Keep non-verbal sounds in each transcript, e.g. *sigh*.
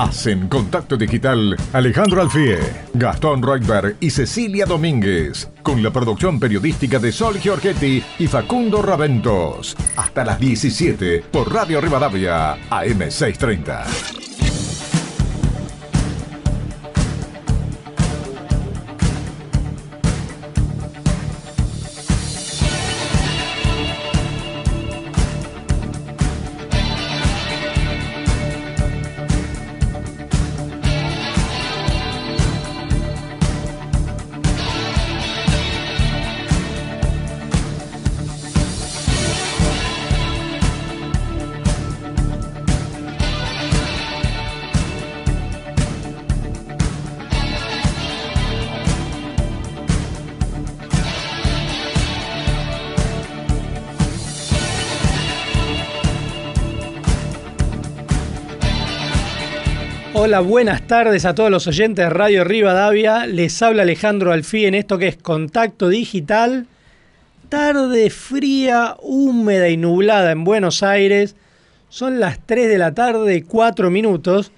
Hacen contacto digital Alejandro Alfie, Gastón Reutberg y Cecilia Domínguez, con la producción periodística de Sol Giorgetti y Facundo Raventos. Hasta las 17 por Radio Rivadavia, AM630. Hola, buenas tardes a todos los oyentes de Radio Rivadavia. Les habla Alejandro Alfí en esto que es Contacto Digital. Tarde fría, húmeda y nublada en Buenos Aires. Son las 3 de la tarde, 4 minutos.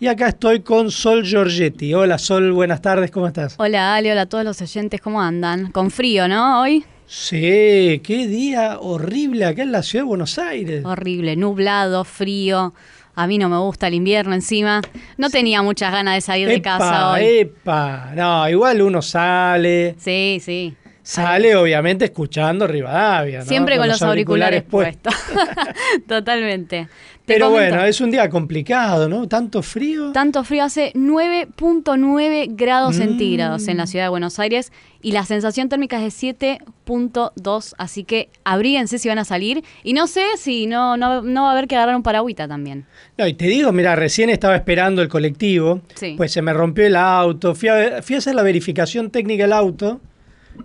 Y acá estoy con Sol Giorgetti. Hola Sol, buenas tardes, ¿cómo estás? Hola Ale, hola a todos los oyentes, ¿cómo andan? Con frío, ¿no? Hoy. Sí, qué día horrible acá en la ciudad de Buenos Aires. Horrible, nublado, frío. A mí no me gusta el invierno encima. No tenía muchas ganas de salir de casa hoy. Epa, no, igual uno sale. Sí, sí. Sale obviamente escuchando Rivadavia. ¿no? Siempre con, los, auriculares, puestos. *laughs* Totalmente. Pero bueno, es un día complicado, ¿no? Tanto frío. Tanto frío, hace 9.9 grados mm. centígrados en la ciudad de Buenos Aires y la sensación térmica es de 7.2, así que abríguense si van a salir y no sé si no, no, va a haber que agarrar un paragüita también. No, y te digo, mira, recién estaba esperando el colectivo, pues se me rompió el auto, fui a, fui a hacer la verificación técnica del auto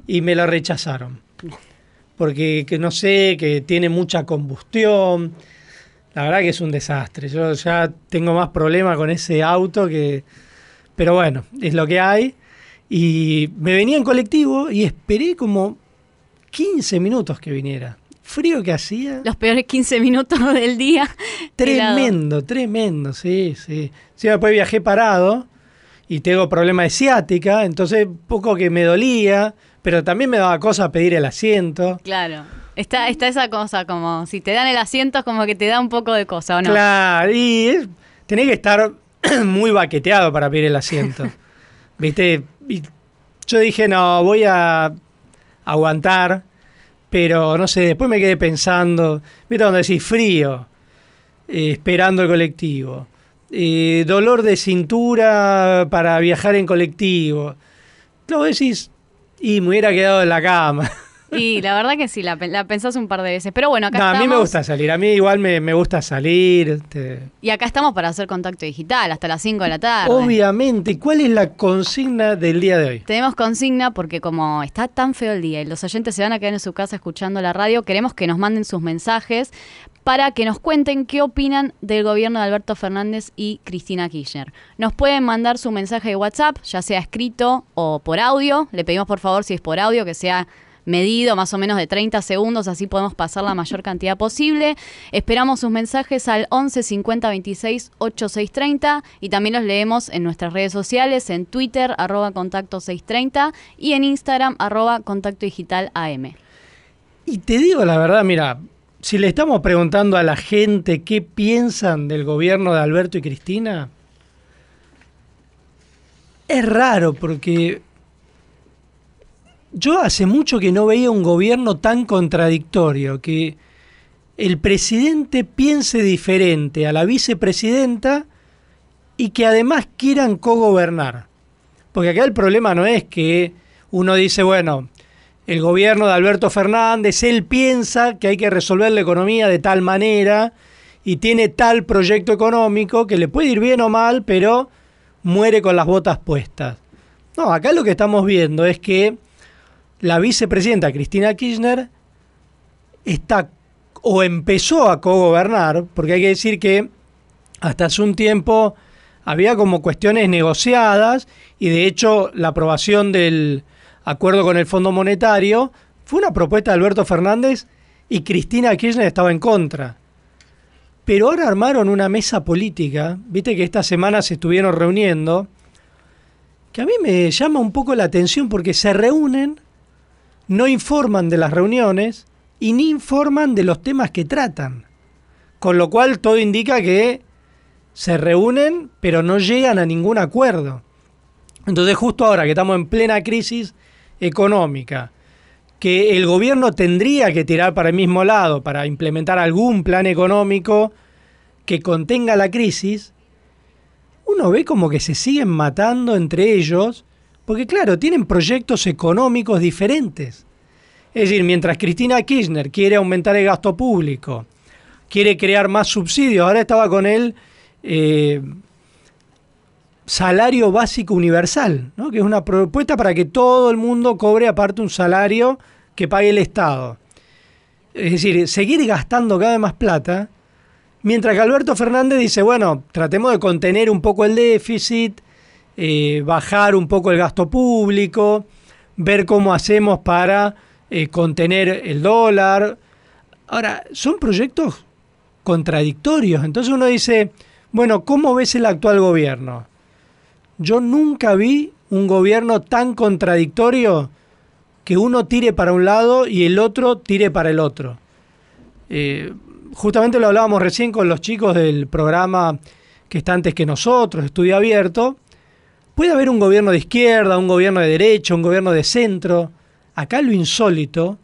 y me lo rechazaron. Porque que no sé, que tiene mucha combustión la verdad que es un desastre. Yo ya tengo más problemas con ese auto que... Pero bueno, es lo que hay. Y me venía en colectivo y esperé como 15 minutos que viniera. Frío que hacía. Los peores 15 minutos *laughs* del día. Tremendo, tremendo, sí, sí. Sí, después viajé parado y tengo problema de ciática, entonces poco que me dolía, pero también me daba cosa pedir el asiento. Claro. Está, está esa cosa, como si te dan el asiento, es como que te da un poco de cosa, ¿o no? Claro, y tenés que estar *clears throat* muy baqueteado para pedir el asiento. *laughs* ¿Viste? Y yo dije, no, voy a aguantar, pero no sé, después me quedé pensando, ¿viste donde decís frío? Eh, esperando el colectivo. Eh, dolor de cintura para viajar en colectivo. Luego decís, y me hubiera quedado en la cama. *laughs* Y la verdad que sí, la, pensás un par de veces. Pero bueno, acá no, A mí me gusta salir, a mí igual me, gusta salir. Este. Y acá estamos para hacer contacto digital hasta las 5 de la tarde. Obviamente. ¿Y cuál es la consigna del día de hoy? Tenemos consigna porque como está tan feo el día y los oyentes se van a quedar en su casa escuchando la radio, queremos que nos manden sus mensajes para que nos cuenten qué opinan del gobierno de Alberto Fernández y Cristina Kirchner. Nos pueden mandar su mensaje de WhatsApp, ya sea escrito o por audio. Le pedimos por favor si es por audio que sea medido, más o menos de 30 segundos, así podemos pasar la mayor cantidad posible. Esperamos sus mensajes al 11 50 26 8630 y también los leemos en nuestras redes sociales, en Twitter, arroba contacto 630 y en Instagram, arroba contacto digital AM. Y te digo la verdad, mira, si le estamos preguntando a la gente qué piensan del gobierno de Alberto y Cristina, es raro porque yo hace mucho que no veía un gobierno tan contradictorio, que el presidente piense diferente a la vicepresidenta y que además quieran cogobernar. Porque acá el problema no es que uno dice, bueno, el gobierno de Alberto Fernández, él piensa que hay que resolver la economía de tal manera y tiene tal proyecto económico que le puede ir bien o mal, pero muere con las botas puestas. No, acá lo que estamos viendo es que la vicepresidenta Cristina Kirchner está o empezó a cogobernar, porque hay que decir que hasta hace un tiempo había como cuestiones negociadas y de hecho la aprobación del acuerdo con el Fondo Monetario fue una propuesta de Alberto Fernández y Cristina Kirchner estaba en contra. Pero ahora armaron una mesa política, viste que esta semana se estuvieron reuniendo, que a mí me llama un poco la atención porque se reúnen, no informan de las reuniones y ni informan de los temas que tratan. Con lo cual todo indica que se reúnen pero no llegan a ningún acuerdo. Entonces justo ahora que estamos en plena crisis económica, que el gobierno tendría que tirar para el mismo lado para implementar algún plan económico que contenga la crisis, uno ve como que se siguen matando entre ellos, porque claro, tienen proyectos económicos diferentes. Es decir, mientras Cristina Kirchner quiere aumentar el gasto público, quiere crear más subsidios, ahora estaba con él eh, salario básico universal, ¿no? que es una propuesta para que todo el mundo cobre aparte un salario que pague el Estado. Es decir, seguir gastando cada vez más plata, mientras que Alberto Fernández dice, bueno, tratemos de contener un poco el déficit, eh, bajar un poco el gasto público, ver cómo hacemos para eh, contener el dólar. Ahora, son proyectos contradictorios, entonces uno dice, bueno, ¿cómo ves el actual gobierno? Yo nunca vi un gobierno tan contradictorio que uno tire para un lado y el otro tire para el otro. Eh, justamente lo hablábamos recién con los chicos del programa que está antes que nosotros, Estudio Abierto. Puede haber un gobierno de izquierda, un gobierno de derecha, un gobierno de centro. Acá lo insólito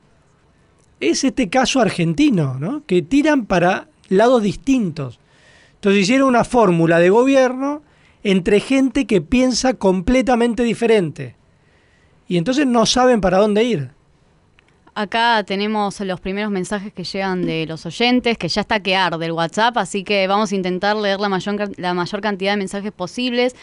es este caso argentino, ¿no? que tiran para lados distintos. Entonces hicieron una fórmula de gobierno entre gente que piensa completamente diferente. Y entonces no saben para dónde ir. Acá tenemos los primeros mensajes que llegan de los oyentes, que ya está que arde el WhatsApp, así que vamos a intentar leer la mayor, la mayor cantidad de mensajes posibles.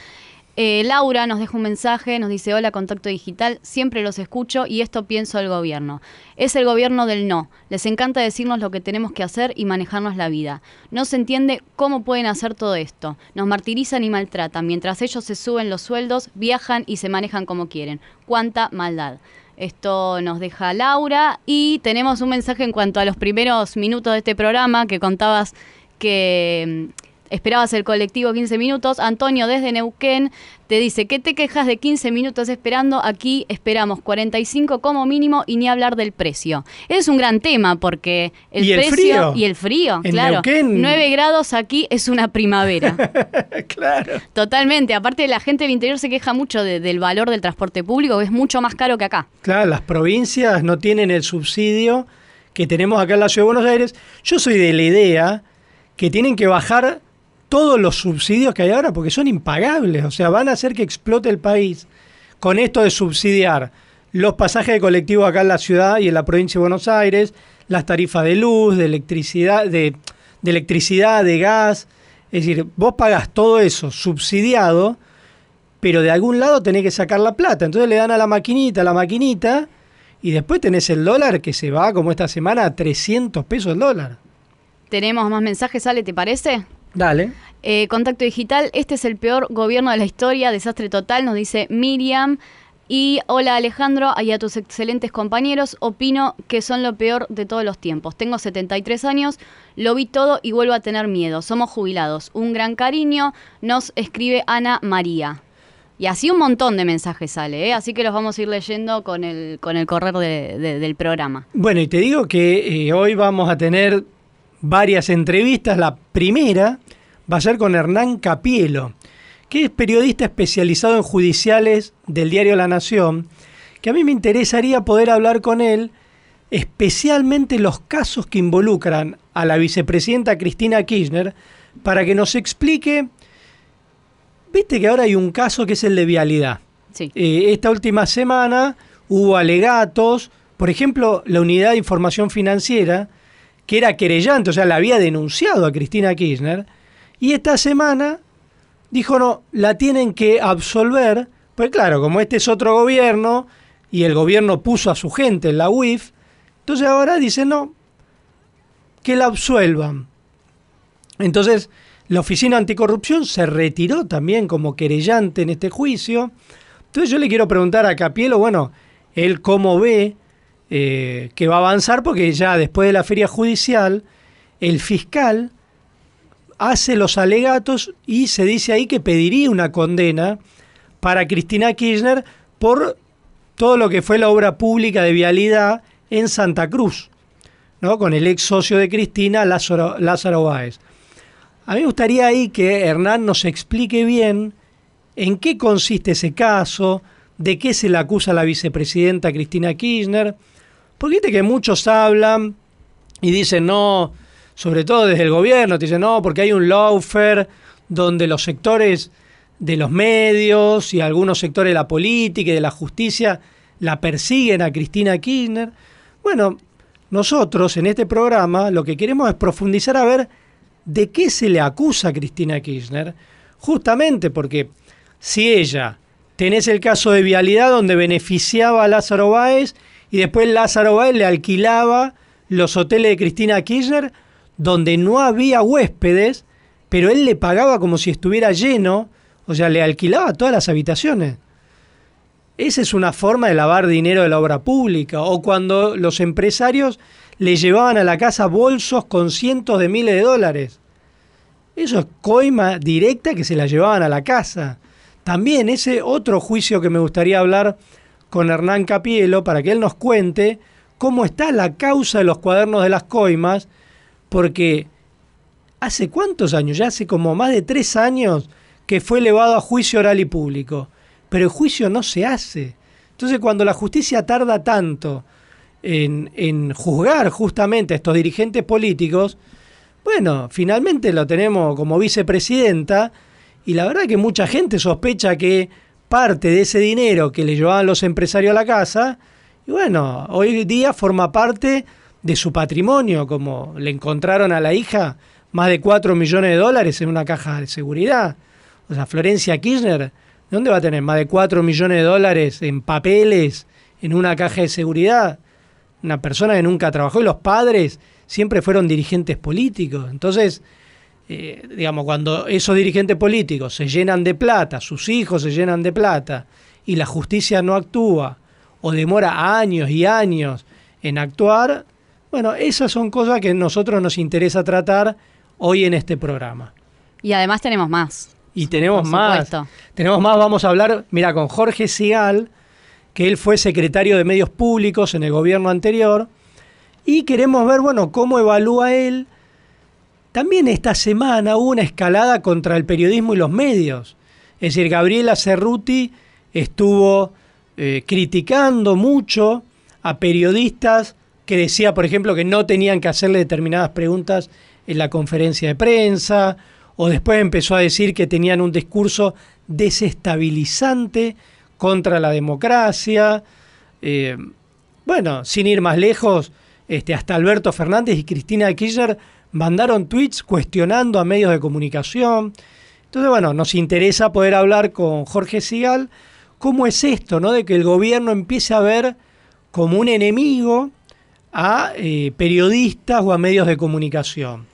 Eh, Laura nos deja un mensaje, nos dice, hola, contacto digital, siempre los escucho y esto pienso del gobierno. Es el gobierno del no. Les encanta decirnos lo que tenemos que hacer y manejarnos la vida. No se entiende cómo pueden hacer todo esto. Nos martirizan y maltratan. Mientras ellos se suben los sueldos, viajan y se manejan como quieren. Cuánta maldad. Esto nos deja Laura y tenemos un mensaje en cuanto a los primeros minutos de este programa que contabas que mm, esperabas el colectivo 15 minutos. Antonio desde Neuquén te dice, ¿qué te quejas de 15 minutos esperando? Aquí esperamos 45 como mínimo y ni hablar del precio. Es un gran tema porque el precio y el frío, claro. 9 grados aquí es una primavera. *laughs* claro. Totalmente. Aparte la gente del interior se queja mucho del valor del transporte público, que es mucho más caro que acá. Claro, las provincias no tienen el subsidio que tenemos acá en la ciudad de Buenos Aires. Yo soy de la idea que tienen que bajar todos los subsidios que hay ahora porque son impagables, o sea, van a hacer que explote el país con esto de subsidiar los pasajes de colectivo acá en la ciudad y en la provincia de Buenos Aires, las tarifas de luz, de electricidad, de, electricidad, de gas, es decir, vos pagás todo eso subsidiado, pero de algún lado tenés que sacar la plata, entonces le dan a la maquinita, a la maquinita, y después tenés el dólar que se va, como esta semana, a 300 pesos el dólar. Tenemos más mensajes, Ale, ¿te parece? Dale. Eh, contacto digital, este es el peor gobierno de la historia, desastre total, nos dice Miriam. Y hola Alejandro y a tus excelentes compañeros, opino que son lo peor de todos los tiempos. Tengo 73 años, lo vi todo y vuelvo a tener miedo. Somos jubilados. Un gran cariño, nos escribe Ana María. Y así un montón de mensajes sale, ¿eh? así que los vamos a ir leyendo con el, con el correr del programa. Bueno, y te digo que eh, hoy vamos a tener varias entrevistas. La primera va a ser con Hernán Capielo, que es periodista especializado en judiciales del diario La Nación, que a mí me interesaría poder hablar con él especialmente los casos que involucran a la vicepresidenta Cristina Kirchner para que nos explique, viste que ahora hay un caso que es el de vialidad. Sí. Eh, esta última semana hubo alegatos, por ejemplo, la unidad de información financiera, que era querellante, o sea, la había denunciado a Cristina Kirchner, y esta semana dijo, no, la tienen que absolver, pues claro, como este es otro gobierno, y el gobierno puso a su gente en la UIF, entonces ahora dice, no, que la absuelvan. Entonces, la Oficina Anticorrupción se retiró también como querellante en este juicio. Entonces yo le quiero preguntar a Capielo, bueno, él cómo ve eh, que va a avanzar porque ya después de la feria judicial, el fiscal hace los alegatos y se dice ahí que pediría una condena para Cristina Kirchner por todo lo que fue la obra pública de vialidad en Santa Cruz, ¿no? con el ex socio de Cristina, Lázaro, Lázaro Báez. A mí me gustaría ahí que Hernán nos explique bien en qué consiste ese caso, de qué se le acusa a la vicepresidenta Cristina Kirchner, porque viste que muchos hablan y dicen no, sobre todo desde el gobierno, te dicen no, porque hay un lawfare donde los sectores de los medios y algunos sectores de la política y de la justicia la persiguen a Cristina Kirchner. Bueno, nosotros en este programa lo que queremos es profundizar a ver de qué se le acusa a Cristina Kirchner, justamente porque si ella tenés el caso de vialidad donde beneficiaba a Lázaro Báez y después Lázaro Báez le alquilaba los hoteles de Cristina Kirchner donde no había huéspedes, pero él le pagaba como si estuviera lleno, o sea, le alquilaba todas las habitaciones. Esa es una forma de lavar dinero de la obra pública. O cuando los empresarios le llevaban a la casa bolsos con cientos de miles de dólares. Eso es coima directa que se la llevaban a la casa. También ese otro juicio que me gustaría hablar con Hernán Capielo para que él nos cuente cómo está la causa de los cuadernos de las coimas, porque hace cuántos años, ya hace como más de tres años que fue elevado a juicio oral y público, pero el juicio no se hace. Entonces cuando la justicia tarda tanto en, en juzgar justamente a estos dirigentes políticos, bueno, finalmente lo tenemos como vicepresidenta y la verdad que mucha gente sospecha que parte de ese dinero que le llevaban los empresarios a la casa, y bueno, hoy día forma parte de su patrimonio, como le encontraron a la hija más de 4 millones de dólares en una caja de seguridad. O sea, Florencia Kirchner, ¿dónde va a tener más de 4 millones de dólares en papeles en una caja de seguridad? Una persona que nunca trabajó y los padres siempre fueron dirigentes políticos. Entonces, eh, digamos, cuando esos dirigentes políticos se llenan de plata, sus hijos se llenan de plata, y la justicia no actúa, o demora años y años en actuar, bueno, esas son cosas que a nosotros nos interesa tratar hoy en este programa. Y además tenemos más. Y tenemos más. Tenemos más, vamos a hablar, mira, con Jorge Sigal, que él fue secretario de Medios Públicos en el gobierno anterior, y queremos ver, bueno, cómo evalúa él también esta semana hubo una escalada contra el periodismo y los medios. Es decir, Gabriela Cerruti estuvo eh, criticando mucho a periodistas que decía, por ejemplo, que no tenían que hacerle determinadas preguntas en la conferencia de prensa, o después empezó a decir que tenían un discurso desestabilizante contra la democracia. Eh, bueno, sin ir más lejos, este, hasta Alberto Fernández y Cristina Kirchner mandaron tweets cuestionando a medios de comunicación. Entonces, bueno, nos interesa poder hablar con Jorge Sigal cómo es esto, ¿no? De que el gobierno empiece a ver como un enemigo a eh, periodistas o a medios de comunicación.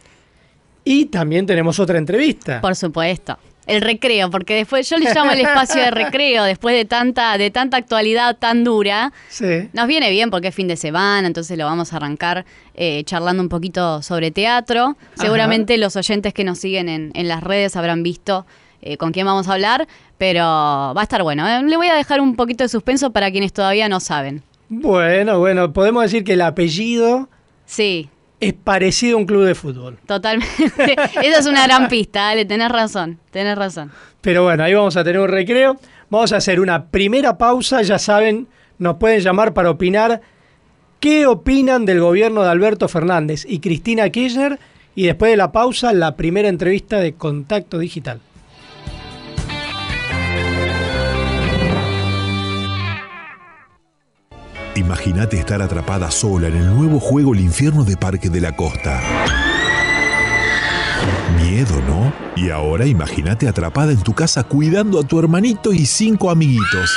Y también tenemos otra entrevista. Por supuesto el recreo, porque después yo le llamo el espacio de recreo, después de tanta, de tanta actualidad tan dura. Nos viene bien porque es fin de semana, entonces lo vamos a arrancar eh, charlando un poquito sobre teatro. Seguramente los oyentes que nos siguen en, en las redes habrán visto eh, con quién vamos a hablar, pero va a estar bueno. ¿eh? Le voy a dejar un poquito de suspenso para quienes todavía no saben. Bueno, bueno, podemos decir que el apellido. Sí es parecido a un club de fútbol. Totalmente. *laughs* Esa es una gran pista, dale, tenés razón, tenés razón. Pero bueno, ahí vamos a tener un recreo. Vamos a hacer una primera pausa, ya saben, nos pueden llamar para opinar qué opinan del gobierno de Alberto Fernández y Cristina Kirchner y después de la pausa la primera entrevista de Contacto Digital. Imagínate estar atrapada sola en el nuevo juego El infierno de Parque de la Costa. Miedo, ¿no? Y ahora imagínate atrapada en tu casa cuidando a tu hermanito y cinco amiguitos.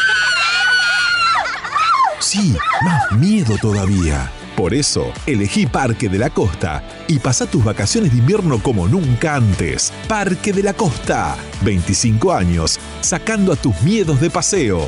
Sí, más miedo todavía. Por eso, elegí Parque de la Costa y pasa tus vacaciones de invierno como nunca antes. Parque de la Costa, 25 años, sacando a tus miedos de paseo.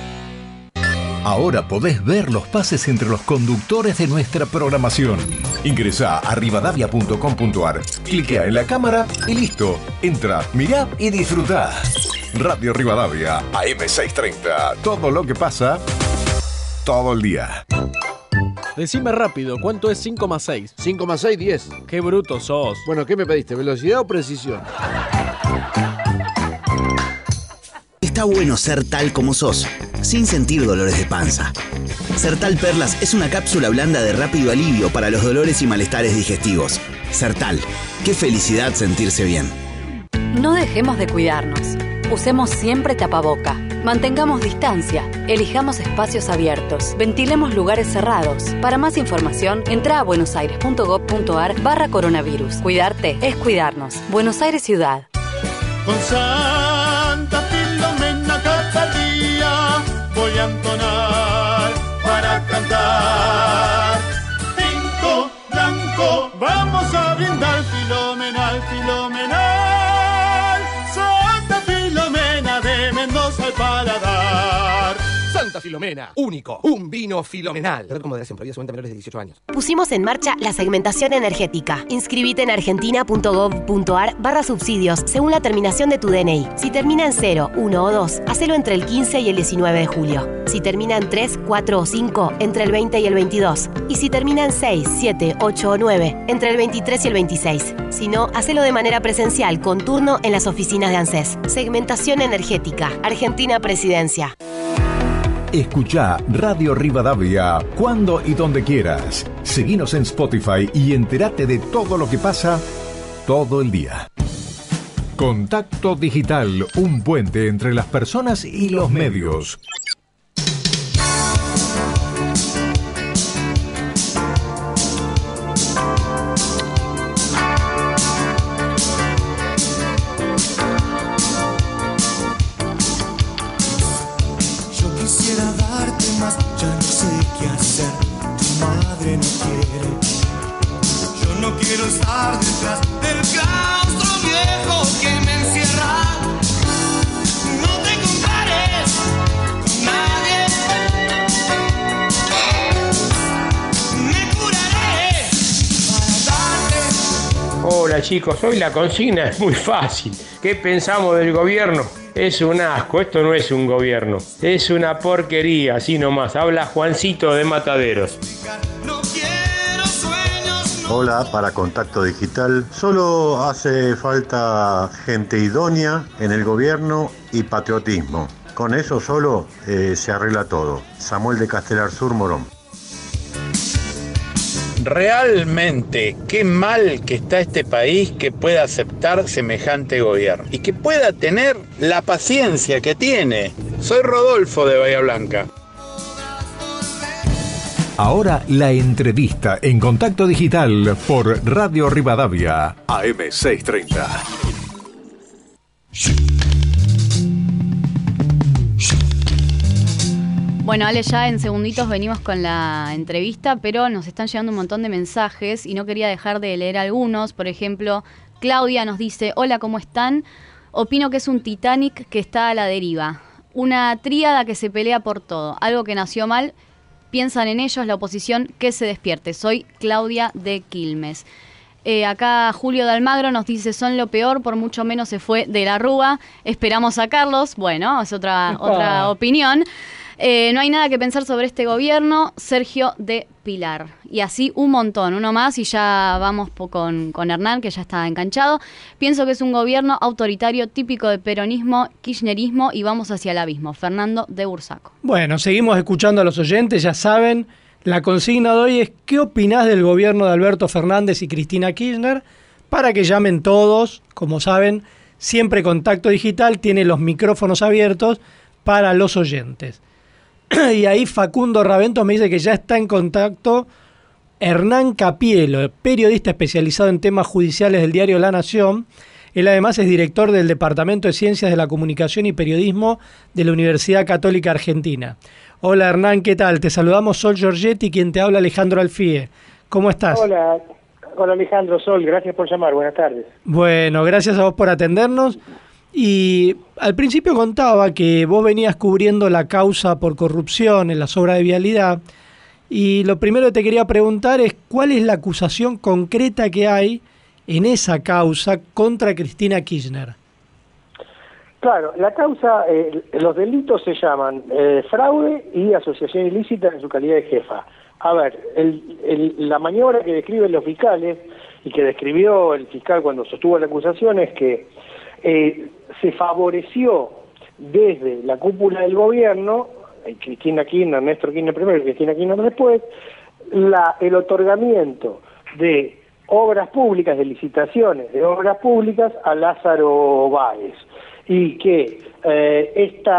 Ahora podés ver los pases entre los conductores de nuestra programación. Ingresa a rivadavia.com.ar, cliquea en la cámara y listo. Entra, mirá y disfruta. Radio Rivadavia, AM630. Todo lo que pasa, todo el día. Decime rápido, ¿cuánto es 5 más 6? 5 más 6, 10. Qué bruto sos. Bueno, ¿qué me pediste? ¿Velocidad o precisión? Está bueno ser tal como sos, sin sentir dolores de panza. Sertal Perlas es una cápsula blanda de rápido alivio para los dolores y malestares digestivos. Sertal, qué felicidad sentirse bien. No dejemos de cuidarnos. Usemos siempre tapaboca. Mantengamos distancia. Elijamos espacios abiertos. Ventilemos lugares cerrados. Para más información, entra a buenosaires.gov.ar barra coronavirus. Cuidarte es cuidarnos. Buenos Aires Ciudad. Con cantar. Tinto blanco, vamos a Filomena, único, un vino filomenal. Red como de prohibida solamente menores de 18 años. Pusimos en marcha la segmentación energética. Inscribite en argentina.gov.ar barra subsidios según la terminación de tu DNI. Si termina en 0, 1 o 2, hacelo entre el 15 y el 19 de julio. Si termina en 3, 4 o 5, entre el 20 y el 22. Y si termina en 6, 7, 8 o 9, entre el 23 y el 26. Si no, hacelo de manera presencial con turno en las oficinas de ANSES. Segmentación energética. Argentina Presidencia. Escucha Radio Rivadavia cuando y donde quieras. Seguinos en Spotify y entérate de todo lo que pasa todo el día. Contacto Digital, un puente entre las personas y los medios. Hola chicos, hoy la consigna es muy fácil. ¿Qué pensamos del gobierno? Es un asco, esto no es un gobierno, es una porquería, así nomás. Habla Juancito de Mataderos. Hola, para Contacto Digital. Solo hace falta gente idónea en el gobierno y patriotismo. Con eso solo eh, se arregla todo. Samuel de Castelar Sur, Morón. Realmente, qué mal que está este país que pueda aceptar semejante gobierno y que pueda tener la paciencia que tiene. Soy Rodolfo de Bahía Blanca. Ahora la entrevista en Contacto Digital por Radio Rivadavia, AM630. Bueno, Ale, ya en segunditos venimos con la entrevista, pero nos están llegando un montón de mensajes y no quería dejar de leer algunos. Por ejemplo, Claudia nos dice, hola, ¿cómo están? Opino que es un Titanic que está a la deriva. Una tríada que se pelea por todo. Algo que nació mal. Piensan en ellos, la oposición, que se despierte. Soy Claudia de Quilmes. Eh, acá Julio de Almagro nos dice, son lo peor, por mucho menos se fue de la Rúa. Esperamos sacarlos. Bueno, es otra, otra opinión. Eh, no hay nada que pensar sobre este gobierno, Sergio de Pilar. Y así un montón, uno más y ya vamos con, con Hernán, que ya está enganchado. Pienso que es un gobierno autoritario típico de peronismo, kirchnerismo y vamos hacia el abismo. Fernando de Bursaco. Bueno, seguimos escuchando a los oyentes, ya saben, la consigna de hoy es ¿qué opinás del gobierno de Alberto Fernández y Cristina Kirchner? Para que llamen todos, como saben, siempre Contacto Digital tiene los micrófonos abiertos para los oyentes. *clears throat* y ahí Facundo Ravento me dice que ya está en contacto Hernán Capielo, periodista especializado en temas judiciales del diario La Nación. Él además es director del Departamento de Ciencias de la Comunicación y Periodismo de la Universidad Católica Argentina. Hola Hernán, ¿qué tal? Te saludamos Sol Giorgetti, quien te habla Alejandro Alfie. ¿Cómo estás? Hola, hola Alejandro Sol, gracias por llamar, buenas tardes. Bueno, gracias a vos por atendernos. Y al principio contaba que vos venías cubriendo la causa por corrupción en las obras de vialidad. Y lo primero que te quería preguntar es cuál es la acusación concreta que hay en esa causa contra Cristina Kirchner. Claro, la causa, eh, los delitos se llaman eh, fraude y asociación ilícita en su calidad de jefa. A ver, la maniobra que describen los fiscales y que describió el fiscal cuando sostuvo la acusación es que eh, se favoreció desde la cúpula del gobierno, eh, Cristina Kirchner,ÉstorIna primero yRistinaIna después, la, el otorgamiento de obras públicas, de licitaciones de obras públicas a Lázaro Báez y que este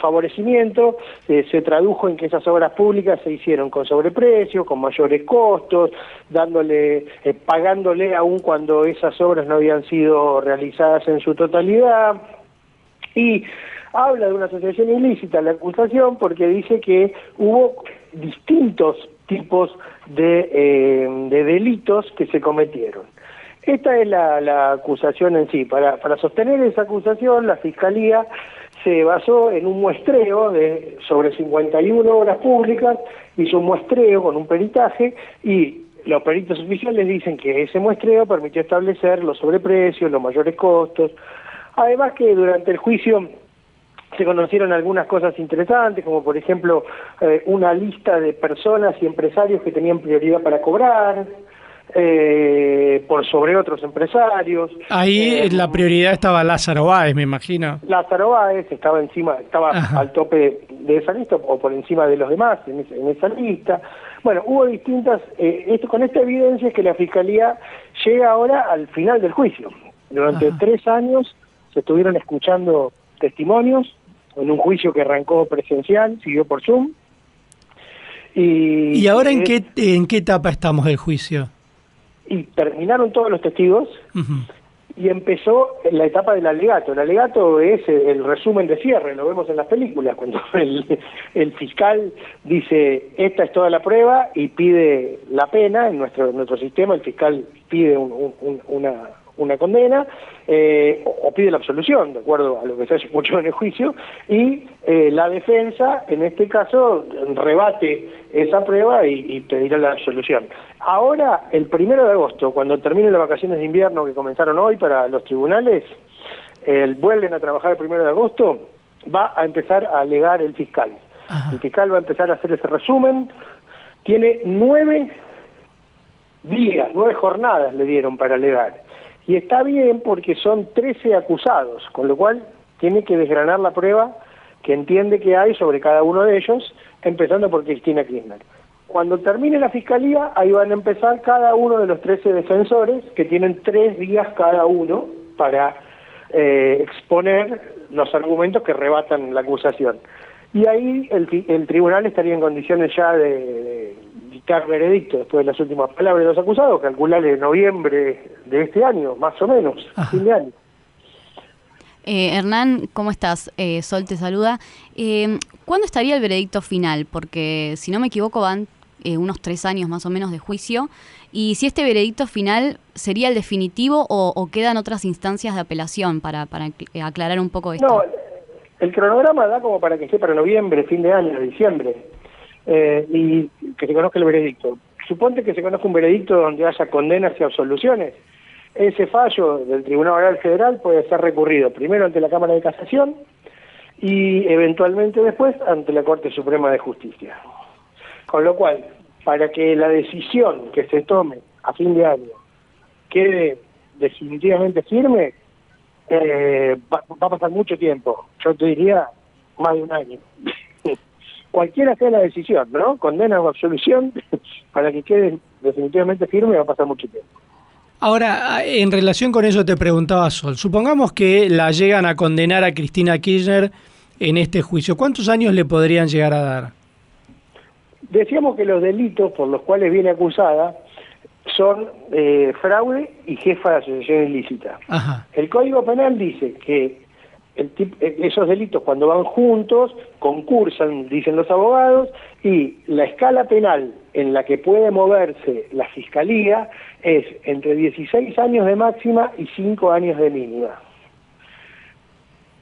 favorecimiento eh, se tradujo en que esas obras públicas se hicieron con sobreprecio, con mayores costos, dándole, eh, pagándole aún cuando esas obras no habían sido realizadas en su totalidad y habla de una asociación ilícita la acusación porque dice que hubo distintos tipos de delitos que se cometieron. Esta es la, la acusación en sí. Para, para sostener esa acusación, la Fiscalía se basó en un muestreo de sobre 51 obras públicas, hizo un muestreo con un peritaje y los peritos oficiales dicen que ese muestreo permitió establecer los sobreprecios, los mayores costos. Además que durante el juicio se conocieron algunas cosas interesantes, como por ejemplo eh, una lista de personas y empresarios que tenían prioridad para cobrar, eh, por sobre otros empresarios. Ahí Eh, la prioridad estabaRo Báez, me imagino. LázaroEz estaba encima, estabaÁ. al tope de esa lista o por encima de los demás en, esa- en esa lista. Bueno, hubo distintas, eh, esto, con esta evidencia es que la Fiscalía llega ahora al final del juicio. Durante tres años se estuvieron escuchando testimonios en un juicio que arrancó presencial, siguió por Zoom. Y, ¿Y ahora en qué, en qué etapa estamos del juicio? Y terminaron todos los testigos y empezó la etapa del alegato. El alegato es el, resumen de cierre, lo vemos en las películas, cuando *laughs* el, el fiscal dice, esta es toda la prueba y pide la pena, en nuestro, en nuestro sistema el fiscal pide un- un- una, una condena eh, o, o pide la absolución, de acuerdo a lo que se haya escuchado en el juicio, y eh, la defensa, en este caso, rebate esa prueba y, y pedirá la absolución. Ahora, el primero de agosto, cuando terminen las vacaciones de invierno que comenzaron hoy para los tribunales, el, vuelven a trabajar el primero de agosto, va a empezar a alegar el fiscal. El fiscal va a empezar a hacer ese resumen. Tiene nueve días, nueve jornadas le dieron para alegar. Y está bien porque son 13 acusados, con lo cual tiene que desgranar la prueba que entiende que hay sobre cada uno de ellos, empezando por Cristina Kirchner. Cuando termine la fiscalía, ahí van a empezar cada uno de los 13 defensores, que tienen tres días cada uno para eh, exponer los argumentos que rebatan la acusación. Y ahí el, el tribunal estaría en condiciones ya de, de dictar veredicto después de las últimas palabras de los acusados, calcularle noviembre de este año, más o menos, fin de año. Eh, Hernán, ¿cómo estás? Eh, Sol te saluda. Eh, ¿Cuándo estaría el veredicto final? Porque si no me equivoco van eh, unos tres años más o menos de juicio. Y si este veredicto final sería el definitivo o, o quedan otras instancias de apelación para, para aclarar un poco esto. No, el cronograma da como para que esté para noviembre, fin de año, diciembre, eh, y que se conozca el veredicto. Suponte que se conozca un veredicto donde haya condenas y absoluciones. Ese fallo del Tribunal Oral Federal puede ser recurrido primero ante la Cámara deCasación y eventualmente después ante laCorteSuprema deJusticia. Con lo cual, para que la decisión que se tome a fin de año quede definitivamente firme, eh, va, va a pasar mucho tiempo. Yo te diría más de un año. *laughs* Cualquiera sea la decisión, ¿no? Condena o absolución, *laughs* para que quede definitivamente firme va a pasar mucho tiempo. Ahora, en relación con eso te preguntaba Sol, supongamos que la llegan a condenar a Cristina Kirchner en este juicio, ¿cuántos años le podrían llegar a dar? Decíamos que los delitos por los cuales viene acusada son eh, fraude y jefa de asociación ilícita. Ajá. El Código Penal dice que el tip- eh, esos delitos cuando van juntos concursan, dicen los abogados, y la escala penal en la que puede moverse la Fiscalía es entre 16 años de máxima y 5 años de mínima.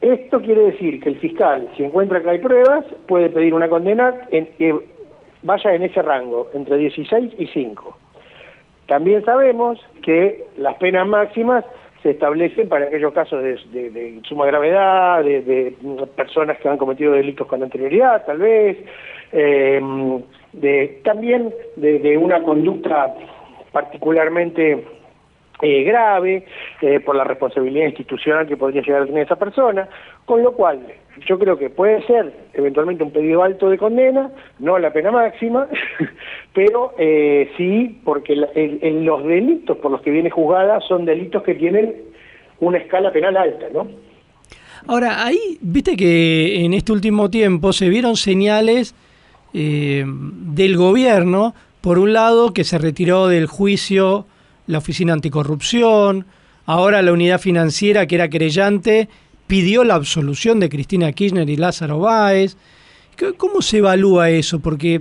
Esto quiere decir que el fiscal, si encuentra que hay pruebas, puede pedir una condena en- que vaya en ese rango, entre 16 y 5. También sabemos que las penas máximas se establecen para aquellos casos de, de- suma gravedad, de, de personas que han cometido delitos con anterioridad, tal vez, eh, de, también de una conducta particularmente eh, grave eh, por la responsabilidad institucional que podría llegar a tener esa persona, con lo cual yo creo que puede ser eventualmente un pedido alto de condena, no la pena máxima, *laughs* pero eh, sí porque la- los delitos por los que viene juzgada son delitos que tienen una escala penal alta, ¿no? Ahora, ahí, viste que en este último tiempo se vieron señales del gobierno, por un lado, que se retiró del juicio la Oficina Anticorrupción, ahora la unidad financiera, que era querellante, pidió la absolución de Cristina Kirchner y Lázaro Báez. ¿Qué- ¿Cómo se evalúa eso? Porque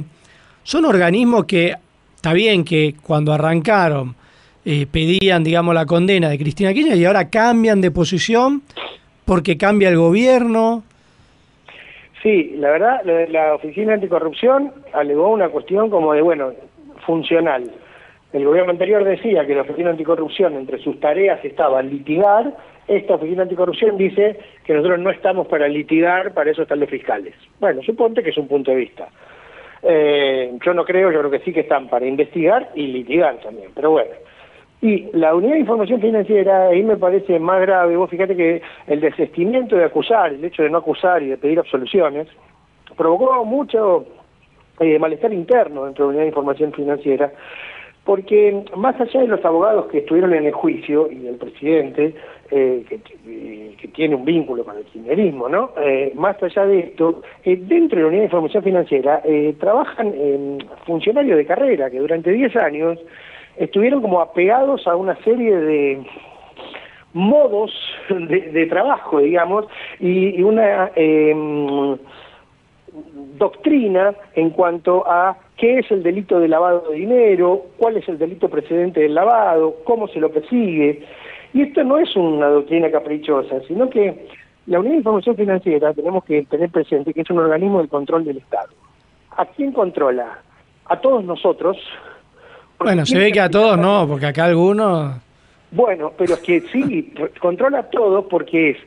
son organismos que, está bien que cuando arrancaron eh, pedían, digamos, la condena de Cristina Kirchner y ahora cambian de posición porque cambia el gobierno. Sí, la verdad, la Oficina Anticorrupción alegó una cuestión como de, bueno, funcional. El gobierno anterior decía que la Oficina Anticorrupción entre sus tareas estaba litigar, esta Oficina Anticorrupción dice que nosotros no estamos para litigar, para eso están los fiscales. Bueno, suponte que es un punto de vista. Eh, yo no creo, yo creo que sí que están para investigar y litigar también, pero bueno. Y la unidad de información financiera, ahí me parece más grave, vos fíjate que el desestimiento de acusar, el hecho de no acusar y de pedir absoluciones, provocó mucho eh, malestar interno dentro de la unidad de información financiera, porque más allá de los abogados que estuvieron en el juicio y del presidente, eh, que, eh, tiene un vínculo con el kirchnerismo, ¿no? Eh, más allá de esto, eh, dentro de la unidad de información financiera eh, trabajan funcionarios de carrera que durante 10 años estuvieron como apegados a una serie de modos de, de trabajo, digamos, y, y una doctrina en cuanto a qué es el delito de lavado de dinero, cuál es el delito precedente del lavado, cómo se lo persigue. Y esto no es una doctrina caprichosa, sino que la Unidad de Información Financiera tenemos que tener presente que es un organismo de control del Estado. ¿A quién controla? A todos nosotros. Bueno, se ve que a todos no, porque acá algunos... Bueno, pero es que sí, controla todo porque es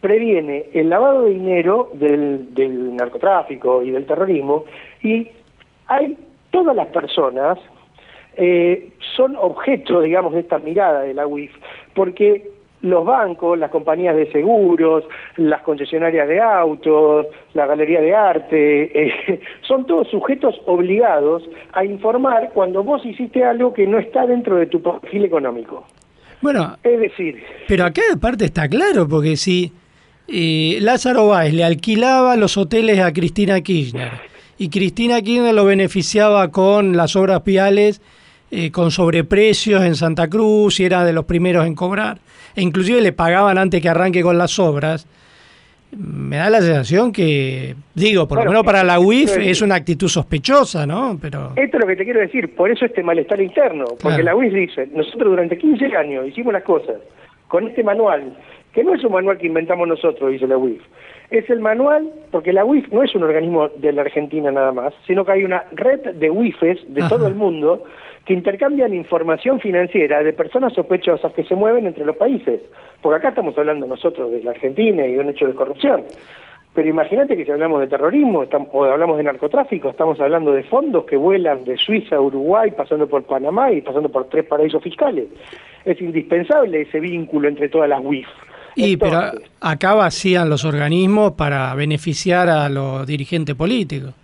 previene el lavado de dinero del, del narcotráfico y del terrorismo y hay todas las personas eh, son objeto, digamos, de esta mirada de la UIF, porque los bancos, las compañías de seguros, las concesionarias de autos, la galería de arte, eh, *laughs* son todos sujetos obligados a informar cuando vos hiciste algo que no está dentro de tu perfil económico. Bueno, Es decir, pero acá aparte está claro, porque si eh, Lázaro Báez le alquilaba los hoteles a Cristina Kirchner y Cristina Kirchner lo beneficiaba con las obras viales eh, con sobreprecios en Santa Cruz y era de los primeros en cobrar, e inclusive le pagaban antes que arranque con las obras, me da la sensación que, digo, por Bueno, lo menos para la UIF es- es una actitud sospechosa, ¿no? Pero Esto es lo que te quiero decir, por eso este malestar interno, porque Claro. la UIF dice, nosotros durante 15 años hicimos las cosas con este manual, que no es un manual que inventamos nosotros, dice la UIF, es el manual, porque la UIF no es un organismo de la Argentina nada más, sino que hay una red de UIFes de Ajá. todo el mundo que intercambian información financiera de personas sospechosas que se mueven entre los países, porque acá estamos hablando nosotros de la Argentina y de un hecho de corrupción. Pero imagínate que si hablamos de terrorismo estamos, o hablamos de narcotráfico, estamos hablando de fondos que vuelan de Suiza a Uruguay, pasando por Panamá y pasando por tres paraísos fiscales. Es indispensable ese vínculo entre todas las UIF. Y pero acá vacían los organismos para beneficiar a los dirigentes políticos.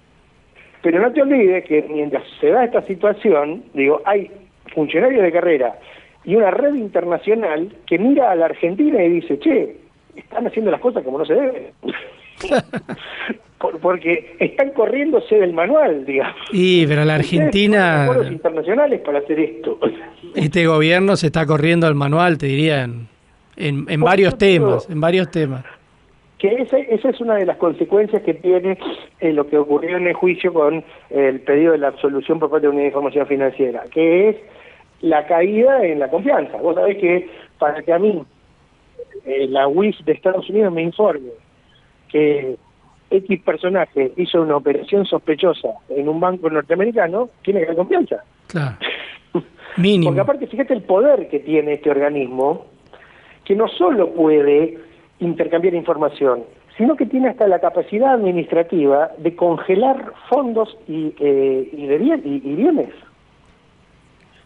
Pero no te olvides que mientras se da esta situación, digo, hay funcionarios de carrera y una red internacional que mira a la Argentina y dice, che, están haciendo las cosas como no se debe. *laughs* Por- porque están corriéndose del manual, digamos. Y, pero la Argentina, acuerdos internacionales para hacer esto. este gobierno se está corriendo al manual, te diría, en, varios temas, en varios temas. que esa, esa es una de las consecuencias que tiene eh, lo que ocurrió en el juicio con el pedido de la absolución por parte de la Unidad de Información Financiera, que es la caída en la confianza. Vos sabés que para que a mí eh, la UIF de Estados Unidos me informe que X personaje hizo una operación sospechosa en un banco norteamericano, tiene que haber confianza. Claro. *laughs* Mínimo. Porque aparte, fíjate el poder que tiene este organismo, que no solo puede intercambiar información, sino que tiene hasta la capacidad administrativa de congelar fondos y, eh, y, de bien- y- y bienes.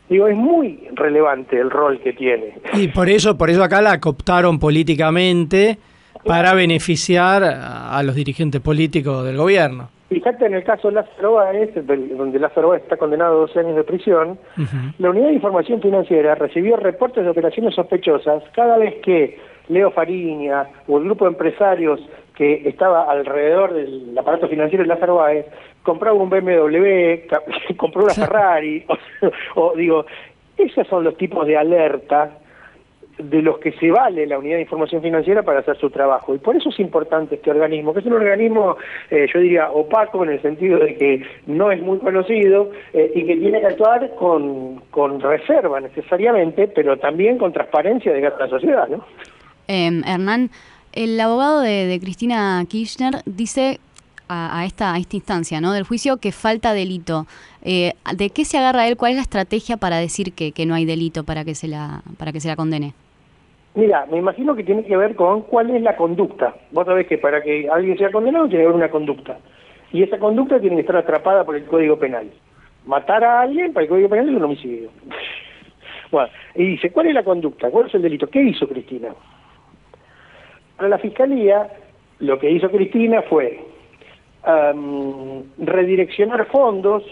Digo, es muy relevante el rol que tiene. Y por eso, por eso acá la cooptaron políticamente para beneficiar a a los dirigentes políticos del gobierno. Fíjate en el caso Lázaro Báez, donde Lázaro Báez está condenado a 12 años de prisión, La Unidad de Información Financiera recibió reportes de operaciones sospechosas cada vez que Leo Fariña o el grupo de empresarios que estaba alrededor del aparato financiero de Lázaro Báez compraba un BMW, *laughs* compró una Ferrari, *laughs* o, o digo, esos son los tipos de alerta de los que se vale la unidad de información financiera para hacer su trabajo. Y por eso es importante este organismo, que es un organismo, eh, yo diría, opaco en el sentido de que no es muy conocido eh, y que tiene que actuar con, con reserva necesariamente, pero también con transparencia de cara a la sociedad, ¿no? Eh, Hernán, el abogado de, de Cristina Kirchner dice a, a esta, a esta instancia ¿no? del juicio que falta delito. Eh, ¿De qué se agarra él? ¿Cuál es la estrategia para decir que, que no hay delito para que se la, para que se la condene? Mira, me imagino que tiene que ver con cuál es la conducta. Vos sabés que para que alguien sea condenado tiene que haber una conducta. Y esa conducta tiene que estar atrapada por el Código Penal. Matar a alguien para el Código Penal es un homicidio. *laughs* bueno, y dice, ¿cuál es la conducta? ¿Cuál es el delito? ¿Qué hizo Cristina? Para la Fiscalía, lo que hizo Cristina fue am, redireccionar fondos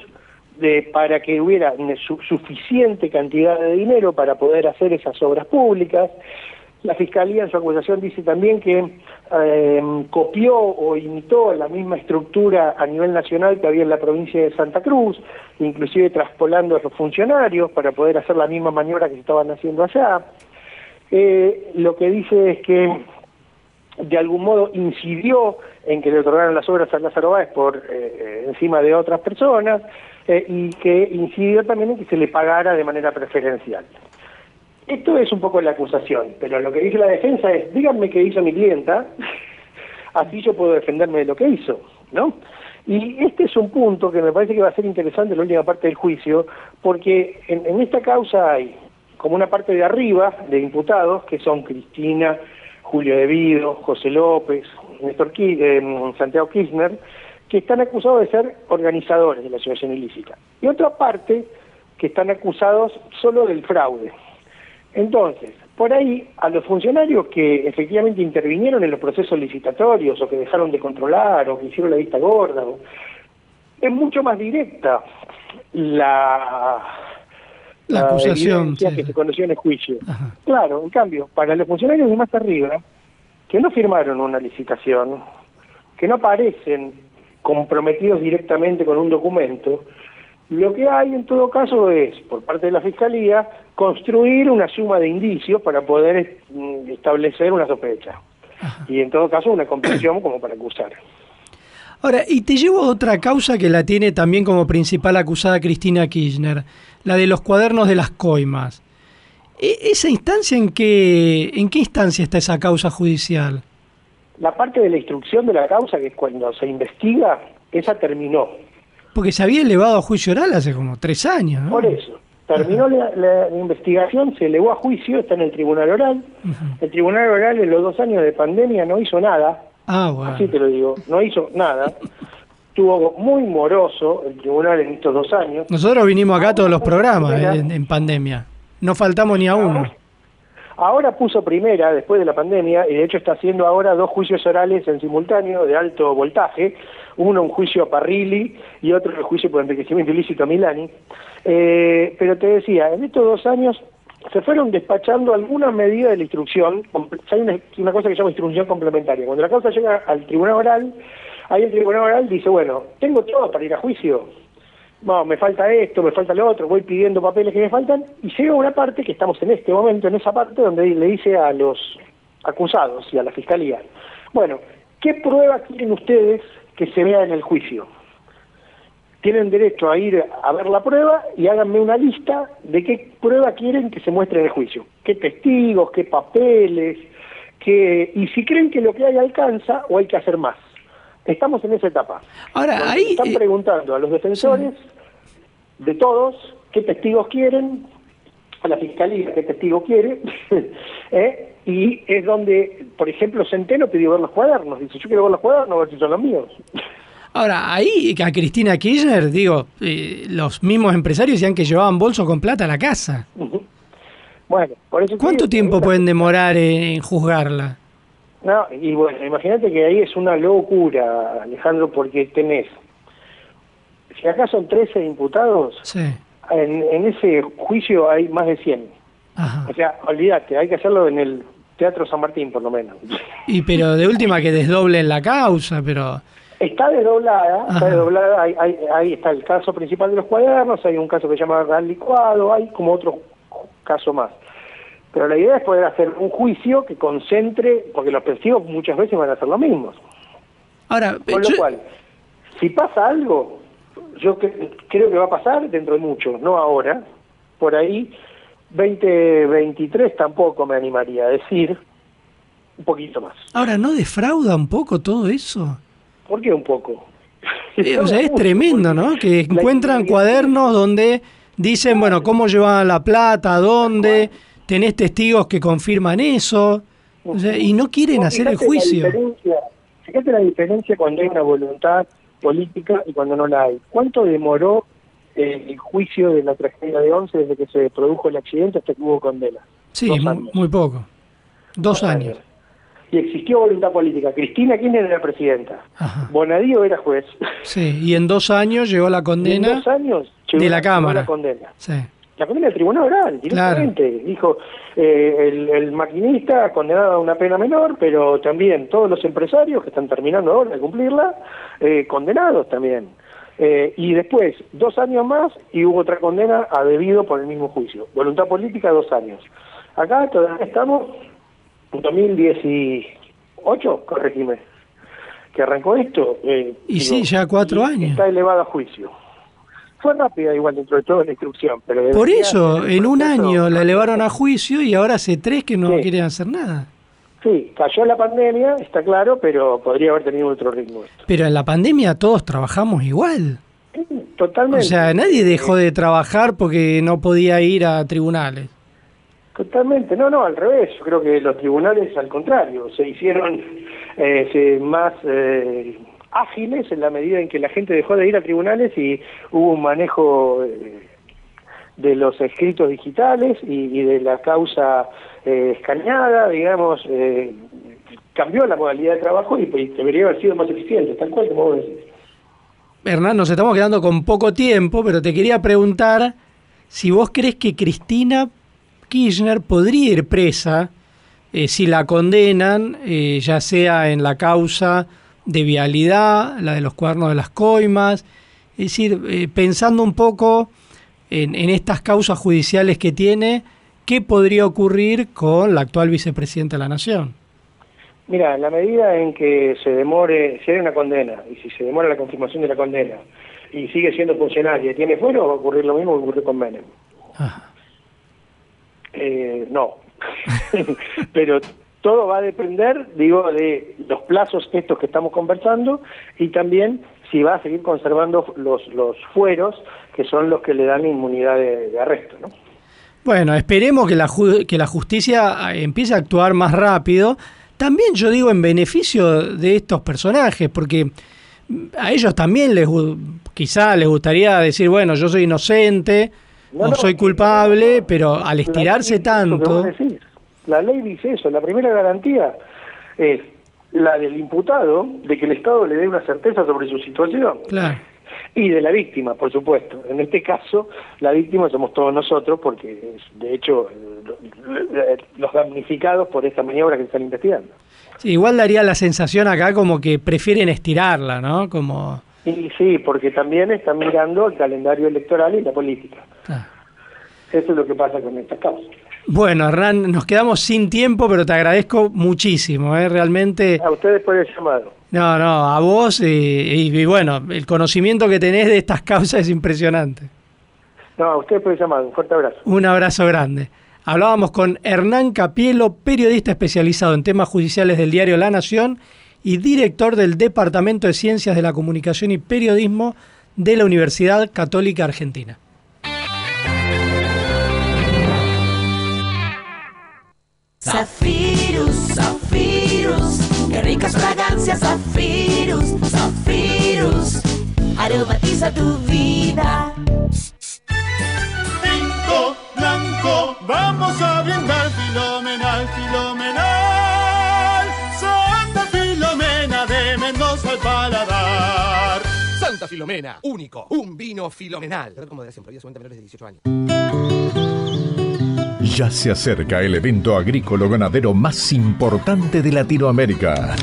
de, para que hubiera suficiente cantidad de dinero para poder hacer esas obras públicas. La Fiscalía en su acusación dice también que em, copió o imitó la misma estructura a nivel nacional que había en la provincia de Santa Cruz, inclusive traspolando a los funcionarios para poder hacer la misma maniobra que se estaban haciendo allá. Eh, lo que dice es que de algún modo incidió en que le otorgaran las obras a Lázaro Báez por eh, encima de otras personas eh, y que incidió también en que se le pagara de manera preferencial. Esto es un poco la acusación, pero lo que dice la defensa es, díganme qué hizo mi clienta, *laughs* así yo puedo defenderme de lo que hizo, ¿no? Y este es un punto que me parece que va a ser interesante en la última parte del juicio, porque en, en esta causa hay como una parte de arriba de imputados, que son Cristina, Julio De Vido, José López, Néstor Ki- eh, Santiago Kirchner, que están acusados de ser organizadores de la asociación ilícita. Y otra parte que están acusados solo del fraude. Entonces, por ahí, a los funcionarios que efectivamente intervinieron en los procesos licitatorios o que dejaron de controlar o que hicieron la vista gorda, o- es mucho más directa la, La acusación, sí, que se conoció en el juicio. Claro, en cambio, para los funcionarios de más arriba, que no firmaron una licitación, que no aparecen comprometidos directamente con un documento, lo que hay en todo caso es, por parte de la Fiscalía, construir una suma de indicios para poder mm, establecer una sospecha. Y en todo caso una convicción como para acusar. Ahora, y te llevo a otra causa que la tiene también como principal acusada Cristina Kirchner, la de los cuadernos de las coimas. E- ¿Esa instancia en qué, en qué instancia está esa causa judicial? La parte de la instrucción de la causa, que es cuando se investiga, esa terminó. Porque se había elevado a juicio oral hace como tres años, ¿no? Por eso. Terminó la, la investigación, se elevó a juicio, está en el tribunal oral. El tribunal oral en los dos años de pandemia no hizo nada, Ah, bueno. así te lo digo, no hizo nada. Estuvo muy moroso el tribunal en estos dos años. Nosotros vinimos acá a todos los programas en pandemia. No faltamos ni a uno. Ahora puso primera, después de la pandemia, y de hecho está haciendo ahora dos juicios orales en simultáneo de alto voltaje, uno un juicio a Parrilli y otro el juicio por enriquecimiento ilícito a Milani. Eh, pero te decía, en estos dos años se fueron despachando algunas medidas de la instrucción. Hay una, cosa que se llama instrucción complementaria. Cuando la causa llega al tribunal oral, ahí el tribunal oral dice, bueno, tengo todo para ir a juicio. No, me falta esto, me falta lo otro, voy pidiendo papeles que me faltan, y llega una parte, que estamos en este momento, en esa parte, donde le dice a los acusados y a la fiscalía, bueno, ¿qué prueba quieren ustedes que se vea en el juicio? tienen derecho a ir a ver la prueba y háganme una lista de qué prueba quieren que se muestre en el juicio, qué testigos, qué papeles, qué... y si creen que lo que hay alcanza o hay que hacer más. Estamos en esa etapa. Ahora, ahí... Están eh, preguntando a los defensores de todos qué testigos quieren, a la fiscalía qué testigo quiere, *laughs* ¿eh? Y es donde, por ejemplo, Centeno pidió ver los cuadernos. Dice, yo quiero ver los cuadernos, a ver si son los míos. Ahora, ahí a Cristina Kirchner, digo, eh, los mismos empresarios decían que llevaban bolsos con plata a la casa. Bueno, por eso... ¿Cuánto tiempo pueden demorar en juzgarla? No, y bueno, imagínate que ahí es una locura, Alejandro, porque tenés, si acá son 13 imputados, en, en, ese juicio hay más de 100. O sea, olvídate, hay que hacerlo en el Teatro San Martín, por lo menos. *laughs* Y pero de última que desdoblen la causa, pero... Está desdoblada, está desdoblada, ahí, ahí, está el caso principal de los cuadernos, hay un caso que se llama Gal Licuado, hay como otro caso más. Pero la idea es poder hacer un juicio que concentre, porque los testigos muchas veces van a hacer lo mismo. Ahora, Con lo cual, si pasa algo, yo creo que va a pasar dentro de mucho, no ahora, por ahí 2023 tampoco me animaría a decir, un poquito más. Ahora, ¿no defrauda un poco todo eso? ¿Por qué un poco? Eh, o sea, es tremendo, ¿no? Que encuentran cuadernos donde dicen, bueno, cómo llevaban la plata, dónde, tenés testigos que confirman eso, o sea, y no quieren hacer el juicio. fíjate la diferencia cuando hay una voluntad política y cuando no la hay. ¿Cuánto demoró el juicio de la tragedia de Once desde que se produjo el accidente hasta que hubo condena? Sí, muy, muy, poco. Dos, años y existió voluntad política. Cristina Kirchner era presidenta. Bonadío era juez. Sí, y en dos años llegó la *laughs* condena dos años de la Cámara. La condena. La condena del Tribunal Oral, directamente. Dijo, eh, el, el, maquinista condenado a una pena menor, pero también todos los empresarios que están terminando ahora de cumplirla, eh, condenados también. Eh, y después, dos años más, y hubo otra condena a debido por el mismo juicio. Voluntad política, dos años. Acá todavía estamos 2018, corregime, que arrancó esto. Eh, y sí, ya cuatro años. Está elevado a juicio. Fue rápida igual dentro de todo la instrucción. pero Por eso, en un año la elevaron a juicio y ahora hace tres que no quieren hacer nada. Sí, cayó la pandemia, está claro, pero podría haber tenido otro ritmo. Esto. Pero en la pandemia todos trabajamos igual. Totalmente. O sea, nadie dejó de trabajar porque no podía ir a tribunales. Totalmente, no, no, al revés. Yo creo que los tribunales, al contrario, se hicieron eh, más eh, ágiles en la medida en que la gente dejó de ir a tribunales y hubo un manejo eh, de los escritos digitales y, de la causa escaneada, digamos, cambió la modalidad de trabajo y, debería haber sido más eficiente, tal cual como vos decís. Hernán, nos estamos quedando con poco tiempo, pero te quería preguntar si vos crees que Cristina Kirchner podría ir presa eh, si la condenan, eh, ya sea en la causa de vialidad, la de los cuernos de las coimas, es decir, eh, pensando un poco en, estas causas judiciales que tiene, ¿qué podría ocurrir con la actual vicepresidenta de la Nación? Mira, en la medida en que se demore, si hay una condena, y si se demora la confirmación de la condena, y sigue siendo funcionaria y tiene fuero, va a ocurrir lo mismo que ocurrió con Menem. Eh, no, *laughs* pero todo va a depender, digo, de los plazos estos que estamos conversando y también si va a seguir conservando los, los fueros que son los que le dan inmunidad de, arresto, ¿no? Bueno, esperemos que la, que la justicia eh, empiece a actuar más rápido. También yo digo en beneficio de estos personajes, porque a ellos también les quizá les gustaría decir, bueno, yo soy inocente, no, soy culpable, pero al estirarse tanto... La ley dice eso, la primera garantía es la del imputado de que el Estado le dé una certeza sobre su situación. Y de la víctima, por supuesto. En este caso, la víctima somos todos nosotros, porque de hecho los damnificados por esta maniobra que están investigando. Sí, igual daría la sensación acá como que prefieren estirarla, ¿no? Como... Y sí, porque también están mirando el calendario electoral y la política. Ah. Eso es lo que pasa con esta causa. Bueno, Hernán, nos quedamos sin tiempo, pero te agradezco muchísimo, ¿eh? Realmente... A ustedes por el llamado. No, no, a vos y, y, y bueno, el conocimiento que tenés de estas causas es impresionante. No, a ustedes por el llamado. Un fuerte abrazo. Un abrazo grande. Hablábamos con Hernán Capielo, periodista especializado en temas judiciales del diario La Nación y director del Departamento de Ciencias de la Comunicación y Periodismo de la Universidad Católica Argentina. Zafirus, Zafirus, qué ricas fragancias, Zafirus, Zafirus, aromatiza tu vida. Pinto blanco, vamos a brindar filomenal, filomenal. Santa Filomena de Mendoza al paladar. Santa Filomena, único, un vino filomenal. Como de siempre, menores de 18 años. Ya se acerca el evento agrícola ganadero más importante de Latinoamérica.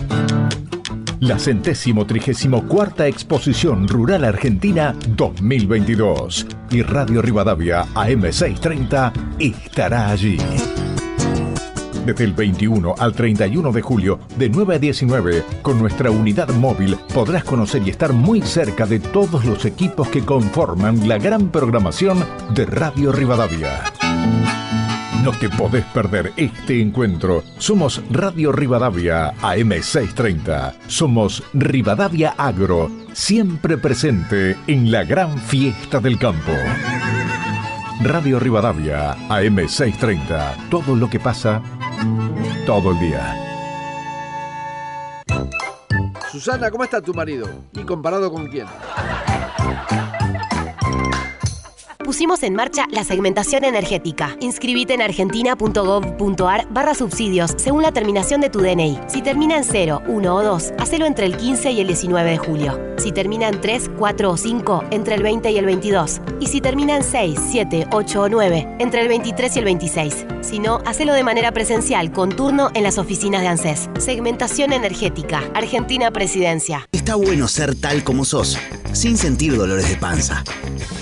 La centésimo trigésimo cuarta Exposición Rural Argentina 2022. Y Radio Rivadavia AM630 estará allí. Desde el 21 al 31 de julio, de 9 a 19, con nuestra unidad móvil podrás conocer y estar muy cerca de todos los equipos que conforman la gran programación de Radio Rivadavia. No te podés perder este encuentro. Somos Radio Rivadavia AM630. Somos Rivadavia Agro, siempre presente en la gran fiesta del campo. Radio Rivadavia AM630. Todo lo que pasa todo el día. Susana, ¿cómo está tu marido? ¿Y comparado con quién? Pusimos en marcha la segmentación energética. Inscribite en argentina.gov.ar barra subsidios según la terminación de tu DNI. Si termina en 0, 1 o 2, hacelo entre el 15 y el 19 de julio. Si termina en 3, 4 o 5, entre el 20 y el 22. Y si termina en 6, 7, 8 o 9, entre el 23 y el 26. Si no, hacelo de manera presencial con turno en las oficinas de ANSES. Segmentación energética. Argentina Presidencia. Está bueno ser tal como sos, sin sentir dolores de panza.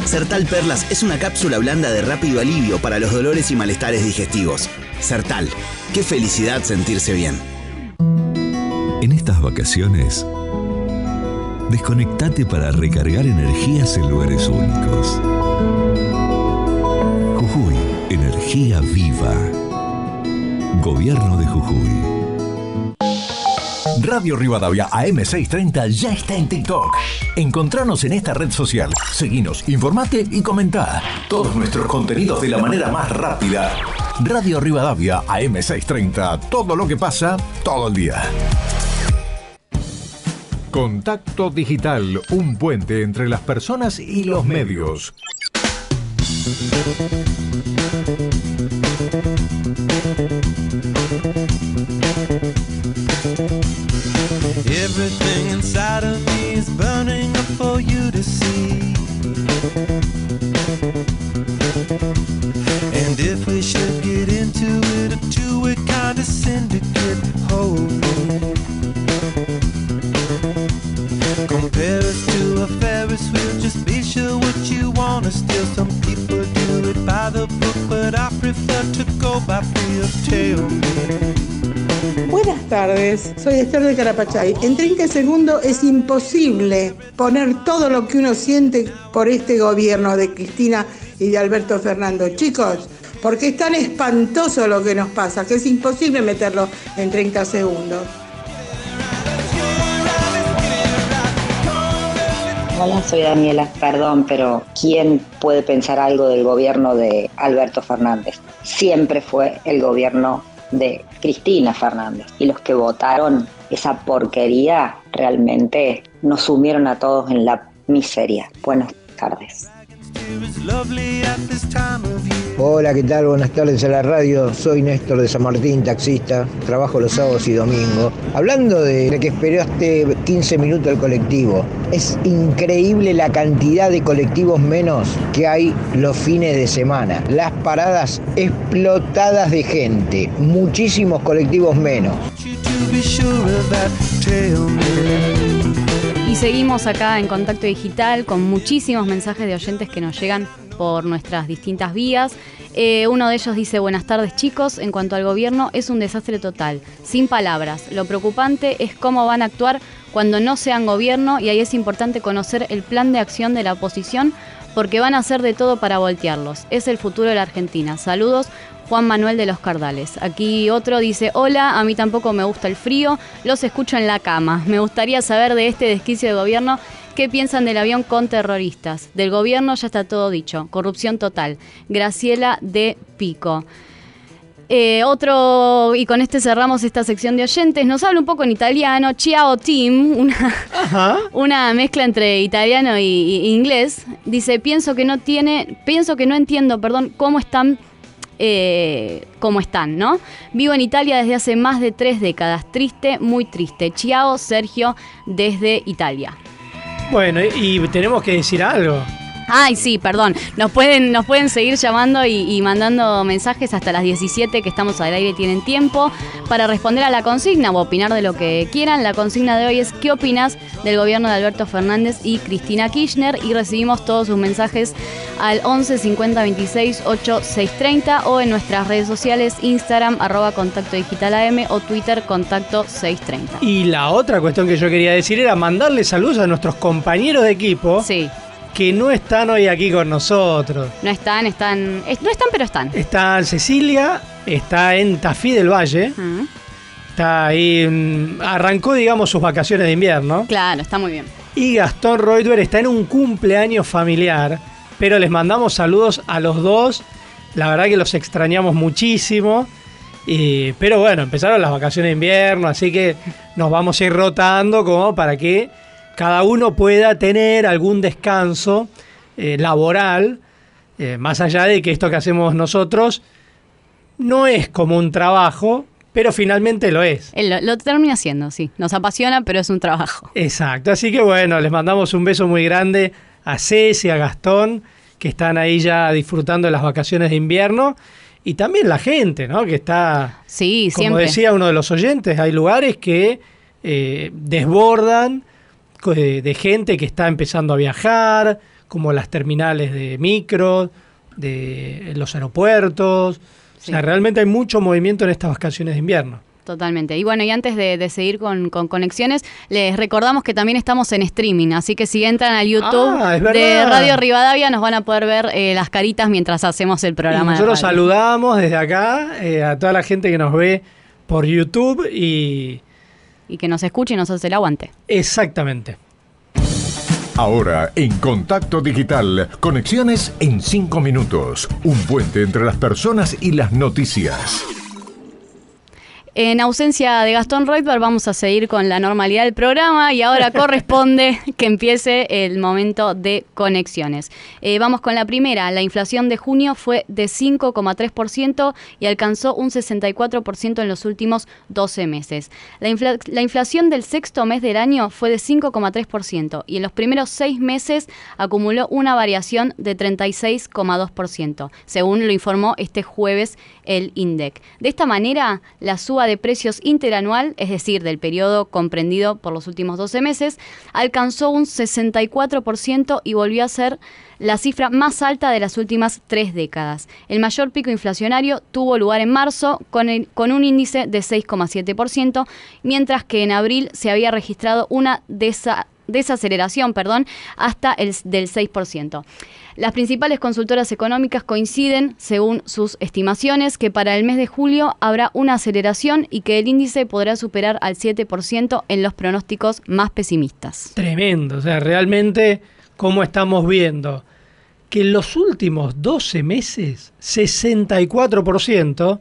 Sertal Perlas es una cápsula blanda de rápido alivio para los dolores y malestares digestivos. Sertal, qué felicidad sentirse bien. En estas vacaciones, desconectate para recargar energías en lugares únicos. Jujuy, energía viva. Gobierno de Jujuy. Radio Rivadavia AM630 ya está en TikTok. Encontranos en esta red social. Seguinos, informate y comentá. Todos nuestros contenidos de la manera más rápida. Radio Rivadavia AM630. Todo lo que pasa, todo el día. Contacto Digital, un puente entre las personas y los medios. Buenas tardes, soy Esther de Carapachay. En 30 segundos es imposible poner todo lo que uno siente por este gobierno de Cristina y de Alberto Fernando. Chicos, porque es tan espantoso lo que nos pasa que es imposible meterlo en 30 segundos. Hola, soy Daniela. Perdón, pero ¿quién puede pensar algo del gobierno de Alberto Fernández? Siempre fue el gobierno de Cristina Fernández. Y los que votaron esa porquería realmente nos sumieron a todos en la miseria. Buenas tardes. Hola, ¿qué tal? Buenas tardes a la radio. Soy Néstor de San Martín, taxista. Trabajo los sábados y domingos. Hablando de que esperaste 15 minutos el colectivo, es increíble la cantidad de colectivos menos que hay los fines de semana. Las paradas explotadas de gente. Muchísimos colectivos menos. Y seguimos acá en Contacto Digital con muchísimos mensajes de oyentes que nos llegan por nuestras distintas vías. Eh, uno de ellos dice, buenas tardes chicos, en cuanto al gobierno es un desastre total, sin palabras. Lo preocupante es cómo van a actuar cuando no sean gobierno y ahí es importante conocer el plan de acción de la oposición porque van a hacer de todo para voltearlos. Es el futuro de la Argentina. Saludos, Juan Manuel de los Cardales. Aquí otro dice, hola, a mí tampoco me gusta el frío, los escucho en la cama. Me gustaría saber de este desquicio de gobierno ¿Qué piensan del avión con terroristas? Del gobierno ya está todo dicho. Corrupción total. Graciela de Pico. Eh, otro, y con este cerramos esta sección de oyentes, nos habla un poco en italiano, Ciao Team, una, *laughs* una mezcla entre italiano y, inglés. Dice, pienso que no tiene, pienso que no entiendo, perdón, cómo están eh, cómo están, ¿no? Vivo en Italia desde hace más de tres décadas. Triste, muy triste. Ciao, Sergio, desde Italia. Bueno, y tenemos que decir algo. Ay, sí, perdón. Nos pueden, nos pueden seguir llamando y, mandando mensajes hasta las 17 que estamos al aire tienen tiempo para responder a la consigna o opinar de lo que quieran. La consigna de hoy es ¿qué opinas del gobierno de Alberto Fernández y Cristina Kirchner? Y recibimos todos sus mensajes al 11 50 26 8 630 o en nuestras redes sociales Instagram arroba contacto digital AM o Twitter contacto 630. Y la otra cuestión que yo quería decir era mandarle saludos a nuestros compañeros de equipo. Sí que no están hoy aquí con nosotros. No están, están. No están, pero están. Está Cecilia, está en Tafí del Valle. Está ahí. Mm, arrancó, digamos, sus vacaciones de invierno. Claro, está muy bien. Y Gastón Reuter está en un cumpleaños familiar. Pero les mandamos saludos a los dos. La verdad que los extrañamos muchísimo. pero bueno, empezaron las vacaciones de invierno, así que nos vamos a ir rotando como para que cada uno pueda tener algún descanso eh, laboral, eh, más allá de que esto que hacemos nosotros no es como un trabajo, pero finalmente lo es. Lo, termina siendo, sí. Nos apasiona, pero es un trabajo. Exacto. Así que bueno, les mandamos un beso muy grande a Ceci, a Gastón, que están ahí ya disfrutando de las vacaciones de invierno. Y también la gente, ¿no? Que está. Sí, como decía uno de los oyentes, hay lugares que eh, desbordan de, gente que está empezando a viajar, como las terminales de micro, de los aeropuertos. O sea, realmente hay mucho movimiento en estas vacaciones de invierno. Totalmente. Y bueno, y antes de, seguir con, conexiones, les recordamos que también estamos en streaming, así que si entran al YouTube ah, de Radio Rivadavia nos van a poder ver eh, las caritas mientras hacemos el programa. nosotros saludamos desde acá eh, a toda la gente que nos ve por YouTube y, y que nos escuche y nos hace el aguante. Exactamente. Ahora, en Contacto Digital, conexiones en 5 minutos. Un puente entre las personas y las noticias. En ausencia de Gastón Reutberg vamos a seguir con la normalidad del programa y ahora *laughs* corresponde que empiece el momento de conexiones. Eh, vamos con la primera. La inflación de junio fue de 5,3% y alcanzó un 64% en los últimos 12 meses. La, la, inflación del sexto mes del año fue de 5,3% y en los primeros seis meses acumuló una variación de 36,2%, según lo informó este jueves el INDEC. De esta manera, la suba de precios interanual, es decir, del periodo comprendido por los últimos 12 meses, alcanzó un 64% y volvió a ser la cifra más alta de las últimas tres décadas. El mayor pico inflacionario tuvo lugar en marzo con, con un índice de 6,7%, mientras que en abril se había registrado una desa desaceleración perdón, hasta el del 6%. Las principales consultoras económicas coinciden, según sus estimaciones, que para el mes de julio habrá una aceleración y que el índice podrá superar al 7% en los pronósticos más pesimistas. Tremendo, o sea, realmente, como estamos viendo? Que en los últimos 12 meses, 64%,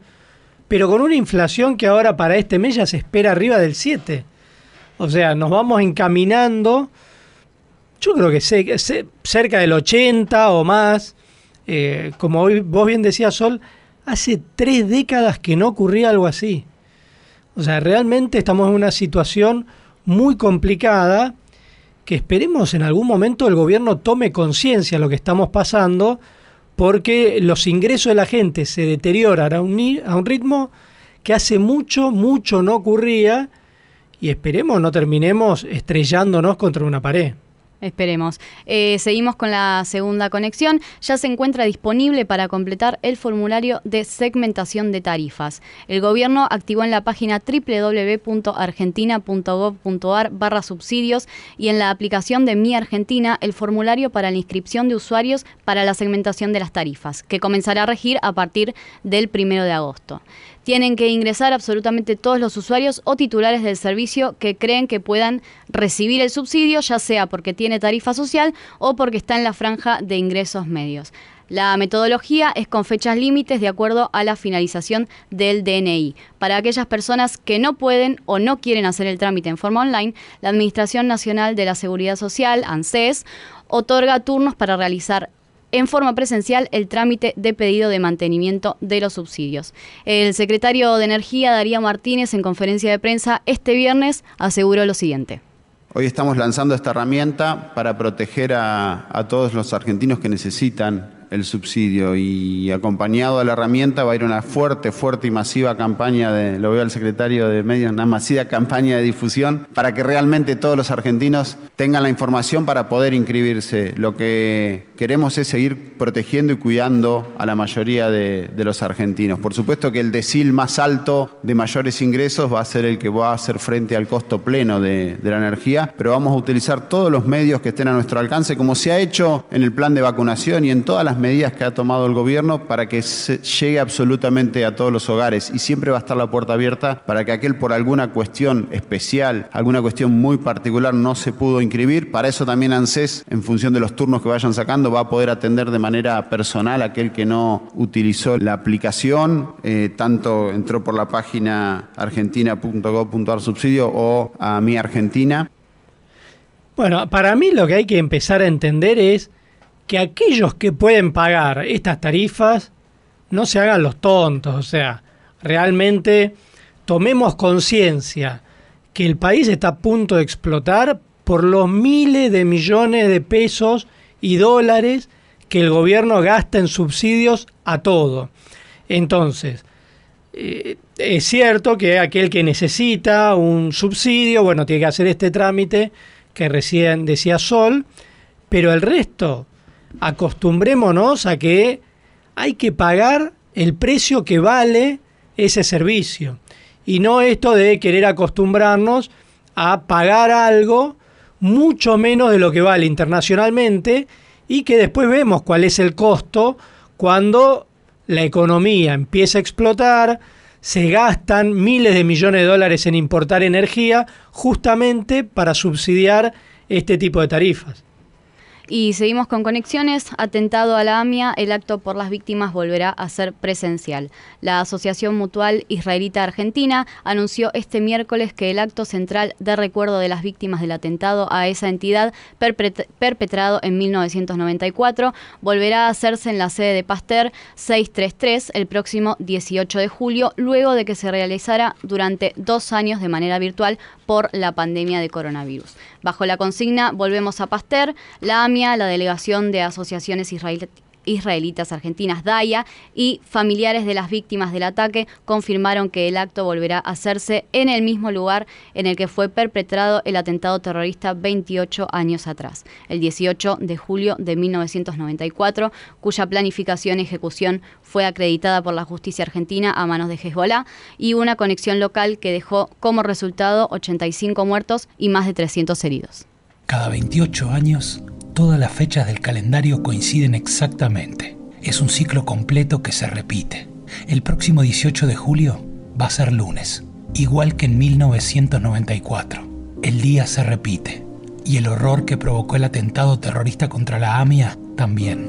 pero con una inflación que ahora para este mes ya se espera arriba del 7%. O sea, nos vamos encaminando yo creo que se- se- cerca del 80 o más. Eh, como hoy- vos bien decías, Sol, hace tres décadas que no ocurría algo así. O sea, realmente estamos en una situación muy complicada que esperemos en algún momento el gobierno tome conciencia de lo que estamos pasando porque los ingresos de la gente se deterioran a un, a un ritmo que hace mucho, mucho no ocurría y esperemos no terminemos estrellándonos contra una pared. Esperemos. Eh, seguimos con la segunda conexión. Ya se encuentra disponible para completar el formulario de segmentación de tarifas. El gobierno activó en la página www.argentina.gov.ar barra subsidios y en la aplicación de Mi Argentina el formulario para la inscripción de usuarios para la segmentación de las tarifas, que comenzará a regir a partir del primero de agosto. Tienen que ingresar absolutamente todos los usuarios o titulares del servicio que creen que puedan recibir el subsidio, ya sea porque tiene tarifa social o porque está en la franja de ingresos medios. La metodología es con fechas límites de acuerdo a la finalización del DNI. Para aquellas personas que no pueden o no quieren hacer el trámite en forma online, la Administración Nacional de la Seguridad Social, ANSES, otorga turnos para realizar en forma presencial el trámite de pedido de mantenimiento de los subsidios. El secretario de Energía, Darío Martínez, en conferencia de prensa este viernes aseguró lo siguiente. Hoy estamos lanzando esta herramienta para proteger a, todos los argentinos que necesitan el subsidio y acompañado a la herramienta va a ir una fuerte, fuerte y masiva campaña de, lo veo al secretario de Medios, una masiva campaña de difusión para que realmente todos los argentinos tengan la información para poder inscribirse. Lo que queremos es seguir protegiendo y cuidando a la mayoría de, los argentinos. Por supuesto que el decil más alto de mayores ingresos va a ser el que va a hacer frente al costo pleno de, de la energía, pero vamos a utilizar todos los medios que estén a nuestro alcance, como se ha hecho en el plan de vacunación y en todas las medidas que ha tomado el gobierno para que se llegue absolutamente a todos los hogares y siempre va a estar la puerta abierta para que aquel por alguna cuestión especial, alguna cuestión muy particular no se pudo inscribir. Para eso también ANSES, en función de los turnos que vayan sacando, va a poder atender de manera personal aquel que no utilizó la aplicación, eh, tanto entró por la página argentina.gov.ar subsidio o a mi Argentina. Bueno, para mí lo que hay que empezar a entender es que aquellos que pueden pagar estas tarifas no se hagan los tontos, o sea, realmente tomemos conciencia que el país está a punto de explotar por los miles de millones de pesos y dólares que el gobierno gasta en subsidios a todo. Entonces, eh, es cierto que aquel que necesita un subsidio, bueno, tiene que hacer este trámite que recién decía Sol, pero el resto, acostumbrémonos a que hay que pagar el precio que vale ese servicio. Y no esto de querer acostumbrarnos a pagar algo mucho menos de lo que vale internacionalmente y que después vemos cuál es el costo cuando la economía empieza a explotar, se gastan miles de millones de dólares en importar energía justamente para subsidiar este tipo de tarifas. Y seguimos con conexiones. Atentado a la AMIA, el acto por las víctimas volverá a ser presencial. La Asociación Mutual Israelita Argentina anunció este miércoles que el acto central de recuerdo de las víctimas del atentado a esa entidad perpet- perpetrado en 1994 volverá a hacerse en la sede de Pasteur 633 el próximo 18 de julio, luego de que se realizara durante dos años de manera virtual por la pandemia de coronavirus. Bajo la consigna Volvemos a Pasteur, la AMIA, la Delegación de Asociaciones Israel- Israelitas Argentinas DAIA y familiares de las víctimas del ataque confirmaron que el acto volverá a hacerse en el mismo lugar en el que fue perpetrado el atentado terrorista 28 años atrás, el 18 de julio de 1994, cuya planificación y ejecución fue acreditada por la justicia argentina a manos de Hezbollah y una conexión local que dejó como resultado 85 muertos y más de 300 heridos. Cada 28 años, todas las fechas del calendario coinciden exactamente. Es un ciclo completo que se repite. El próximo 18 de julio va a ser lunes, igual que en 1994. El día se repite y el horror que provocó el atentado terrorista contra la AMIA también.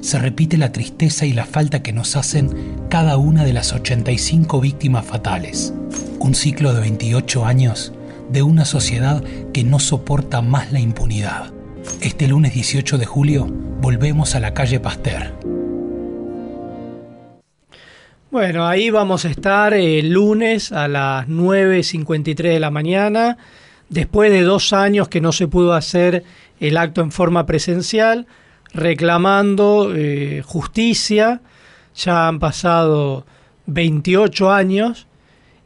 Se repite la tristeza y la falta que nos hacen cada una de las 85 víctimas fatales. Un ciclo de 28 años de una sociedad que no soporta más la impunidad. Este lunes 18 de julio volvemos a la calle Pasteur. Bueno, ahí vamos a estar el lunes a las 9.53 de la mañana, después de dos años que no se pudo hacer el acto en forma presencial, reclamando eh, justicia. Ya han pasado 28 años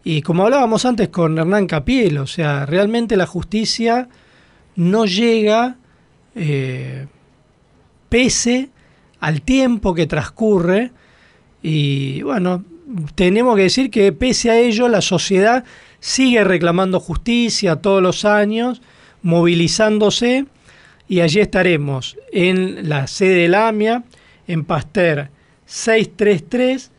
y como hablábamos antes con Hernán Capiel, o sea, realmente la justicia no llega eh, pese al tiempo que transcurre y bueno, tenemos que decir que pese a ello la sociedad sigue reclamando justicia todos los años, movilizándose y allí estaremos en la sede de la AMIA, en Pasteur 633,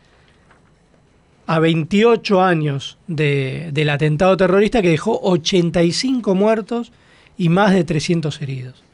a 28 años de, del atentado terrorista que dejó 85 muertos y más de 300 heridos.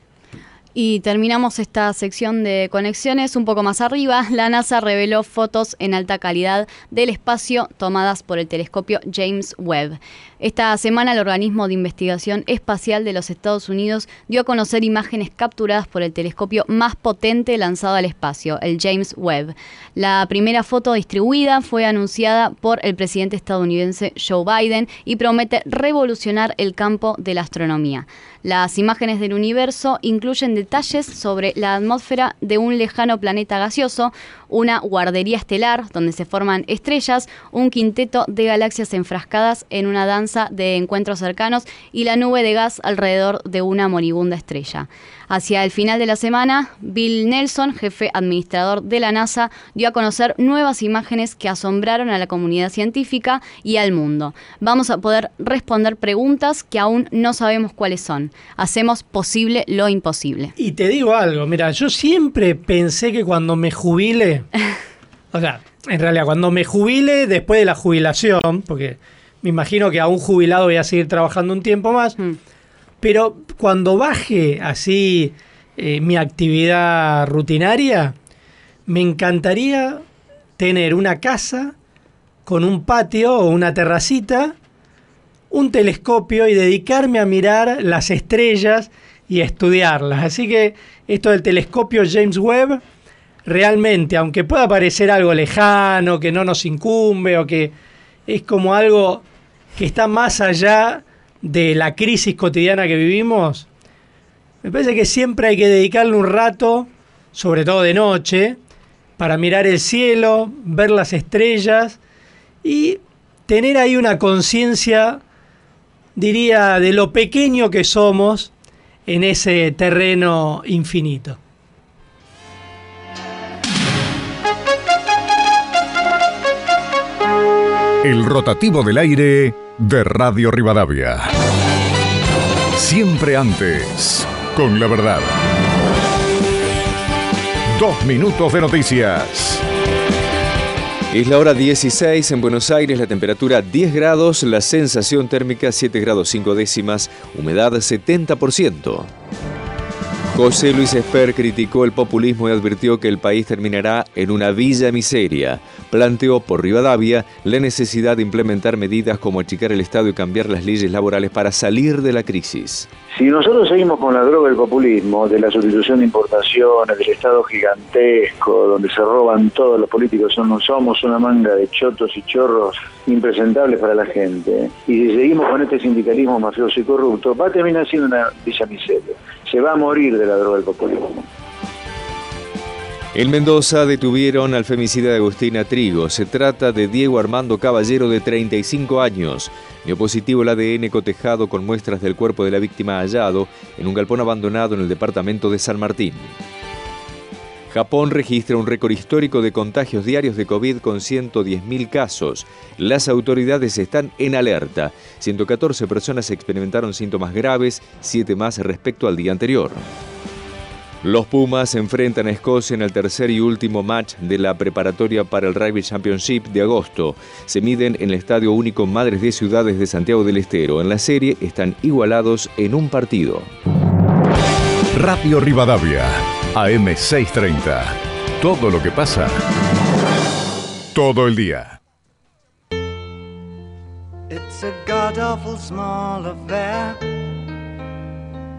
Y terminamos esta sección de conexiones un poco más arriba. *laughs* La NASA reveló fotos en alta calidad del espacio tomadas por el telescopio James Webb. Esta semana el organismo de investigación espacial de los Estados Unidos dio a conocer imágenes capturadas por el telescopio más potente lanzado al espacio, el James Webb. La primera foto distribuida fue anunciada por el presidente estadounidense Joe Biden y promete revolucionar el campo de la astronomía. Las imágenes del universo incluyen detalles sobre la atmósfera de un lejano planeta gaseoso, una guardería estelar donde se forman estrellas, un quinteto de galaxias enfrascadas en una danza de encuentros cercanos y la nube de gas alrededor de una moribunda estrella. Hacia el final de la semana, Bill Nelson, jefe administrador de la NASA, dio a conocer nuevas imágenes que asombraron a la comunidad científica y al mundo. Vamos a poder responder preguntas que aún no sabemos cuáles son. Hacemos posible lo imposible. Y te digo algo, mira, yo siempre pensé que cuando me jubile, *laughs* o sea, en realidad cuando me jubile después de la jubilación, porque me imagino que a un jubilado voy a seguir trabajando un tiempo más, pero cuando baje así eh, mi actividad rutinaria, me encantaría tener una casa con un patio o una terracita, un telescopio y dedicarme a mirar las estrellas y estudiarlas. Así que esto del telescopio James Webb, realmente, aunque pueda parecer algo lejano, que no nos incumbe o que es como algo que está más allá de la crisis cotidiana que vivimos, me parece que siempre hay que dedicarle un rato, sobre todo de noche, para mirar el cielo, ver las estrellas y tener ahí una conciencia, diría, de lo pequeño que somos en ese terreno infinito. El rotativo del aire de Radio Rivadavia. Siempre antes, con la verdad. Dos minutos de noticias. Es la hora 16 en Buenos Aires, la temperatura 10 grados, la sensación térmica 7 grados 5 décimas, humedad 70%. José Luis Esper criticó el populismo y advirtió que el país terminará en una villa miseria. Planteó por Rivadavia la necesidad de implementar medidas como achicar el Estado y cambiar las leyes laborales para salir de la crisis. Si nosotros seguimos con la droga del populismo, de la sustitución de importaciones, del Estado gigantesco, donde se roban todos los políticos, somos, somos una manga de chotos y chorros impresentables para la gente, y si seguimos con este sindicalismo mafioso y corrupto, va a terminar siendo una villa miseria. Se va a morir de la droga del populismo. En Mendoza detuvieron al femicida de Agustina Trigo. Se trata de Diego Armando Caballero de 35 años. Dio positivo el ADN cotejado con muestras del cuerpo de la víctima hallado en un galpón abandonado en el departamento de San Martín. Japón registra un récord histórico de contagios diarios de COVID con 110.000 casos. Las autoridades están en alerta. 114 personas experimentaron síntomas graves, 7 más respecto al día anterior. Los Pumas se enfrentan a Escocia en el tercer y último match de la preparatoria para el Rugby Championship de agosto. Se miden en el Estadio Único Madres de Ciudades de Santiago del Estero. En la serie están igualados en un partido. Radio Rivadavia, AM630. Todo lo que pasa. Todo el día. It's a god awful small affair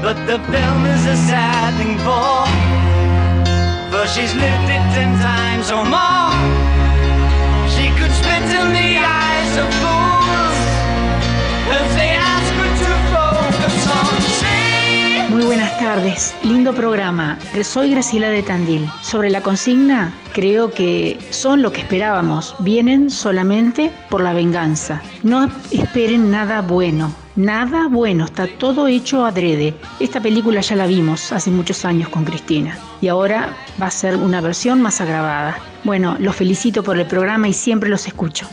But the film is a sad thing for, for she's lived it ten times or more. She could spit in the eyes of fools buenas tardes, lindo programa. Soy Graciela de Tandil. Sobre la consigna, creo que son lo que esperábamos. Vienen solamente por la venganza. No esperen nada bueno. Nada bueno, está todo hecho adrede. Esta película ya la vimos hace muchos años con Cristina y ahora va a ser una versión más agravada. Bueno, los felicito por el programa y siempre los escucho.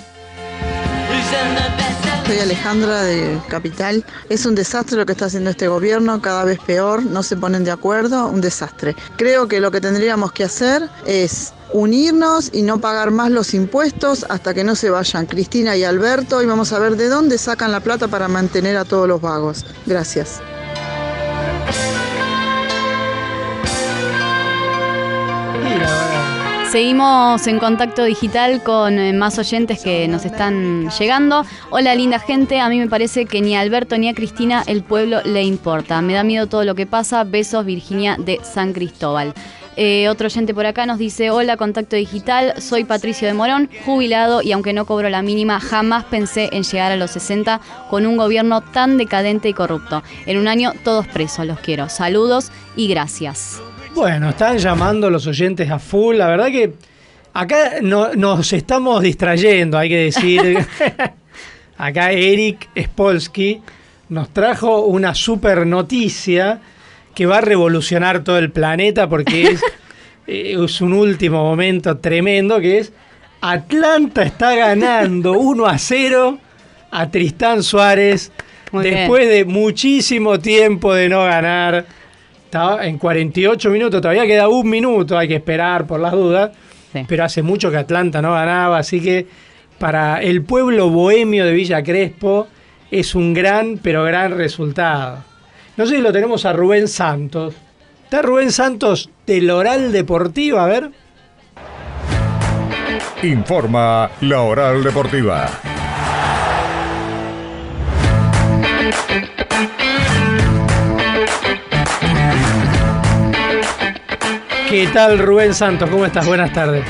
Soy Alejandra de Capital. Es un desastre lo que está haciendo este gobierno, cada vez peor, no se ponen de acuerdo, un desastre. Creo que lo que tendríamos que hacer es unirnos y no pagar más los impuestos hasta que no se vayan Cristina y Alberto y vamos a ver de dónde sacan la plata para mantener a todos los vagos. Gracias. Seguimos en contacto digital con eh, más oyentes que nos están llegando. Hola linda gente, a mí me parece que ni a Alberto ni a Cristina el pueblo le importa. Me da miedo todo lo que pasa. Besos Virginia de San Cristóbal. Eh, otro oyente por acá nos dice, hola contacto digital, soy Patricio de Morón, jubilado y aunque no cobro la mínima, jamás pensé en llegar a los 60 con un gobierno tan decadente y corrupto. En un año todos presos, los quiero. Saludos y gracias. Bueno, están llamando los oyentes a full. La verdad que acá no- nos estamos distrayendo, hay que decir. *laughs* acá Eric Spolsky nos trajo una super noticia que va a revolucionar todo el planeta porque es, *laughs* eh, es un último momento tremendo que es Atlanta está ganando *laughs* 1 a 0 a Tristán Suárez Muy bien. después de muchísimo tiempo de no ganar. Estaba en 48 minutos, todavía queda un minuto, hay que esperar por las dudas. Pero hace mucho que Atlanta no ganaba, así que para el pueblo bohemio de Villa Crespo es un gran, pero gran resultado. No sé si lo tenemos a Rubén Santos. Está Rubén Santos del Oral Deportiva, a ver. Informa la Oral Deportiva. ¿Qué tal Rubén Santos? ¿Cómo estás? Buenas tardes.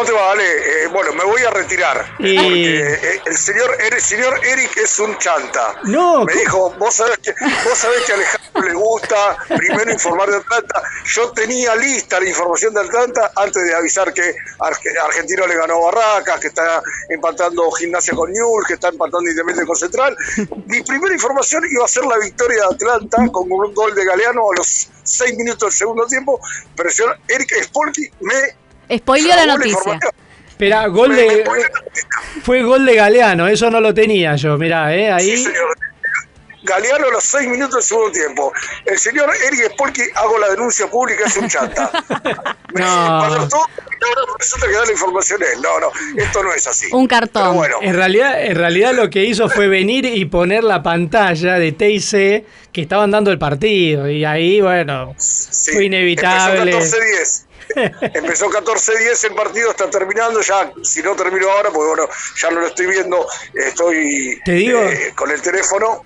¿Cómo te va, Ale? Eh, bueno, me voy a retirar. Y- Porque eh, el señor, el señor Eric es un chanta. No, Me dijo, vos sabés que, vos sabés que a Alejandro le gusta primero informar de Atlanta. Yo tenía lista la información de Atlanta antes de avisar que Arge- Argentino le ganó Barracas, que está empatando Gimnasia con Newell, que está empatando Independiente con Central. Mi primera información iba a ser la victoria de Atlanta con un gol de Galeano a los seis minutos del segundo tiempo. Pero el señor Eric Spolky me Spoileó la noticia. Espera, gol de. Fue gol de Galeano, eso no lo tenía yo, mirá, ¿eh? Ahí. Sí, señor. Galeano a los seis minutos del segundo tiempo. El señor Eric Spolky, hago la denuncia pública, es un chanta. Para *laughs* todo, y ahora resulta que da la información él. No, no, esto no es así. Un cartón. Pero bueno, En realidad, en realidad lo que hizo fue venir y poner la pantalla de TIC que estaban dando el partido. Y ahí, bueno, sí, fue inevitable. Empezó 14-10. Empezó 14-10, el partido está terminando, ya si no termino ahora, porque bueno, ya no lo estoy viendo, estoy Te digo. eh, con el teléfono.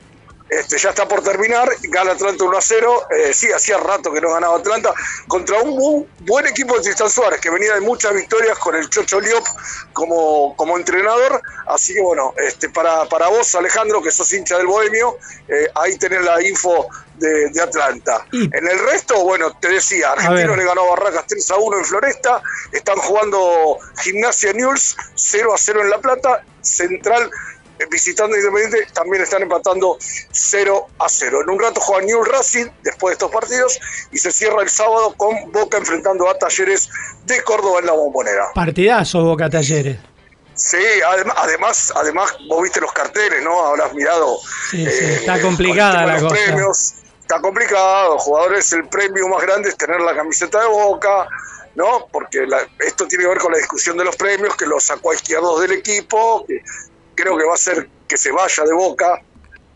Este, ya está por terminar, gana Atlanta 1 a 0. Eh, sí, hacía rato que no ganaba Atlanta contra un bu- buen equipo de Tristan Suárez que venía de muchas victorias con el Chocho Liop como, como entrenador. Así que bueno, este, para, para vos, Alejandro, que sos hincha del Bohemio, eh, ahí tenés la info de, de Atlanta. En el resto, bueno, te decía, Argentino le ganó a Barracas 3 a 1 en Floresta, están jugando Gimnasia Newell's 0 a 0 en La Plata, Central visitando a Independiente también están empatando 0 a 0. En un rato juega Newell Racing después de estos partidos y se cierra el sábado con Boca enfrentando a Talleres de Córdoba en la Bombonera. Partidazo Boca Talleres. Sí, adem- además, además vos viste los carteles, ¿no? Habrás mirado. Sí, sí, eh, está con el complicada la los cosa. premios. está complicado. Jugadores, el premio más grande es tener la camiseta de Boca, ¿no? Porque la- esto tiene que ver con la discusión de los premios, que lo sacó a izquierdos del equipo, que creo que va a ser que se vaya de Boca.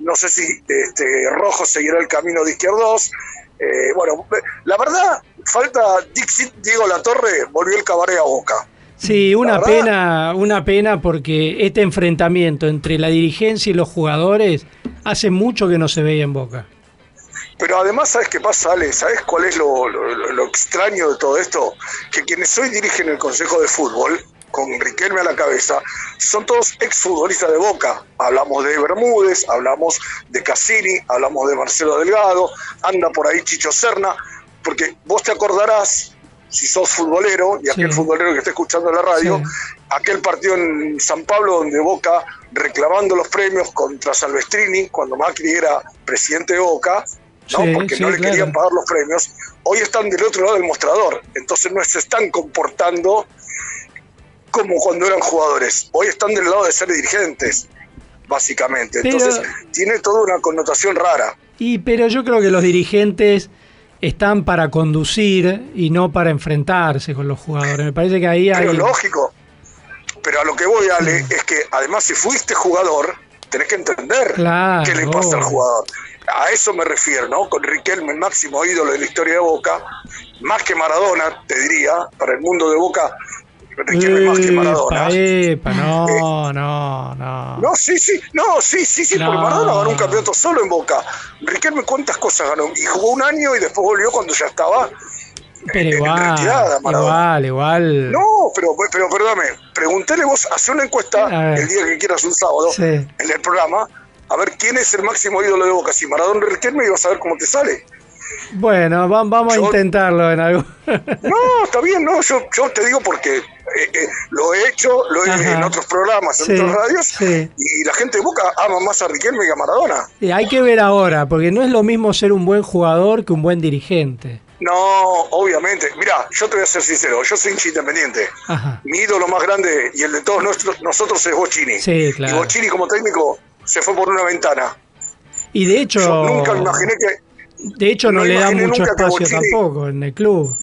No sé si este, Rojo seguirá el camino de izquierdos. Eh, bueno, la verdad, falta Dixit, Diego Latorre, volvió el cabaret a Boca. Sí, una pena, una pena porque este enfrentamiento entre la dirigencia y los jugadores hace mucho que no se veía en Boca. Pero además, ¿sabes qué pasa, Ale? ¿Sabes cuál es lo, lo- lo extraño de todo esto? Que quienes hoy dirigen el Consejo de Fútbol, con Riquelme a la cabeza, son todos exfutbolistas de Boca. Hablamos de Bermúdez, hablamos de Cassini, hablamos de Marcelo Delgado, anda por ahí Chicho Serna, porque vos te acordarás, si sos futbolero, y aquel Sí. futbolero que está escuchando la radio, aquel partido en San Pablo donde Boca reclamando los premios contra Salvestrini, cuando Macri era presidente de Boca, ¿no? Sí, porque sí, no le claro. querían pagar los premios, hoy están del otro lado del mostrador, entonces no se están comportando como cuando eran jugadores, hoy están del lado de ser dirigentes, básicamente, Pero- entonces tiene toda una connotación rara. Y pero yo creo que los dirigentes están para conducir y no para enfrentarse con los jugadores. Me parece que ahí hay Pero lógico, pero a lo que voy, Ale, es que además si fuiste jugador, tenés que entender Claro, qué le pasa al jugador. A eso me refiero, ¿no? Con Riquelme, el máximo ídolo de la historia de Boca, más que Maradona, te diría, para el mundo de Boca, Riquelme más que Maradona. Eh, Epa, no, no, no. No, sí, sí, no, sí, sí, sí, porque No. Maradona ganó un campeonato solo en Boca. Riquelme, ¿cuántas cosas ganó? Y jugó un año y después volvió cuando ya estaba. Pero retirada, igual, Maradona. igual, igual. No, pero, pero perdóname, pregúntele vos, hace una encuesta el día que quieras un sábado Sí. en el programa, a ver quién es el máximo ídolo de Boca, si Maradona o Riquelme, y vas a ver cómo te sale. Bueno, va- vamos a Yo- intentarlo en algo. No, está bien, no, yo, yo te digo porque eh, eh, lo he hecho, lo he en otros programas, en Sí, otras radios, sí. y la gente de Boca ama más a Riquelme que a Maradona. Hay que ver ahora, porque no es lo mismo ser un buen jugador que un buen dirigente. No, obviamente. Mira, yo te voy a ser sincero, yo soy hincha independiente. Ajá. Mi ídolo más grande y el de todos nosotros, nosotros es Bochini. Sí, claro. Y Bochini como técnico se fue por una ventana. Y de hecho, Yo nunca imaginé que... de hecho no, no le da mucho espacio Bochini- tampoco en el club.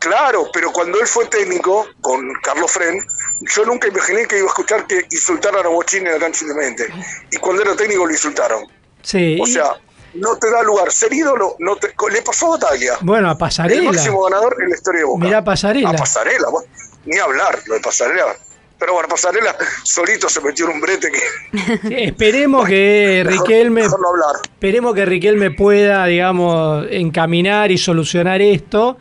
Claro, pero cuando él fue técnico con Carlos Fren, yo nunca imaginé que iba a escuchar que insultaran a Bochini en la cancha independiente. Y cuando era técnico lo insultaron. Sí. O sea, no te da lugar. Ser ídolo no te... le pasó a Bataglia. bueno, a El Pasarela. máximo ganador en la historia de Boca. Mirá Pasarela. A Pasarela, ni hablar lo de Pasarela. Pero bueno, Pasarela solito se metió en un brete que... *laughs* Sí, esperemos que Mejor- Riquelme mejor no hablar. esperemos que Riquelme pueda, digamos, encaminar y solucionar esto,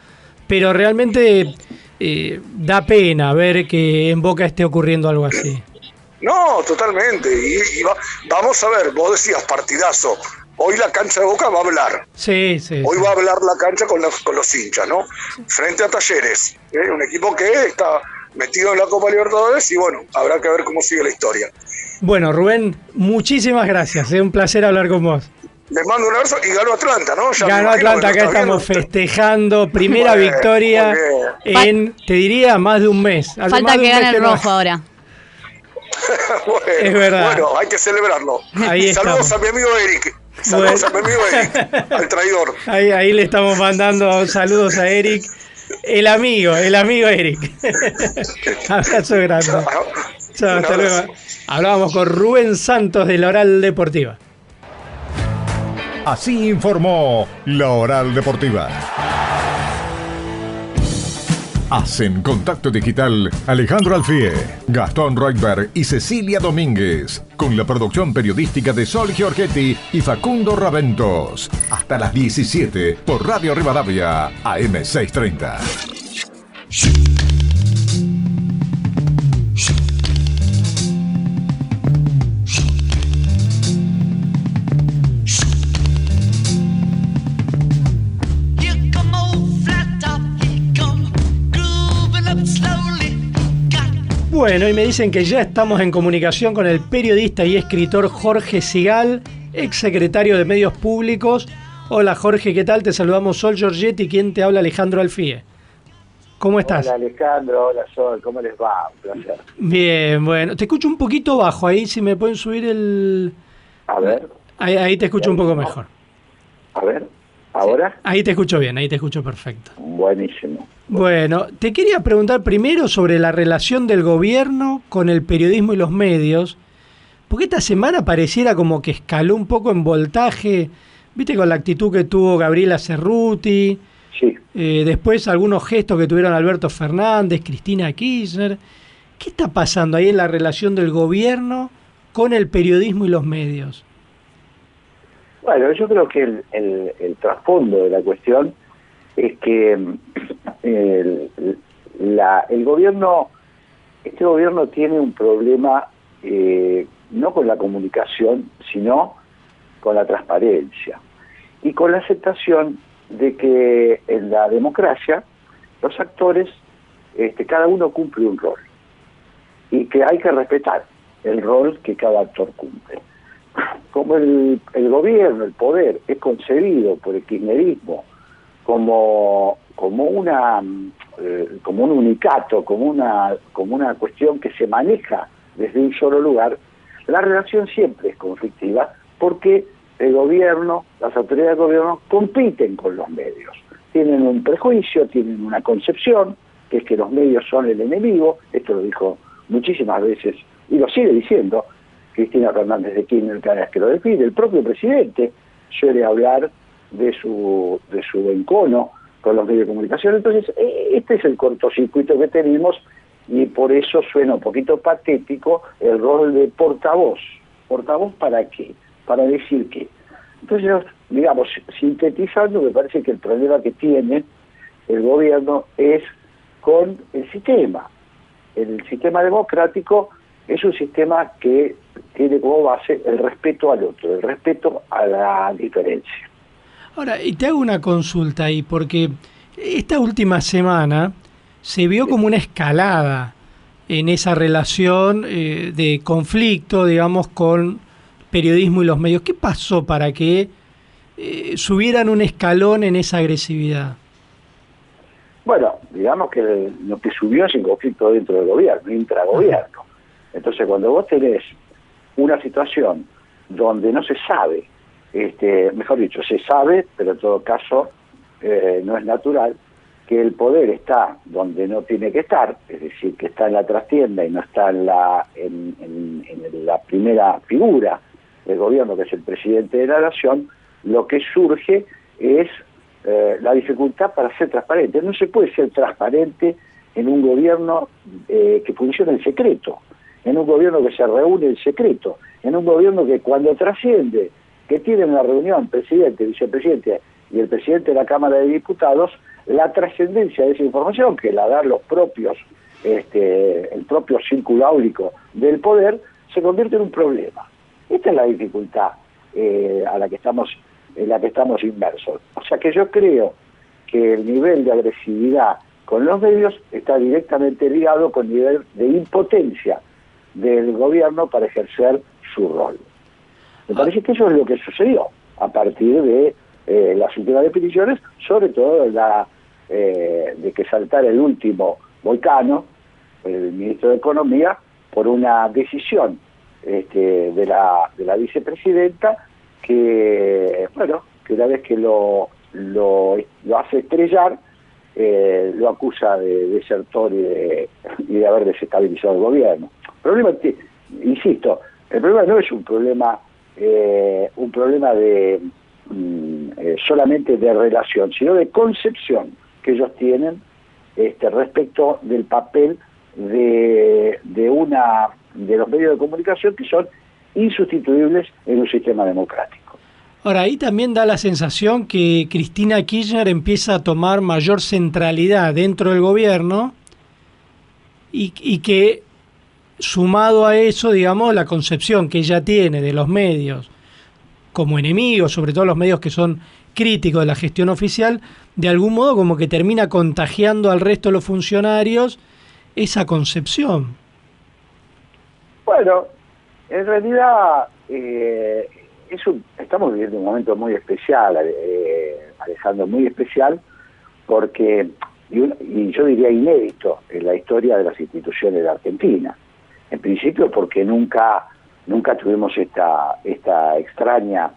pero realmente eh, da pena ver que en Boca esté ocurriendo algo así. No, totalmente. Y, y va- vamos a ver, vos decías partidazo. Hoy la cancha de Boca va a hablar. Sí, sí. Hoy sí. va a hablar la cancha con los, con los hinchas, ¿no? Frente a Talleres, ¿eh? un equipo que está metido en la Copa Libertadores y bueno, habrá que ver cómo sigue la historia. Bueno, Rubén, muchísimas gracias. Es un placer hablar con vos. Les mando un abrazo y ganó Atlanta, ¿no? Ya Ganó Atlanta, acá estamos viendo. festejando primera victoria en, te diría, más de un mes. Falta que gane el rojo ahora. *laughs* bueno, Es verdad. Bueno, hay que celebrarlo. Ahí Saludos estamos. a mi amigo Eric. Saludos Bueno. a mi amigo Eric, al traidor. *laughs* Ahí, ahí le estamos mandando saludos a Eric. El amigo, el amigo Eric. *laughs* Abrazo grande. Chao, hasta luego. Hablábamos con Rubén Santos de la Oral Deportiva. Así informó la Oral Deportiva. Hacen contacto digital Alejandro Alfie, Gastón Reutberg y Cecilia Domínguez, con la producción periodística de Sol Giorgetti y Facundo Raventos. Hasta las 17 por Radio Rivadavia, AM630. Bueno, y me dicen que ya estamos en comunicación con el periodista y escritor Jorge Sigal, ex secretario de Medios Públicos. Hola Jorge, ¿qué tal? Te saludamos Sol Giorgetti, quien te habla Alejandro Alfie. ¿Cómo estás? Hola Alejandro, hola Sol, ¿cómo les va? Un placer. Bien, bueno. Te escucho un poquito bajo ahí, si me pueden subir el... A ver, Ahí, ahí te escucho un poco mejor. A ver, ¿ahora? Ahí te escucho bien, ahí te escucho perfecto. Buenísimo. Bueno, te quería preguntar primero sobre la relación del gobierno con el periodismo y los medios, porque esta semana pareciera como que escaló un poco en voltaje, viste, con la actitud que tuvo Gabriela Cerruti, Sí. eh, después algunos gestos que tuvieron Alberto Fernández, Cristina Kirchner. ¿Qué está pasando ahí en la relación del gobierno con el periodismo y los medios? Bueno, yo creo que el, el- el trasfondo de la cuestión es que el gobierno, este gobierno tiene un problema eh, no con la comunicación, sino con la transparencia y con la aceptación de que en la democracia los actores, este, cada uno cumple un rol y que hay que respetar el rol que cada actor cumple. Como el, el gobierno, el poder, es concebido por el kirchnerismo como, como una eh, como un unicato, como una, como una cuestión que se maneja desde un solo lugar, la relación siempre es conflictiva porque el gobierno, las autoridades del gobierno compiten con los medios. Tienen un prejuicio, tienen una concepción, que es que los medios son el enemigo, esto lo dijo muchísimas veces y lo sigue diciendo, Cristina Fernández de Kirchner cada vez que lo define, el propio presidente suele hablar de su, de su encono con los medios de comunicación. Entonces, eh, este es el cortocircuito que tenemos y por eso suena un poquito patético el rol de portavoz. ¿Portavoz para qué? Para decir qué. Entonces, digamos, sintetizando, me parece que el problema que tiene el gobierno es con el sistema. El sistema democrático es un sistema que tiene como base el respeto al otro, el respeto a la diferencia. Ahora, y te hago una consulta ahí, porque esta última semana se vio como una escalada en esa relación eh, de conflicto, digamos, con periodismo y los medios. ¿Qué pasó para que eh, subieran un escalón en esa agresividad? Bueno, digamos que lo que subió es el conflicto dentro del gobierno, intragobierno. Entonces, cuando vos tenés una situación donde no se sabe, este, mejor dicho, se sabe, pero en todo caso eh, no es natural, que el poder está donde no tiene que estar, es decir, que está en la trastienda y no está en la, en, la primera figura del gobierno, que es el presidente de la nación, lo que surge es eh, la dificultad para ser transparente. No se puede ser transparente en un gobierno eh, que funciona en secreto, en un gobierno que se reúne en secreto, en un gobierno que cuando trasciende, que tiene una reunión presidente, vicepresidente y el presidente de la Cámara de Diputados, la trascendencia de esa información, que la dan los propios, este, el propio círculo áulico del poder, se convierte en un problema. Esta es la dificultad eh, a la que estamos en la que estamos inmersos. O sea que yo creo que el nivel de agresividad con los medios está directamente ligado con el nivel de impotencia del gobierno para ejercer su rol. Me parece que eso es lo que sucedió a partir de eh, las últimas definiciones, sobre todo de, eh, de que saltara el último volcano, el ministro de Economía, por una decisión este, de, la, de la vicepresidenta que, bueno, que una vez que lo, lo, lo hace estrellar, eh, lo acusa de desertor y de, y de haber desestabilizado el gobierno. El problema, insisto, el problema no es un problema, eh, un problema de mm, eh, solamente de relación, sino de concepción que ellos tienen este, respecto del papel de, de una de los medios de comunicación que son insustituibles en un sistema democrático. Ahora, ahí también da la sensación que Cristina Kirchner empieza a tomar mayor centralidad dentro del gobierno y, y que sumado a eso, digamos, la concepción que ella tiene de los medios como enemigos, sobre todo los medios que son críticos de la gestión oficial, de algún modo como que termina contagiando al resto de los funcionarios esa concepción. Bueno, en realidad eh, es un- estamos viviendo un momento muy especial, eh, Alejandro, muy especial, porque, y, yo diría inédito en la historia de las instituciones de Argentina. En principio porque nunca, nunca tuvimos esta, esta extraña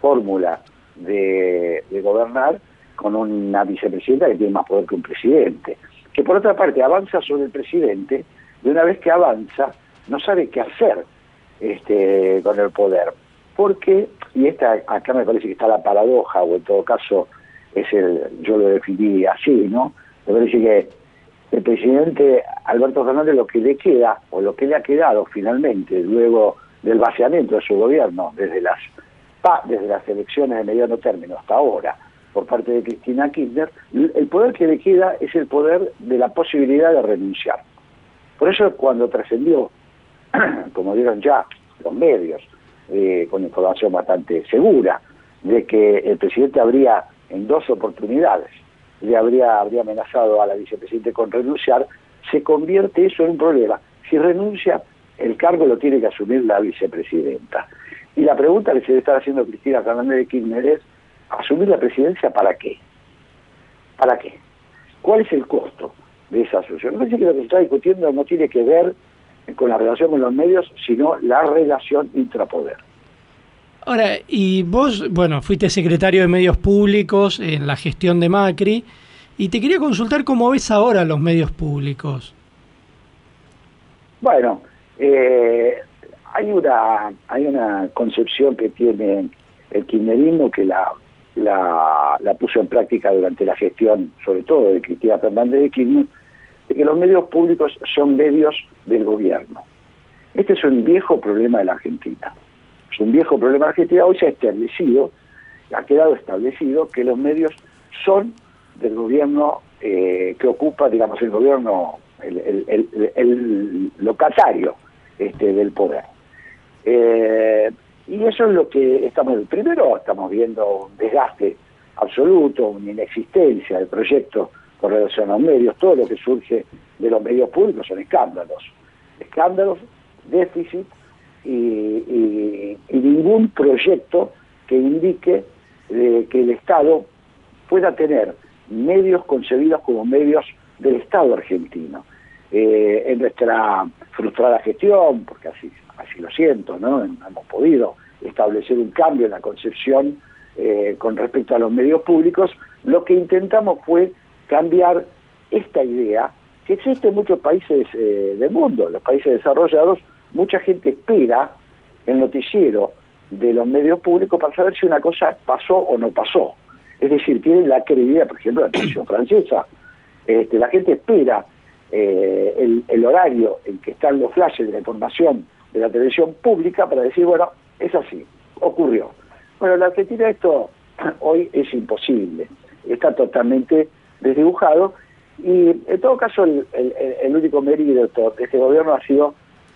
fórmula, de, gobernar con una vicepresidenta que tiene más poder que un presidente, que por otra parte avanza sobre el presidente, y una vez que avanza, no sabe qué hacer este, con el poder. Porque, y esta acá me parece que está la paradoja, o en todo caso es el, yo lo definí así, ¿no? Me parece que el presidente Alberto Fernández lo que le queda, o lo que le ha quedado finalmente, luego del vaciamiento de su gobierno, desde las, desde las elecciones de mediano término hasta ahora, por parte de Cristina Kirchner, el poder que le queda es el poder de la posibilidad de renunciar. Por eso cuando trascendió, *clears throat* como dieron ya los medios, eh, con información bastante segura, de que el presidente habría en dos oportunidades le habría, habría amenazado a la vicepresidenta con renunciar, se convierte eso en un problema. Si renuncia, el cargo lo tiene que asumir la vicepresidenta. Y la pregunta que se le está haciendo Cristina Fernández de Kirchner es, ¿asumir la presidencia para qué? ¿Para qué? ¿Cuál es el costo de esa asunción? Me parece que lo que se está discutiendo no tiene que ver con la relación con los medios, sino la relación intrapoder. Ahora, y vos, bueno, fuiste secretario de Medios Públicos en la gestión de Macri, y te quería consultar cómo ves ahora los medios públicos. Bueno, eh, hay una hay una concepción que tiene el kirchnerismo que la, la, la puso en práctica durante la gestión, sobre todo de Cristina Fernández de Kirchner, de que los medios públicos son medios del gobierno. Este es un viejo problema de la Argentina. Es un viejo problema de Argentina. Hoy se ha establecido, ha quedado establecido que los medios son del gobierno eh, que ocupa, digamos, el gobierno, el, el- el- locatario este, del poder. Eh, y eso es lo que estamos, primero estamos viendo un desgaste absoluto, una inexistencia del proyecto con relación a los medios, todo lo que surge de los medios públicos son escándalos, escándalos, déficit y, ningún proyecto que indique eh, que el Estado pueda tener medios concebidos como medios del Estado argentino. Eh, en nuestra frustrada gestión, porque así, así lo siento, ¿no? hemos podido establecer un cambio en la concepción eh, con respecto a los medios públicos, lo que intentamos fue cambiar esta idea que existe en muchos países eh, del mundo, los países desarrollados, mucha gente espera el noticiero de los medios públicos para saber si una cosa pasó o no pasó. Es decir, tienen la credibilidad, por ejemplo, la televisión francesa. Este, la gente espera eh, el, el horario en que están los flashes de la información de la televisión pública para decir, bueno, es así, ocurrió. Bueno, en la Argentina esto *clears throat* hoy es imposible, está totalmente desdibujado y en todo caso el, el- el único mérito de este gobierno ha sido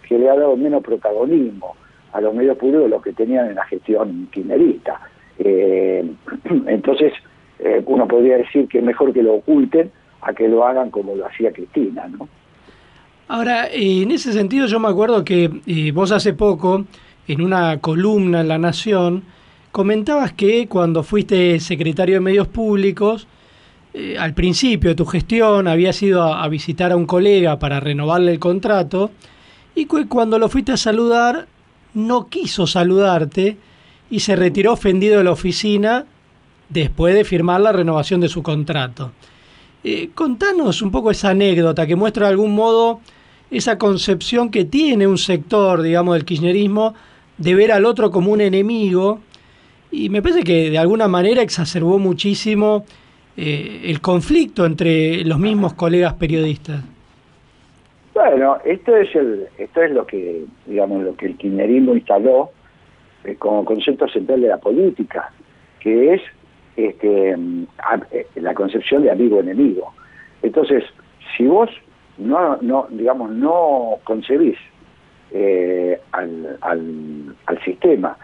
que le ha dado menos protagonismo a los medios públicos de los que tenían en la gestión kirchnerista. Eh, *clears throat* entonces, eh, uno podría decir que es mejor que lo oculten a que lo hagan como lo hacía Cristina, ¿no? Ahora, eh, en ese sentido yo me acuerdo que vos hace poco, en una columna en La Nación, comentabas que cuando fuiste secretario de Medios Públicos, al principio de tu gestión habías ido a visitar a un colega para renovarle el contrato y cuando lo fuiste a saludar no quiso saludarte y se retiró ofendido de la oficina después de firmar la renovación de su contrato. Eh, contanos un poco esa anécdota que muestra de algún modo esa concepción que tiene un sector, digamos, del kirchnerismo de ver al otro como un enemigo y me parece que de alguna manera exacerbó muchísimo eh, el conflicto entre los mismos colegas periodistas. Bueno, esto es el, esto es lo que, digamos, lo que el kirchnerismo instaló eh, como concepto central de la política, que es este, mm, eh, la concepción de amigo-enemigo. Entonces, si vos no, no digamos, no concebís eh, al, al- al sistema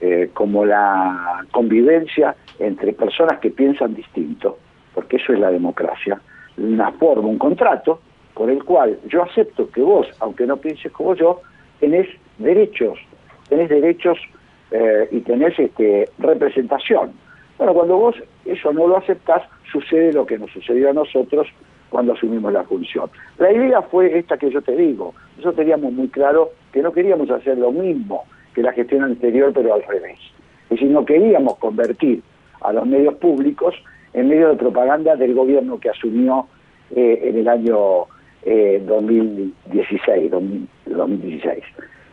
eh, como la convivencia entre personas que piensan distinto, porque eso es la democracia, una forma, un contrato por el cual yo acepto que vos, aunque no pienses como yo, tenés derechos, tenés derechos eh, y tenés este, representación. Bueno, cuando vos eso no lo aceptás, sucede lo que nos sucedió a nosotros cuando asumimos la función. La idea fue esta que yo te digo. Nosotros teníamos muy claro que no queríamos hacer lo mismo que la gestión anterior, pero al revés. Es decir, no queríamos convertir a los medios públicos en medio de propaganda del gobierno que asumió eh, en el año eh, 2016. 2016.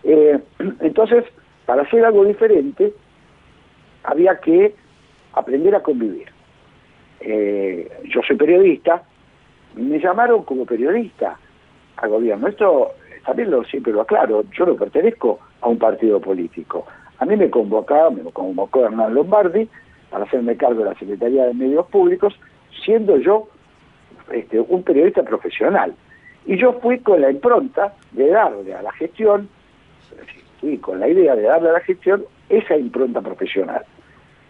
Eh, *clears throat* entonces, para hacer algo diferente, había que aprender a convivir. Eh, yo soy periodista, me llamaron como periodista al gobierno. Esto también lo, siempre lo aclaro, yo no pertenezco a un partido político. A mí me convocaba, me convocó Hernán Lombardi para hacerme cargo de la Secretaría de Medios Públicos, siendo yo este, un periodista profesional. Y yo fui con la impronta de darle a la gestión, y con la idea de darle a la gestión esa impronta profesional.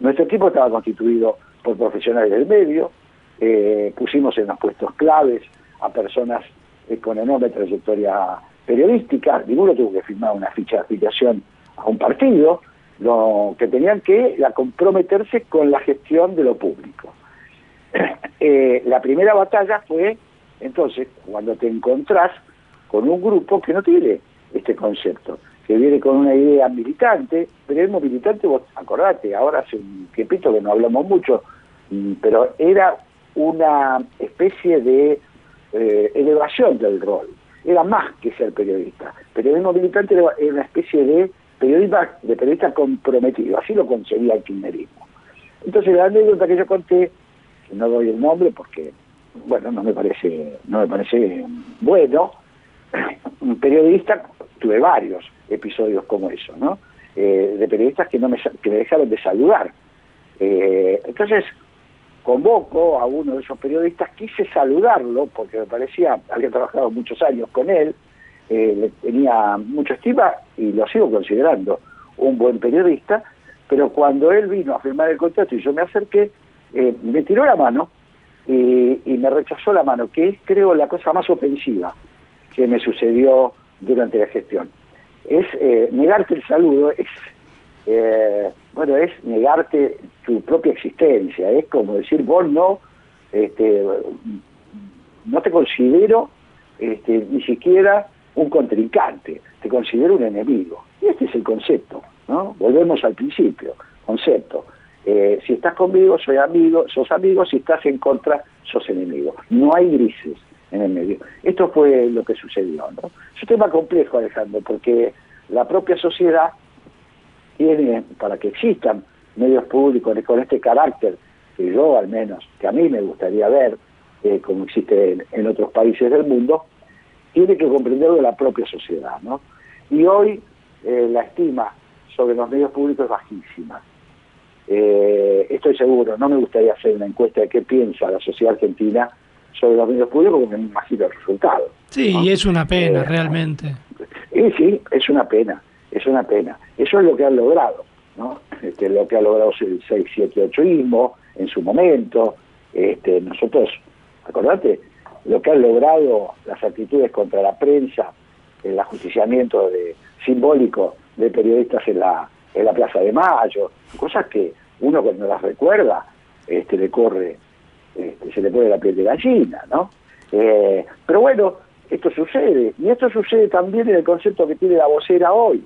Nuestro equipo estaba constituido por profesionales del medio, eh, pusimos en los puestos claves a personas eh, con enorme trayectoria periodística, ninguno tuvo que firmar una ficha de afiliación a un partido, lo que tenían que comprometerse con la gestión de lo público. *clears throat* Eh, la primera batalla fue, entonces, cuando te encontrás con un grupo que no tiene este concepto, que viene con una idea militante, periodismo militante, vos acordate, ahora hace un tiempito que no hablamos mucho, mm, pero era una especie de eh, elevación del rol, era más que ser periodista. Periodismo militante era una especie de periodista, de periodista comprometido, así lo concebía el kirchnerismo. Entonces la anécdota que yo conté, no doy el nombre porque, bueno, no me parece, no me parece bueno, un periodista, tuve varios episodios como eso, ¿no? Eh, de periodistas que no me, que me dejaron de saludar. Eh, entonces, convoco a uno de esos periodistas, quise saludarlo porque me parecía, había trabajado muchos años con él, eh, le tenía mucha estima y lo sigo considerando un buen periodista, pero cuando él vino a firmar el contrato y yo me acerqué, eh, me tiró la mano y, y, me rechazó la mano, que es creo la cosa más ofensiva que me sucedió durante la gestión. Es eh, negarte el saludo, es eh, bueno, es negarte tu propia existencia, es como decir, vos no, este, no te considero este, ni siquiera un contrincante, te considero un enemigo. Y este es el concepto, ¿no? Volvemos al principio, concepto. Eh, si estás conmigo, soy amigo, sos amigo, si estás en contra, sos enemigo. No hay grises en el medio. Esto fue lo que sucedió, ¿no? Es un tema complejo, Alejandro, porque la propia sociedad tiene, para que existan medios públicos con este carácter, que yo al menos, que a mí me gustaría ver, eh, como existe en, en, otros países del mundo, tiene que comprenderlo de la propia sociedad, ¿no? Y hoy eh, la estima sobre los medios públicos es bajísima. Eh, estoy seguro, no me gustaría hacer una encuesta de qué piensa la sociedad argentina sobre los medios públicos porque me imagino el resultado. Sí, ¿no? y es una pena, Eh, realmente. Y sí, es una pena, es una pena. Eso es lo que han logrado, ¿no? Este, lo que ha logrado el 678ismo en su momento. Este, nosotros, acordate, lo que han logrado las actitudes contra la prensa, el ajusticiamiento de, simbólico de periodistas en la, en la Plaza de Mayo, cosas que uno cuando las recuerda este, le corre, este, se le pone la piel de gallina, ¿no? Eh, pero bueno, esto sucede, y esto sucede también en el concepto que tiene la vocera hoy.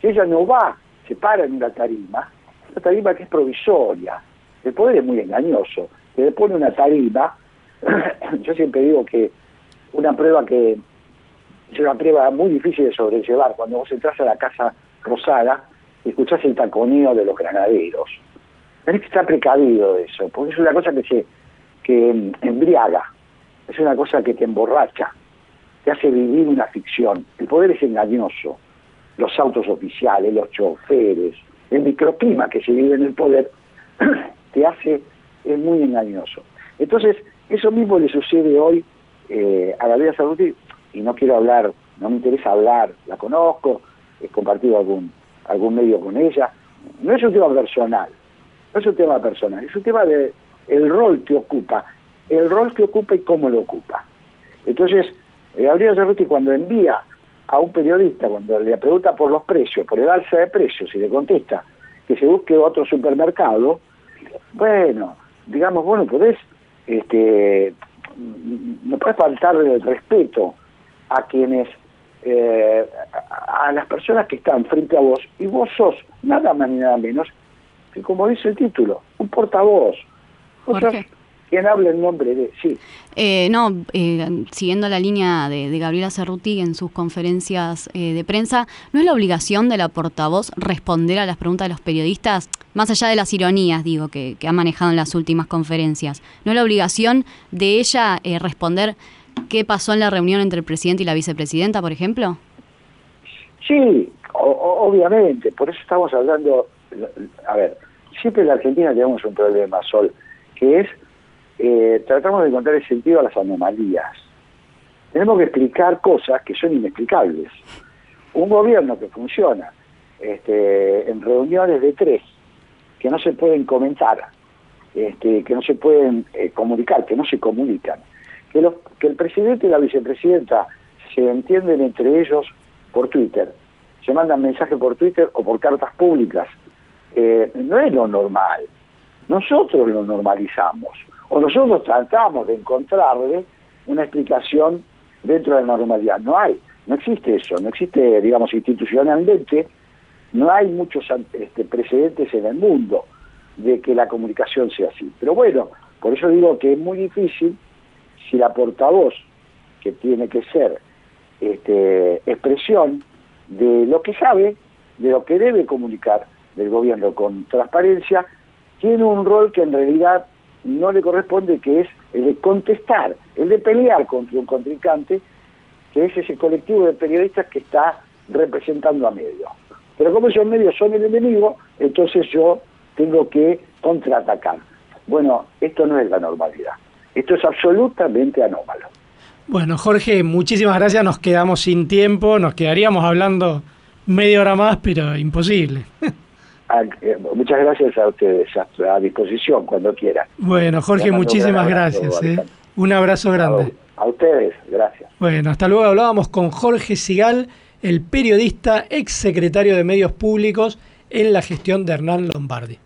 Si ella no va, se para en una tarima, una tarima que es provisoria, el poder es muy engañoso, que le pone una tarima, *clears throat* yo siempre digo que una prueba que es una prueba muy difícil de sobrellevar, cuando vos entras a la Casa Rosada escuchás el taconeo de los granaderos. Tenés que estar precavido de eso, porque es una cosa que se que embriaga, es una cosa que te emborracha, te hace vivir una ficción. El poder es engañoso. Los autos oficiales, los choferes, el microclima que se vive en el poder, *clears throat* te hace, es muy engañoso. Entonces, eso mismo le sucede hoy eh, a Gabriela Cerruti, y no quiero hablar, no me interesa hablar, la conozco, he compartido algún, algún medio con ella. No es un tema personal, no es un tema personal, es un tema de el rol que ocupa, el rol que ocupa y cómo lo ocupa. Entonces, eh, Gabriela Cerruti cuando envía a un periodista, cuando le pregunta por los precios, por el alza de precios, y le contesta que se busque otro supermercado, bueno, digamos, bueno, podés, este, no puedes faltarle el respeto a quienes, eh, a, a las personas que están frente a vos, y vos sos nada más ni nada menos que como dice el título, un portavoz. Quien habla en nombre de... Sí, Eh, no, eh, siguiendo la línea de, de Gabriela Cerruti en sus conferencias eh, de prensa, ¿no es la obligación de la portavoz responder a las preguntas de los periodistas, más allá de las ironías, digo, que, que ha manejado en las últimas conferencias? ¿No es la obligación de ella responder qué pasó en la reunión entre el presidente y la vicepresidenta, por ejemplo? Sí, obviamente, por eso estamos hablando, a ver, siempre en la Argentina tenemos un problema, Sol, que es, eh, tratamos de encontrar el sentido a las anomalías. Tenemos que explicar cosas que son inexplicables. Un gobierno que funciona este, en reuniones de tres, que no se pueden comentar, este, que no se pueden eh, comunicar, que no se comunican, que, los, que el presidente y la vicepresidenta se entienden entre ellos por Twitter, se mandan mensajes por Twitter o por cartas públicas, eh, no es lo normal. Nosotros lo normalizamos, o nosotros tratamos de encontrarle una explicación dentro de la normalidad. No hay, no existe eso, no existe, digamos, institucionalmente, no hay muchos este, precedentes en el mundo de que la comunicación sea así. Pero bueno, por eso digo que es muy difícil si la portavoz, que tiene que ser este, expresión de lo que sabe, de lo que debe comunicar del gobierno con transparencia, tiene un rol que en realidad no le corresponde, que es el de contestar, el de pelear contra un contrincante, que es ese colectivo de periodistas que está representando a medios. Pero como esos medios son el enemigo, entonces yo tengo que contraatacar. Bueno, esto no es la normalidad. Esto es absolutamente anómalo. Bueno, Jorge, muchísimas gracias. Nos quedamos sin tiempo, nos quedaríamos hablando media hora más, pero imposible. *laughs* Ah, eh, Muchas gracias a ustedes, a, a disposición cuando quieran. Bueno, Jorge, muchísimas gracias. ¿eh? Un abrazo grande. A ustedes, gracias. Bueno, hasta luego. Hablábamos con Jorge Sigal, el periodista, ex secretario de Medios Públicos en la gestión de Hernán Lombardi.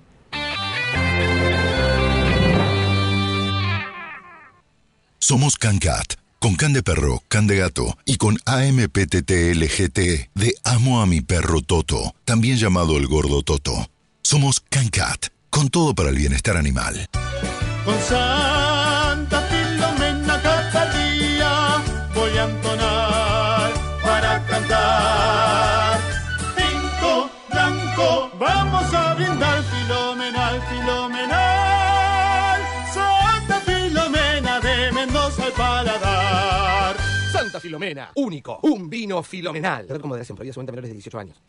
Somos CanCat, con Can de Perro, Can de Gato y con AMPTTLGT de Amo a mi perro Toto, también llamado el gordo Toto. Somos CanCat, con todo para el bienestar animal. Filomena, único, un vino filomenal. Su venta a menores de 18 años.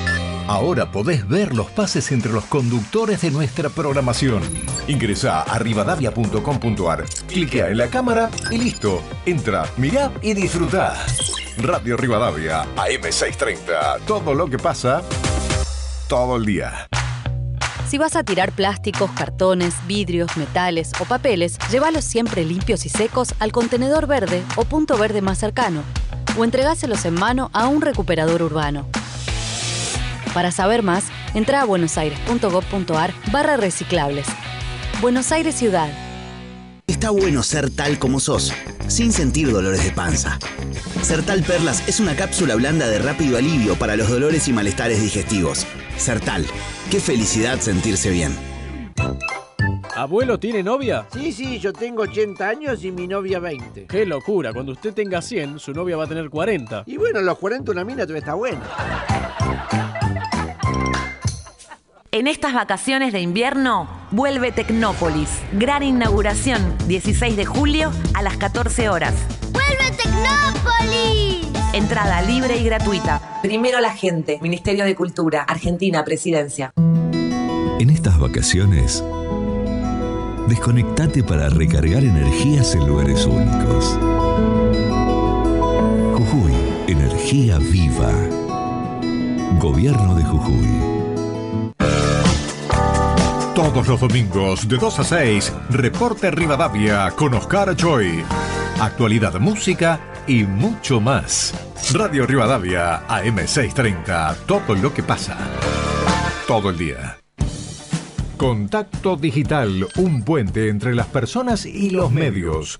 Ahora podés ver los pases entre los conductores de nuestra programación. Ingresa a rivadavia.com.ar, cliquea en la cámara y listo. Entra, mirá y disfrutá. Radio Rivadavia, AM630. Todo lo que pasa, todo el día. Si vas a tirar plásticos, cartones, vidrios, metales o papeles, llévalos siempre limpios y secos al contenedor verde o punto verde más cercano, o entregáselos en mano a un recuperador urbano. Para saber más, entra a buenosaires.gov.ar barra reciclables. Buenos Aires Ciudad. Está bueno ser tal como sos, sin sentir dolores de panza. Sertal Perlas es una cápsula blanda de rápido alivio para los dolores y malestares digestivos. Sertal, qué felicidad sentirse bien. ¿Abuelo tiene novia? Sí, sí, yo tengo 80 años y mi novia 20. Qué locura, cuando usted tenga 100, su novia va a tener 40. Y bueno, a los 40 una mina todavía está buena. En estas vacaciones de invierno, vuelve Tecnópolis. Gran inauguración, 16 de julio a las 14 horas. ¡Vuelve Tecnópolis! Entrada libre y gratuita. Primero la gente. Ministerio de Cultura. Argentina, Presidencia. En estas vacaciones, desconectate para recargar energías en lugares únicos. Jujuy, energía viva. Gobierno de Jujuy. Todos los domingos de 2 a 6, Reporte Rivadavia con Oscar Choi. Actualidad, música y mucho más. Radio Rivadavia, AM630. Todo lo que pasa. Todo el día. Contacto Digital, un puente entre las personas y los medios.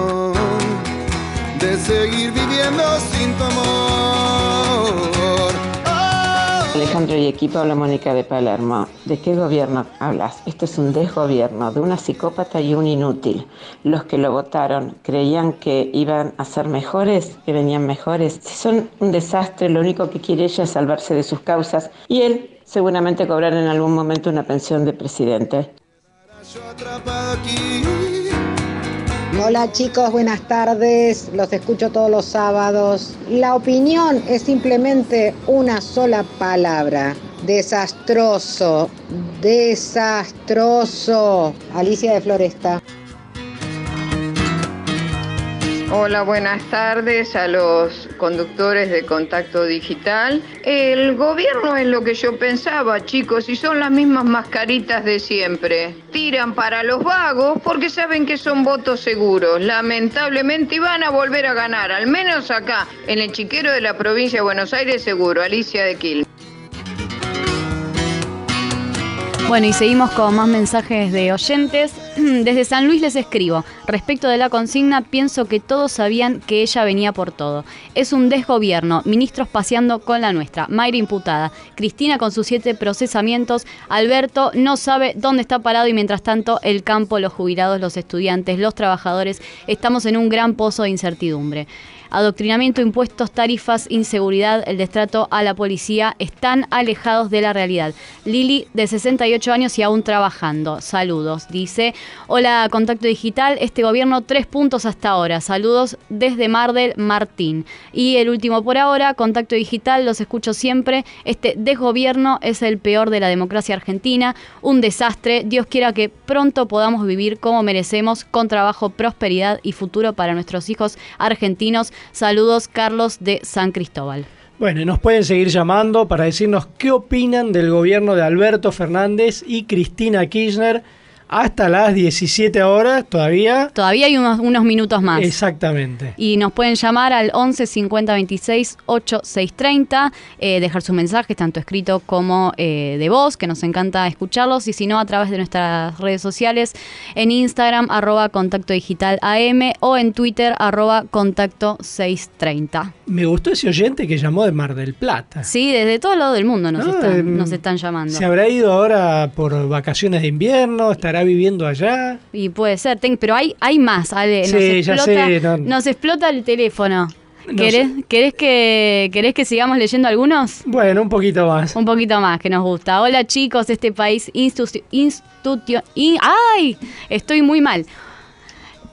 de seguir viviendo sin tu amor. Alejandro y equipo, habla Mónica de Palermo. ¿De qué gobierno hablas? Esto es un desgobierno, de una psicópata y un inútil. Los que lo votaron creían que iban a ser mejores, que venían mejores. Si son un desastre, lo único que quiere ella es salvarse de sus causas y él seguramente cobrar en algún momento una pensión de presidente. Hola chicos, buenas tardes. Los escucho todos los sábados. La opinión es simplemente una sola palabra. Desastroso. Desastroso. Alicia de Floresta. Hola, buenas tardes a los conductores de Contacto Digital. El gobierno es lo que yo pensaba, chicos, y son las mismas mascaritas de siempre. Tiran para los vagos porque saben que son votos seguros. Lamentablemente van a volver a ganar, al menos acá, en el chiquero de la provincia de Buenos Aires, seguro. Alicia de Quil. Bueno, y seguimos con más mensajes de oyentes. *clears throat* Desde San Luis les escribo. Respecto de la consigna, pienso que todos sabían que ella venía por todo. Es un desgobierno, ministros paseando con la nuestra, Mayra imputada, Cristina con sus siete procesamientos, Alberto no sabe dónde está parado y mientras tanto el campo, los jubilados, los estudiantes, los trabajadores, estamos en un gran pozo de incertidumbre. Adoctrinamiento, impuestos, tarifas, inseguridad, el destrato a la policía están alejados de la realidad. Lili, de 68 años y aún trabajando. Saludos. Dice, hola, Contacto Digital, este gobierno tres puntos hasta ahora. Saludos desde Mar del Martín. Y el último por ahora, Contacto Digital, los escucho siempre. Este desgobierno es el peor de la democracia argentina. Un desastre. Dios quiera que pronto podamos vivir como merecemos, con trabajo, prosperidad y futuro para nuestros hijos argentinos. Saludos, Carlos de San Cristóbal. Bueno, nos pueden seguir llamando para decirnos qué opinan del gobierno de Alberto Fernández y Cristina Kirchner hasta las 17 horas todavía. Todavía hay unos, unos minutos más. Exactamente. Y nos pueden llamar al 11 50 26 8630, eh, dejar sus mensajes, tanto escrito como eh, de voz, que nos encanta escucharlos, y si no, a través de nuestras redes sociales, en Instagram, arroba contacto digital AM, o en Twitter, arroba contacto 630. Me gustó ese oyente que llamó de Mar del Plata. Sí, desde todo lado del mundo nos, Ah, están, nos están llamando. Se habrá ido ahora por vacaciones de invierno, estará viviendo allá. Y puede ser, ten- pero hay, hay más, Ale. Nos, Sí, explota, sé, no- nos explota el teléfono. No ¿Querés, querés que, ¿Querés que sigamos leyendo algunos? Bueno, un poquito más. Un poquito más, que nos gusta. Hola chicos, este país institu- institutio- y- ¡Ay! Estoy muy mal.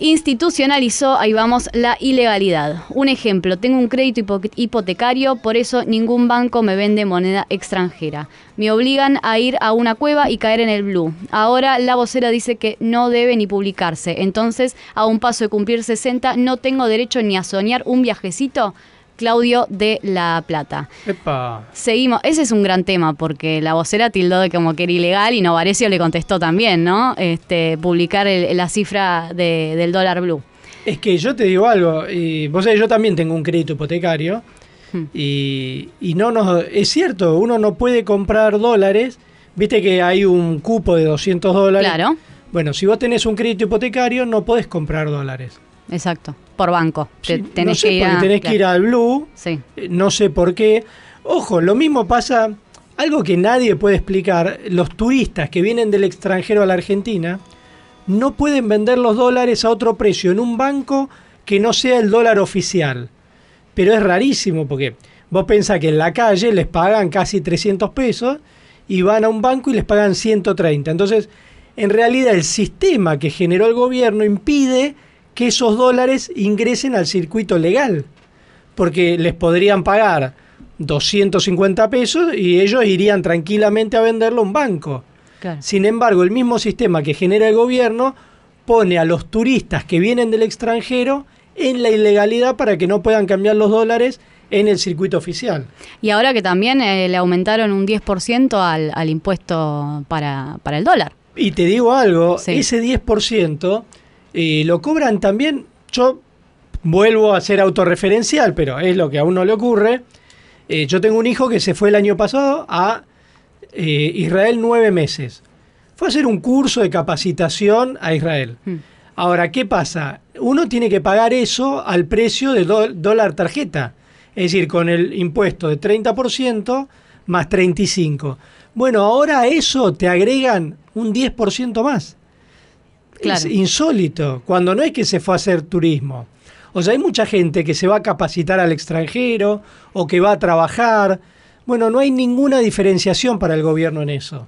Institucionalizó, ahí vamos, la ilegalidad. Un ejemplo, tengo un crédito hipo- hipotecario, por eso ningún banco me vende moneda extranjera. Me obligan a ir a una cueva y caer en el blue. Ahora la vocera dice que no debe ni publicarse. Entonces, a un paso de cumplir 60, no tengo derecho ni a soñar un viajecito. Claudio de La Plata. Epa. Seguimos, ese es un gran tema porque la vocera tildó de como que era ilegal y Novarecio le contestó también, ¿no? Este, publicar el- la cifra de- del dólar blue. Es que yo te digo algo, y vos sabés, yo también tengo un crédito hipotecario Hmm. y, y no nos, es cierto, uno no puede comprar dólares, viste que hay un cupo de 200 dólares. Claro. Bueno, si vos tenés un crédito hipotecario no podés comprar dólares. Exacto, por banco. Te- no tenés sé, que ir porque a- tenés que ir al Blue, Sí. eh, no sé por qué. Ojo, lo mismo pasa, algo que nadie puede explicar, los turistas que vienen del extranjero a la Argentina no pueden vender los dólares a otro precio en un banco que no sea el dólar oficial. Pero es rarísimo porque vos pensás que en la calle les pagan casi 300 pesos y van a un banco y les pagan 130. Entonces, en realidad el sistema que generó el gobierno impide que esos dólares ingresen al circuito legal. Porque les podrían pagar 250 pesos y ellos irían tranquilamente a venderlo a un banco. Claro. Sin embargo, el mismo sistema que genera el gobierno pone a los turistas que vienen del extranjero en la ilegalidad para que no puedan cambiar los dólares en el circuito oficial. Y ahora que también eh, le aumentaron un 10% al, al impuesto para, para el dólar. Y te digo algo, Sí. ese 10% eh, lo cobran también, yo vuelvo a ser autorreferencial, pero es lo que a uno le ocurre. Eh, yo tengo un hijo que se fue el año pasado a eh, Israel nueve meses. Fue a hacer un curso de capacitación a Israel. Ahora, ¿qué pasa? Uno tiene que pagar eso al precio del dólar tarjeta. Es decir, con el impuesto de 30% más 35%. Bueno, ahora a eso te agregan un 10% más. Es insólito, cuando no es que se fue a hacer turismo. O sea, hay mucha gente que se va a capacitar al extranjero o que va a trabajar. Bueno, no hay ninguna diferenciación para el gobierno en eso.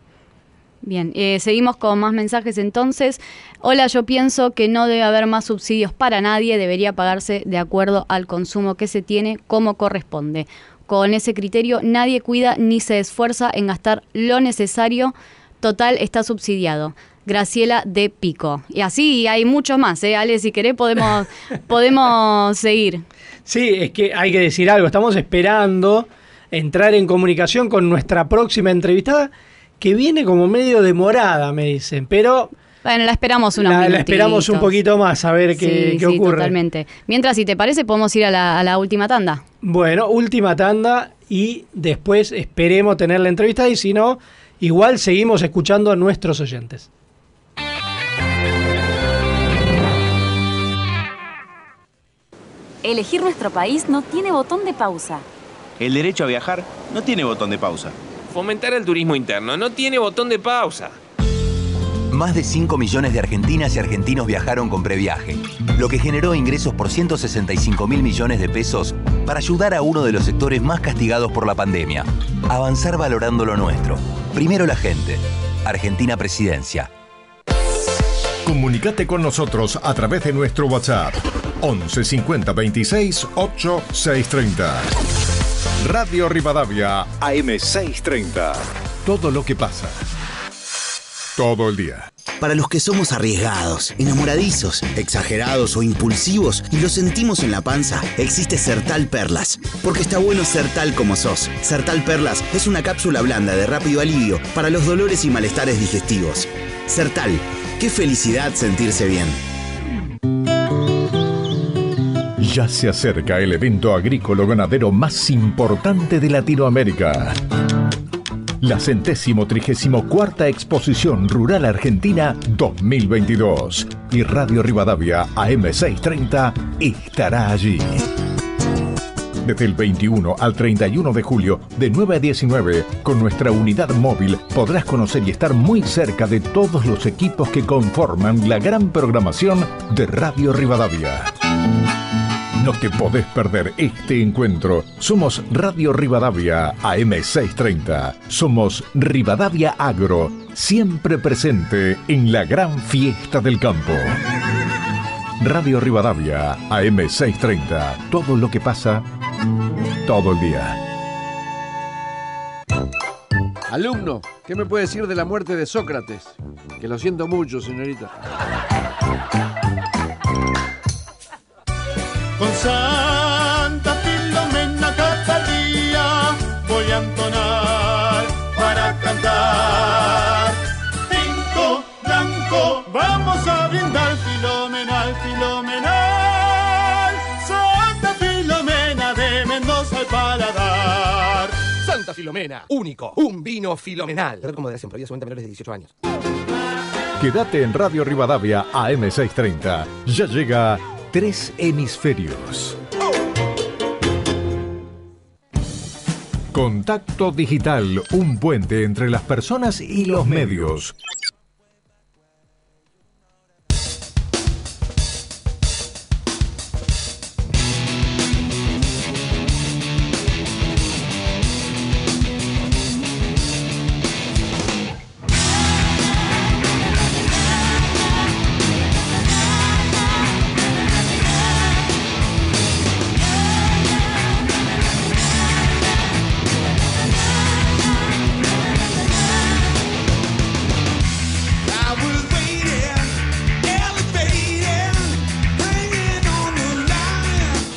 Bien, eh, seguimos con más mensajes entonces. Hola, yo pienso que no debe haber más subsidios para nadie, debería pagarse de acuerdo al consumo que se tiene como corresponde. Con ese criterio nadie cuida ni se esfuerza en gastar lo necesario, total está subsidiado. Graciela de Pico. Y así hay muchos más, ¿eh? Ale, si querés podemos, *laughs* podemos seguir. Sí, es que hay que decir algo. Estamos esperando entrar en comunicación con nuestra próxima entrevistada, que viene como medio demorada, me dicen. Pero Bueno, la esperamos unos la, la esperamos un poquito más a ver qué, Sí, qué sí, ocurre. totalmente. Mientras, si te parece, podemos ir a la, a la última tanda. Bueno, última tanda y después esperemos tener la entrevista y si no, igual seguimos escuchando a nuestros oyentes. Elegir nuestro país no tiene botón de pausa. El derecho a viajar no tiene botón de pausa. Fomentar el turismo interno no tiene botón de pausa. Más de 5 millones de argentinas y argentinos viajaron con previaje, lo que generó ingresos por 165 mil millones de pesos para ayudar a uno de los sectores más castigados por la pandemia. Avanzar valorando lo nuestro. Primero la gente. Argentina Presidencia. Comunicate con nosotros a través de nuestro WhatsApp 11 50 26 8 630. Radio Rivadavia AM 630. Todo lo que pasa. Todo el día. Para los que somos arriesgados, enamoradizos, exagerados o impulsivos y lo sentimos en la panza, existe Sertal Perlas. Porque está bueno ser tal como sos. Sertal Perlas es una cápsula blanda de rápido alivio para los dolores y malestares digestivos. Sertal, qué felicidad sentirse bien. Ya se acerca el evento agrícola ganadero más importante de Latinoamérica. La centésimo trigésimo cuarta Exposición Rural Argentina 2022. Y Radio Rivadavia AM630 estará allí. Desde el 21 al 31 de julio, de 9 a 19, con nuestra unidad móvil podrás conocer y estar muy cerca de todos los equipos que conforman la gran programación de Radio Rivadavia. No te podés perder este encuentro. Somos Radio Rivadavia AM630. Somos Rivadavia Agro, siempre presente en la gran fiesta del campo. Radio Rivadavia AM630. Todo lo que pasa todo el día. Alumno, ¿qué me puede decir de la muerte de Sócrates? Que lo siento mucho, señorita. Con Santa Filomena cada día voy a entonar para cantar. Cinco blanco, vamos a Filomena, único, un vino filomenal. Prohibida su venta a menores de 18 años. Quédate en Radio Rivadavia AM630. Ya llega Tres Hemisferios. Contacto Digital, un puente entre las personas y los medios.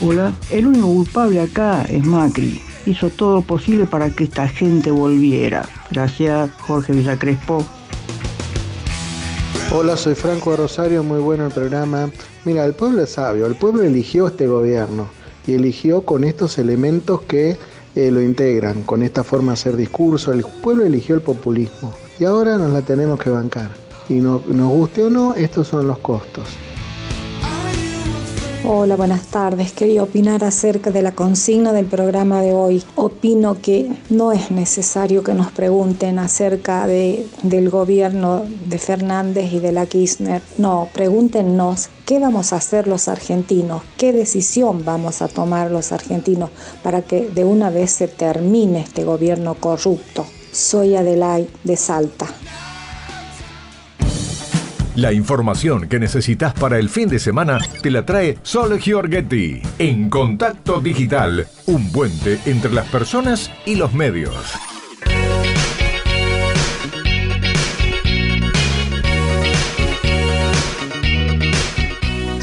Hola, el único culpable acá es Macri. Hizo todo lo posible para que esta gente volviera. Gracias, Jorge Villacrespo. Hola, soy Franco Rosario, muy bueno el programa. Mira, el pueblo es sabio, el pueblo eligió este gobierno y eligió con estos elementos que eh, lo integran, con esta forma de hacer discurso. El pueblo eligió el populismo y ahora nos la tenemos que bancar. Y no, nos guste o no, estos son los costos. Hola, buenas tardes. Quería opinar acerca de la consigna del programa de hoy. Opino que no es necesario que nos pregunten acerca de, del gobierno de Fernández y de la Kirchner. No, pregúntenos qué vamos a hacer los argentinos, qué decisión vamos a tomar los argentinos para que de una vez se termine este gobierno corrupto. Soy Adelay de Salta. La información que necesitas para el fin de semana te la trae Sol Giorgetti en Contacto Digital, un puente entre las personas y los medios.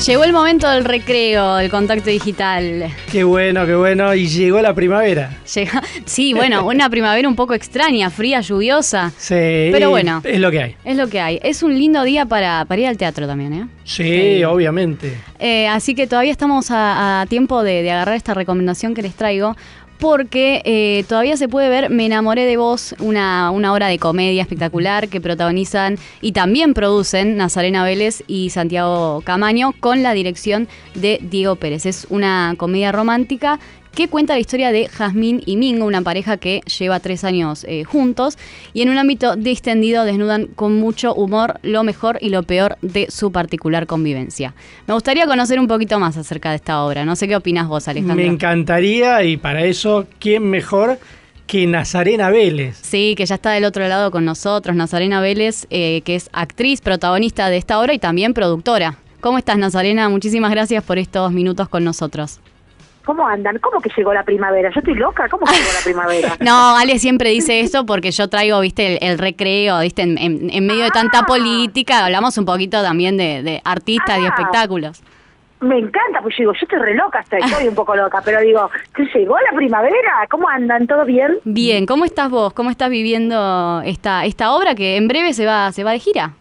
Llegó el momento del recreo, del contacto digital. Qué bueno, qué bueno. Y llegó la primavera. Llega, sí, bueno, una primavera un poco extraña, fría, lluviosa. Sí. Pero bueno. Es lo que hay. Es lo que hay. Es un lindo día para, para ir al teatro también, ¿eh? Sí, obviamente. Eh, así que todavía estamos a, a tiempo de, de agarrar esta recomendación que les traigo porque eh, todavía se puede ver Me enamoré de vos, una, una obra de comedia espectacular que protagonizan y también producen Nazarena Vélez y Santiago Camaño con la dirección de Diego Pérez. Es una comedia romántica que cuenta la historia de Jazmín y Mingo, una pareja que lleva tres años eh, juntos y en un ámbito distendido desnudan con mucho humor lo mejor y lo peor de su particular convivencia. Me gustaría conocer un poquito más acerca de esta obra. No sé qué opinas vos, Alejandro. Me encantaría y para eso, ¿quién mejor que Nazarena Vélez? Sí, que ya está del otro lado con nosotros. Nazarena Vélez, eh, que es actriz, protagonista de esta obra y también productora. ¿Cómo estás, Nazarena? Muchísimas gracias por estos minutos con nosotros. ¿Cómo andan? ¿Cómo que llegó la primavera? Yo estoy loca, ¿cómo que llegó la primavera? *laughs* No, Ale siempre dice esto porque yo traigo, viste, el, el recreo, viste, en, en- en medio de tanta política, hablamos un poquito también de, de artistas y Ah. espectáculos. Me encanta, pues yo digo, yo estoy re loca, estoy, estoy un poco loca, pero digo, ¿que llegó la primavera? ¿Cómo andan? ¿Todo bien? Bien, ¿cómo estás vos? ¿Cómo estás viviendo esta, esta obra que en breve se va, se va de gira?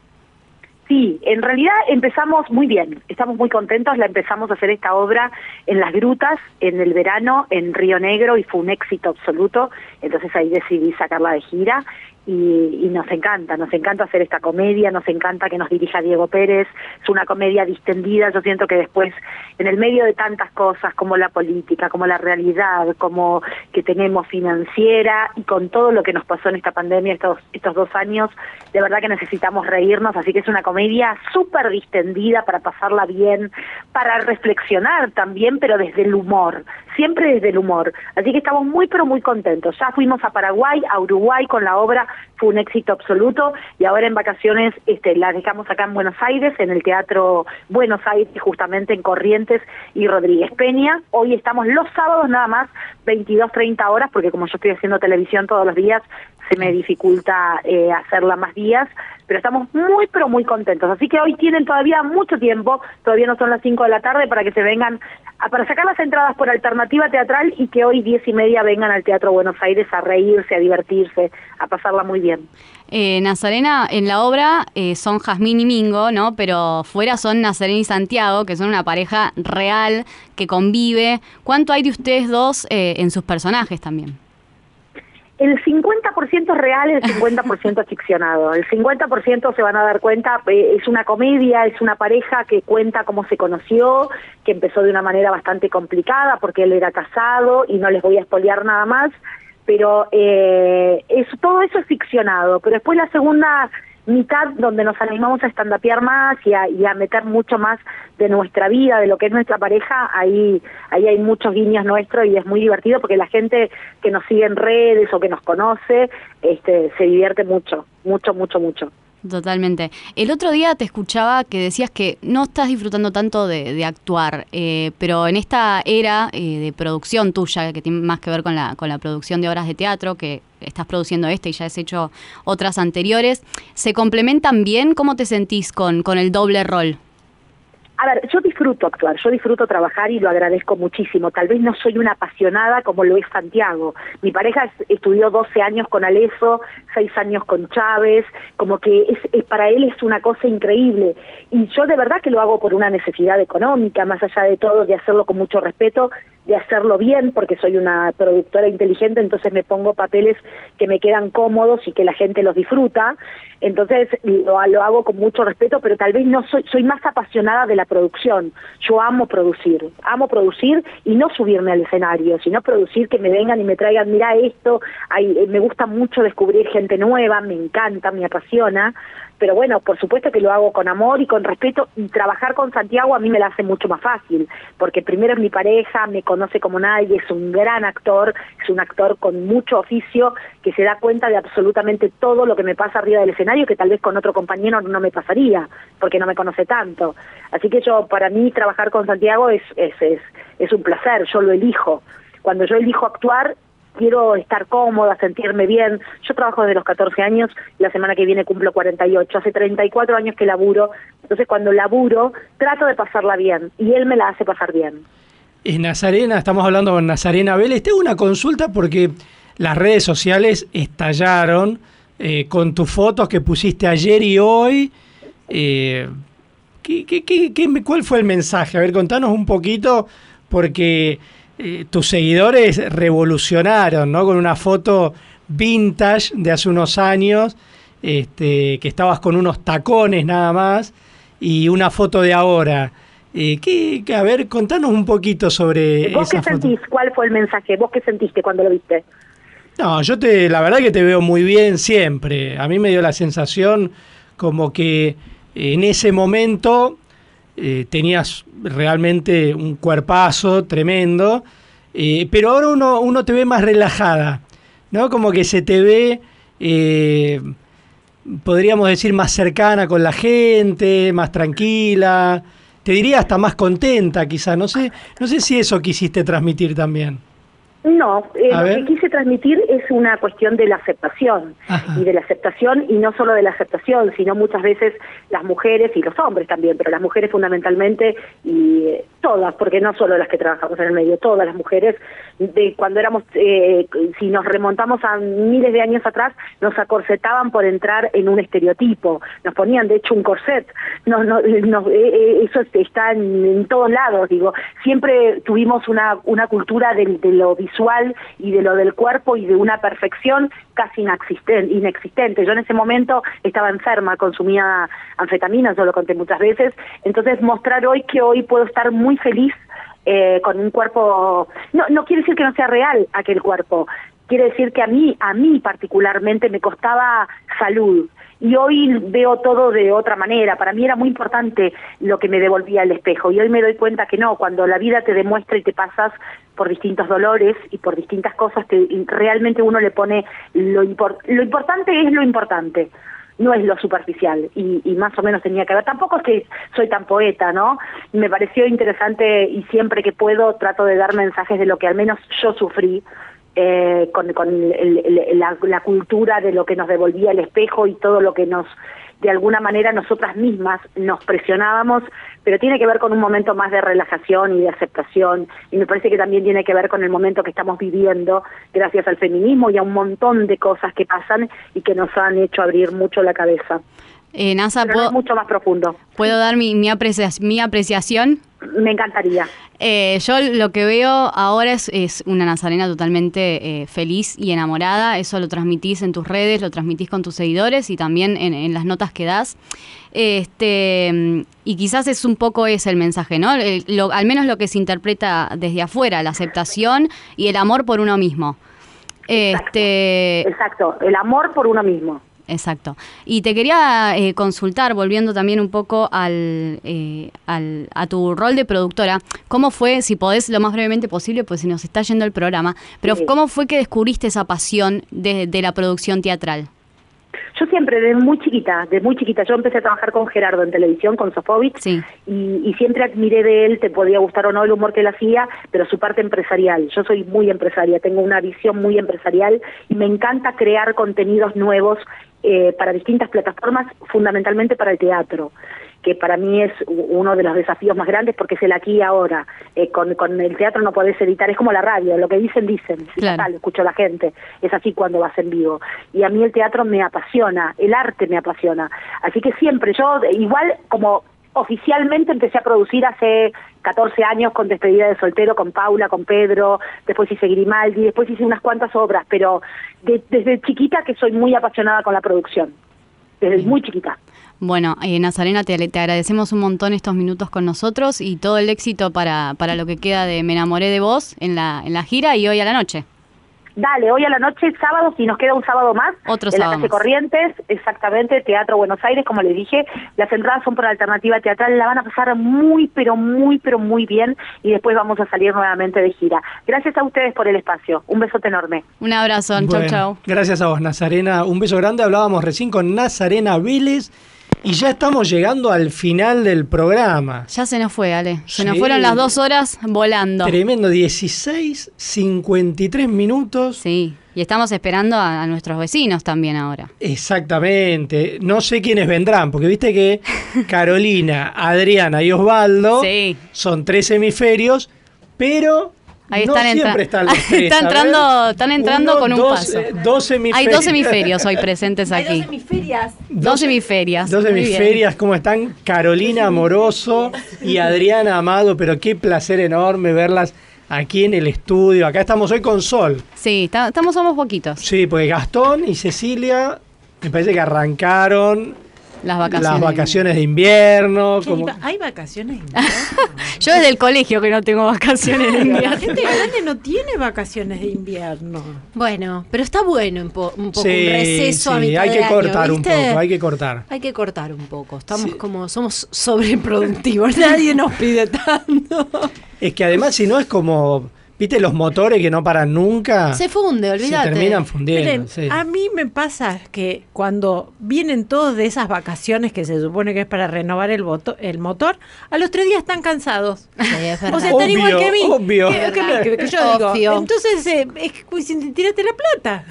Sí, en realidad empezamos muy bien, estamos muy contentos, la empezamos a hacer esta obra en las grutas, en el verano, en Río Negro, y fue un éxito absoluto, entonces ahí decidí sacarla de gira, y, y nos encanta, nos encanta hacer esta comedia, nos encanta que nos dirija Diego Pérez, es una comedia distendida, yo siento que después, en el medio de tantas cosas como la política, como la realidad, como que tenemos financiera, y con todo lo que nos pasó en esta pandemia estos, estos dos años, de verdad que necesitamos reírnos, así que es una comedia súper distendida para pasarla bien, para reflexionar también, pero desde el humor, siempre desde el humor. Así que estamos muy, pero muy contentos. Ya fuimos a Paraguay, a Uruguay con la obra, fue un éxito absoluto, y ahora en vacaciones este, la dejamos acá en Buenos Aires, en el Teatro Buenos Aires, justamente en Corrientes y Rodríguez Peña. Hoy estamos los sábados nada más, 22, 30 horas, porque como yo estoy haciendo televisión todos los días, se me dificulta eh, hacerla más días, pero estamos muy, pero muy contentos. Así que hoy tienen todavía mucho tiempo, todavía no son las 5 de la tarde, para que se vengan, a- para sacar las entradas por alternativa teatral y que hoy 10 y media vengan al Teatro Buenos Aires a reírse, a divertirse, a pasarla muy bien. Eh, Nazarena, en la obra eh, son Jazmín y Mingo, ¿no? Pero fuera son Nazarena y Santiago, que son una pareja real que convive. ¿Cuánto hay de ustedes dos eh, en sus personajes también? El 50% es real, el 50% es *laughs* ficcionado. El 50% se van a dar cuenta, eh, es una comedia, es una pareja que cuenta cómo se conoció, que empezó de una manera bastante complicada porque él era casado y no les voy a espolear nada más, pero eh, todo eso es ficcionado. Pero después la segunda mitad donde nos animamos a estandapear más y a, y a meter mucho más de nuestra vida, de lo que es nuestra pareja, ahí, ahí hay muchos guiños nuestros y es muy divertido porque la gente que nos sigue en redes o que nos conoce este, se divierte mucho, mucho, mucho, mucho. Totalmente. El otro día te escuchaba que decías que no estás disfrutando tanto de, actuar, eh, pero en esta era eh, de producción tuya, que tiene más que ver con la, con la producción de obras de teatro, que estás produciendo esta y ya has hecho otras anteriores, ¿se complementan bien? ¿Cómo te sentís con, con el doble rol? A ver, yo disfruto actuar, yo disfruto trabajar y lo agradezco muchísimo. Tal vez no soy una apasionada como lo es Santiago. Mi pareja es- estudió 12 años con Aleso, 6 años con Chávez, como que es, es- para él es una cosa increíble. Y yo de verdad que lo hago por una necesidad económica, más allá de todo, de hacerlo con mucho respeto, de hacerlo bien, porque soy una productora inteligente, entonces me pongo papeles que me quedan cómodos y que la gente los disfruta. Entonces lo, hago con mucho respeto, pero tal vez no soy, soy más apasionada de la producción. Yo amo producir, amo producir y no subirme al escenario, sino producir que me vengan y me traigan, mira esto, eh, me gusta mucho descubrir gente nueva, me encanta, me apasiona, pero bueno, por supuesto que lo hago con amor y con respeto y trabajar con Santiago a mí me la hace mucho más fácil, porque primero es mi pareja, me conoce como nadie, es un gran actor, es un actor con mucho oficio que se da cuenta de absolutamente todo lo que me pasa arriba del escenario que tal vez con otro compañero no me pasaría, porque no me conoce tanto. Así que yo, para mí, trabajar con Santiago es, es, es, es un placer, yo lo elijo. Cuando yo elijo actuar, quiero estar cómoda, sentirme bien. Yo trabajo desde los 14 años, la semana que viene cumplo 48, hace 34 años que laburo, entonces cuando laburo trato de pasarla bien y él me la hace pasar bien. Nazarena, estamos hablando con Nazarena Vélez. Tengo una consulta porque las redes sociales estallaron eh, con tus fotos que pusiste ayer y hoy. Eh, ¿qué, qué- qué- qué- cuál fue el mensaje? A ver, contanos un poquito porque eh, tus seguidores revolucionaron, ¿no? Con una foto vintage de hace unos años, este, que estabas con unos tacones nada más, y una foto de ahora. Eh, ¿qué, qué- a ver, contanos un poquito sobre ¿Vos qué esa foto. sentís? ¿Cuál fue el mensaje? ¿Vos qué sentiste cuando lo viste? No, yo te, la verdad que te veo muy bien siempre. A mí me dio la sensación como que en ese momento eh, tenías realmente un cuerpazo tremendo, eh, pero ahora uno, uno te ve más relajada, ¿no? Como que se te ve, eh, podríamos decir, más cercana con la gente, más tranquila, te diría hasta más contenta quizá, no sé, no sé si eso quisiste transmitir también. No, eh, lo ver. que quise transmitir es una cuestión de la aceptación y de la aceptación y no solo de la aceptación, sino muchas veces las mujeres y los hombres también, pero las mujeres fundamentalmente y eh, todas, porque no solo las que trabajamos en el medio, todas las mujeres de cuando éramos, eh, si nos remontamos a miles de años atrás, nos acorsetaban por entrar en un estereotipo, nos ponían de hecho un corset, no, no, no, eh, eh, eso está en, todos lados, digo, siempre tuvimos una, una cultura de, lo visual y de lo del cuerpo y de una perfección casi inexisten- inexistente. Yo en ese momento estaba enferma, consumía anfetaminas, yo lo conté muchas veces, entonces mostrar hoy que hoy puedo estar muy feliz eh, con un cuerpo, no, no quiere decir que no sea real aquel cuerpo, quiere decir que a mí, a mí particularmente me costaba salud. Y hoy veo todo de otra manera. Para mí era muy importante lo que me devolvía el espejo. Y hoy me doy cuenta que no, cuando la vida te demuestra y te pasas por distintos dolores y por distintas cosas, que realmente uno le pone lo, lo importante es lo importante no es lo superficial y, y más o menos tenía que ver. Tampoco es que soy tan poeta, ¿no? Me pareció interesante y siempre que puedo trato de dar mensajes de lo que al menos yo sufrí eh, con, con el- el- la, la cultura de lo que nos devolvía el espejo y todo lo que nos, de alguna manera, nosotras mismas nos presionábamos, pero tiene que ver con un momento más de relajación y de aceptación, y me parece que también tiene que ver con el momento que estamos viviendo gracias al feminismo y a un montón de cosas que pasan y que nos han hecho abrir mucho la cabeza. Eh, Nasa, Pero no ¿puedo, es mucho más profundo. ¿puedo dar mi, mi, aprecia- mi apreciación? Me encantaría. Eh, yo lo que veo ahora es, es una Nazarena totalmente eh, feliz y enamorada. Eso lo transmitís en tus redes, lo transmitís con tus seguidores y también en, en las notas que das. Este, y quizás es un poco ese el mensaje, ¿no? El- lo- al menos lo que se interpreta desde afuera, la aceptación y el amor por uno mismo. Este, Exacto, el amor por uno mismo. Exacto. Y te quería eh, consultar, volviendo también un poco al, eh, al- a tu rol de productora, ¿cómo fue, si podés lo más brevemente posible, pues se nos está yendo el programa, pero Sí. cómo fue que descubriste esa pasión de, de la producción teatral? Yo siempre, desde muy chiquita, de muy chiquita, yo empecé a trabajar con Gerardo en televisión, con Sofovich, y, y siempre admiré de él, te podía gustar o no el humor que él hacía, pero su parte empresarial. Yo soy muy empresaria, tengo una visión muy empresarial y me encanta crear contenidos nuevos eh, para distintas plataformas, fundamentalmente para el teatro. que para mí es uno de los desafíos más grandes porque es el aquí y ahora. Eh, con, con el teatro no podés editar, es como la radio, lo que dicen, dicen. Claro. escucho a la gente. Es así cuando vas en vivo. Y a mí el teatro me apasiona, el arte me apasiona. Así que siempre, yo igual como oficialmente empecé a producir hace 14 años con Despedida de Soltero, con Paula, con Pedro, después hice Grimaldi, después hice unas cuantas obras, pero de- desde chiquita que soy muy apasionada con la producción, desde muy chiquita. Bueno, eh, Nazarena, te, te agradecemos un montón estos minutos con nosotros y todo el éxito para, para lo que queda de Me enamoré de vos en la, en la gira y hoy a la noche. Dale, hoy a la noche, sábado, si nos queda un sábado más, Otro en sábado la calle más. Corrientes, exactamente, Teatro Buenos Aires, como les dije, las entradas son por alternativa teatral, la van a pasar muy, pero muy, pero muy bien y después vamos a salir nuevamente de gira. Gracias a ustedes por el espacio, un besote enorme. Un abrazo, chau, Bueno, chau. Gracias a vos, Nazarena. Un beso grande. Hablábamos recién con Nazarena Vélez y ya estamos llegando al final del programa. Ya se nos fue, Ale. Se nos fueron las dos horas volando. Tremendo, 16, 53 minutos. Sí, y estamos esperando a, a nuestros vecinos también ahora. Exactamente. No sé quiénes vendrán, porque viste que *laughs* Carolina, Adriana y Osvaldo Sí. son tres hemisferios, pero Ahí no están siempre están *laughs* los tres. Está a ver. entrando, están entrando Uno, con un dos, paso. eh, dos Hay dos hemisferios hoy presentes *laughs* Hay aquí. dos hemisferias. Dos hemisferias. Dos hemisferias, ¿cómo están? Carolina Amoroso y Adriana Amado, pero qué placer enorme verlas aquí en el estudio. Acá estamos hoy con Sol. Sí, está- estamos somos poquitos. Sí, pues Gastón y Cecilia me parece que arrancaron Las vacaciones. las vacaciones de invierno. ¿Qué, como- ¿Hay vacaciones? de *laughs* invierno? Yo desde el colegio que no tengo vacaciones de La invierno. gente grande no tiene vacaciones de invierno. Bueno, pero está bueno un, po- un poco Sí, un receso a sí, mitad hay de que año, cortar un poco, hay que cortar. Hay que cortar un poco. Estamos como, somos sobreproductivos. *laughs* Nadie nos pide tanto. Es que además si no es como, viste los motores que no paran nunca. Se funde, se olvídate. terminan fundiendo. Miren, sí. a mí me pasa que cuando vienen todos de esas vacaciones que se supone que es para renovar el, voto- el motor, a los tres días están cansados. Sí, es O sea, están igual que mí. obvio. Que- que mí, que- que yo digo. Obvio. Entonces, eh, es que pues, tírate la plata.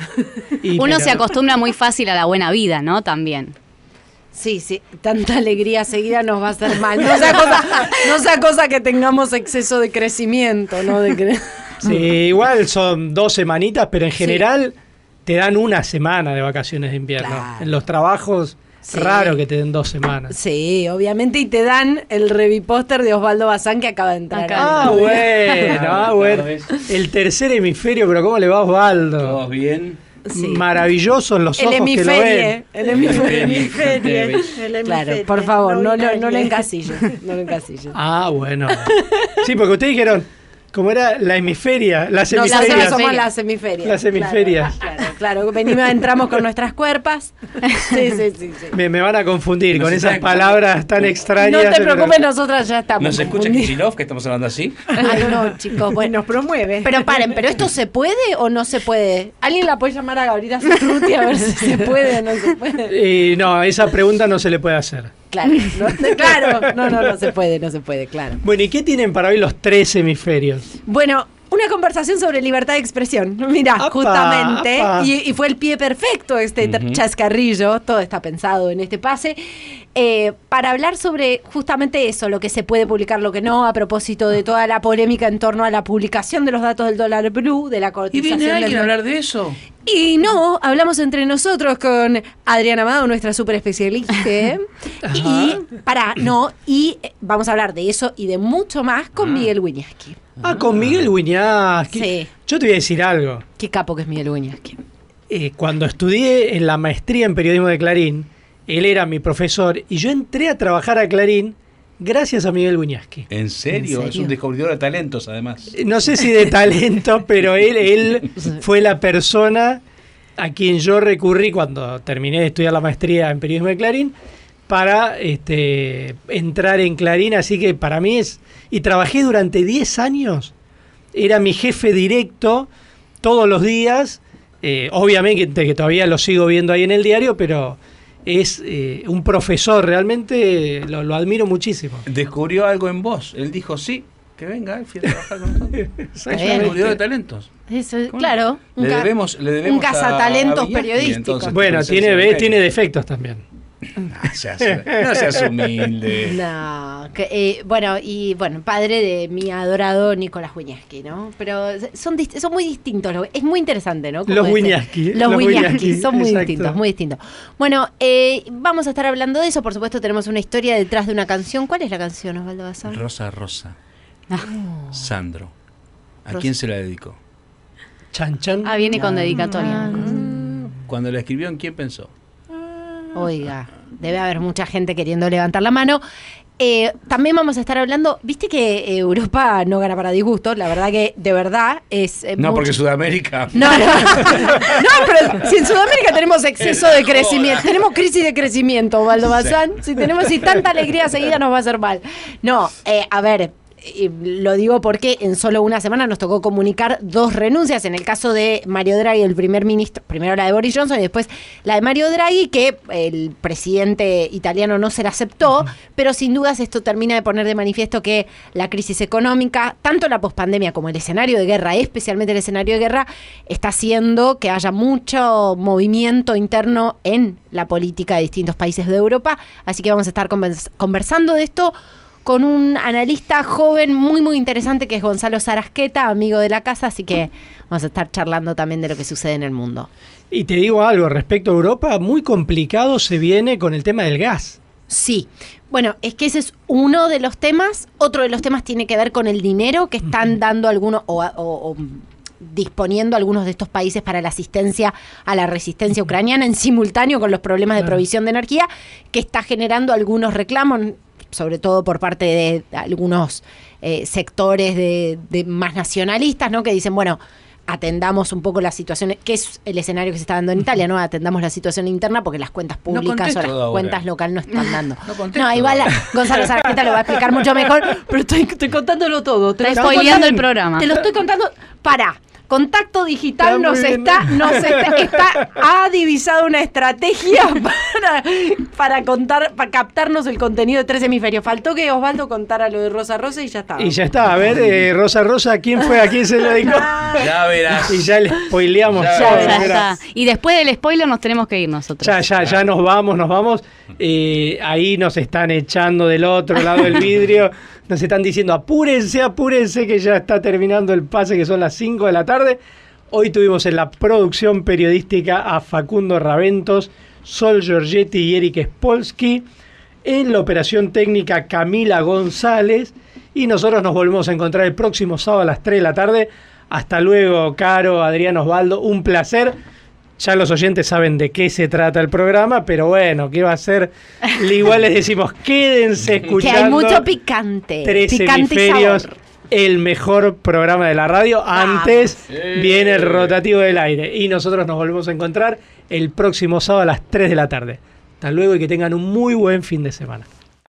Y Uno pero- se acostumbra muy fácil a la buena vida, ¿no? También. Sí, sí, tanta alegría seguida nos va a hacer mal. No sea cosa, no sea cosa que tengamos exceso de crecimiento, ¿no? De cre- Sí, igual son dos semanitas, pero en general te dan una semana de vacaciones de invierno. Claro. En los trabajos, Sí. raro que te den dos semanas. Sí, obviamente, y te dan el revipóster de Osvaldo Bazán que acaba de entrar. Acá. Ah, bueno, ah, bueno. El tercer hemisferio, pero ¿cómo le va a Osvaldo? ¿Todos bien? Sí. Maravillosos los El ojos que lo hemisferie, ven. el Hemisferie. el Claro, hemisferie, por favor, no, lo- no, lo encasilles, no lo encasilles. Ah, bueno. Sí, porque ustedes dijeron, ¿cómo era? La hemisferia, las Nosotros hemisferias. somos las hemisferias. Las hemisferias. Claro, claro, claro. Venimos, entramos con nuestras cuerpas. Sí, sí, sí. sí. Me, me van a confundir Nos con esas palabras tan extrañas. No te pero- preocupes, nosotras ya estamos. ¿Nos escucha. Kicillof que estamos hablando así? Ay, no, chicos, bueno. Nos promueve. Pero paren, ¿pero esto se puede o no se puede? ¿Alguien la puede llamar a Gabriela Cerruti a ver si se puede o no se puede? Y no, esa pregunta no se le puede hacer. Claro, no, claro, no, no, no se puede, no se puede, claro. Bueno, ¿y qué tienen para hoy los tres hemisferios? Bueno, una conversación sobre libertad de expresión. *laughs* Mira, Apa, justamente. apa. Y, y fue el pie perfecto este Ujú. chascarrillo. Todo está pensado en este pase. eh, para hablar sobre justamente eso, lo que se puede publicar, lo que no, a propósito de toda la polémica en torno a la publicación de los datos del dólar blue, de la ¿Y cotización viene del alguien a hablar de eso? Y no, hablamos entre nosotros con Adriana Amado, nuestra super especialista. *laughs* y para, no, y vamos a hablar de eso y de mucho más con Miguel Wiñaski. Ah, con Miguel Wiñaski. Sí. Yo te voy a decir algo. Qué capo que es Miguel Wiñaski. Eh, cuando estudié en la maestría en periodismo de Clarín, él era mi profesor y yo entré a trabajar a Clarín gracias a Miguel Wiñaski. ¿En serio? ¿En Es un descubridor de talentos, además. Eh, No sé si de talento, *laughs* pero él, él fue la persona a quien yo recurrí cuando terminé de estudiar la maestría en periodismo de Clarín para este, entrar en Clarín. Así que para mí es... Y trabajé durante 10 años. Era mi jefe directo todos los días. Eh, obviamente que todavía lo sigo viendo ahí en el diario, pero es eh, un profesor, realmente lo, lo admiro muchísimo. Descubrió algo en vos. Él dijo, sí, que venga Alfie a trabajar con nosotros. *laughs* Es un de talentos. Eso, claro. Le debemos, le debemos un cazatalentos a- a Viñaski, periodístico. entonces, Bueno, tiene, tiene defectos también. *laughs* No seas, no seas humilde. No, que, eh, bueno, y bueno, padre de mi adorado Nicolás Wiñaski, ¿no? Pero son, son muy distintos, lo- es muy interesante, ¿no? Como Los Wiñaski, Los los Wiñaski, son muy exacto. distintos, muy distintos. Bueno, eh, vamos a estar hablando de eso, por supuesto tenemos una historia detrás de una canción. ¿Cuál es la canción, Osvaldo Bazán? Rosa Rosa. Sandro. ¿A Rosa. quién se la dedicó? Chan Chan. Ah, viene con dedicatoria. Cuando la escribió, ¿en quién pensó? Oiga, debe haber mucha gente queriendo levantar la mano. Eh, también vamos a estar hablando, viste que eh, Europa no gana para disgusto, la verdad que de verdad es... eh, No, mucho- porque Sudamérica. *laughs* No, no. *laughs* No, pero si en Sudamérica tenemos exceso de crecimiento, tenemos crisis de crecimiento, Valdo Bazán. Si tenemos si tanta alegría seguida nos va a hacer mal. No, eh, a ver. Eh, Lo digo porque en solo una semana nos tocó comunicar dos renuncias. En el caso de Mario Draghi, el primer ministro, primero la de Boris Johnson y después la de Mario Draghi, que el presidente italiano no se la aceptó, pero sin dudas esto termina de poner de manifiesto que la crisis económica, tanto la pospandemia como el escenario de guerra, especialmente el escenario de guerra, está haciendo que haya mucho movimiento interno en la política de distintos países de Europa. Así que vamos a estar convers- conversando de esto con un analista joven muy muy interesante que es Gonzalo Sarasqueta, amigo de la casa, así que vamos a estar charlando también de lo que sucede en el mundo. Y te digo algo respecto a Europa, muy complicado se viene con el tema del gas. Sí. Bueno, es que ese es uno de los temas. Otro de los temas tiene que ver con el dinero que están dando algunos o, o- o disponiendo algunos de estos países para la asistencia a la resistencia ucraniana en simultáneo con los problemas de provisión de energía, que está generando algunos reclamos, sobre todo por parte de algunos eh, sectores de, de más nacionalistas, ¿no? Que dicen, bueno, atendamos un poco la situación, que es el escenario que se está dando en Italia, ¿no? *laughs* Atendamos la situación interna porque las cuentas No públicas o las ahora. cuentas local no están dando. No No, igual la- ahora. Gonzalo Sargenta lo va a explicar mucho mejor, *laughs* pero estoy, estoy contándolo todo. Te estoy spoileando el programa. Te lo estoy contando. Para. Contacto Digital Está nos está, nos está, *laughs* está- ha divisado una estrategia *laughs* para, para contar, para captarnos el contenido de tres hemisferios. Faltó que Osvaldo contara lo de Rosa Rosa y ya está. Y ya está, a ver, eh, Rosa Rosa, ¿quién fue? ¿A quién se lo dedicó? *laughs* Ya verás. Y ya le spoileamos Ya. Ya mira. está. Y después del spoiler nos tenemos que ir nosotros. Ya, ya, ya nos vamos, nos vamos. Eh, ahí nos están echando del otro lado del vidrio. Nos están diciendo, apúrense, apúrense, que ya está terminando el pase, que son las 5 de la tarde. Hoy tuvimos en la producción periodística a Facundo Raventos, Sol Giorgetti y Eric Spolsky. En la operación técnica Camila González. Y nosotros nos volvemos a encontrar el próximo sábado a las 3 de la tarde. Hasta luego, Caro, Adrián Osvaldo. Un placer. Ya los oyentes saben de qué se trata el programa, pero bueno, ¿qué va a ser? *laughs* Igual les decimos, quédense que escuchando. hay mucho picante. Tres picante y hemisferios, sabor. el mejor programa de la radio. Antes viene el rotativo del aire. Y nosotros nos volvemos a encontrar el próximo sábado a las 3 de la tarde. Hasta luego y que tengan un muy buen fin de semana.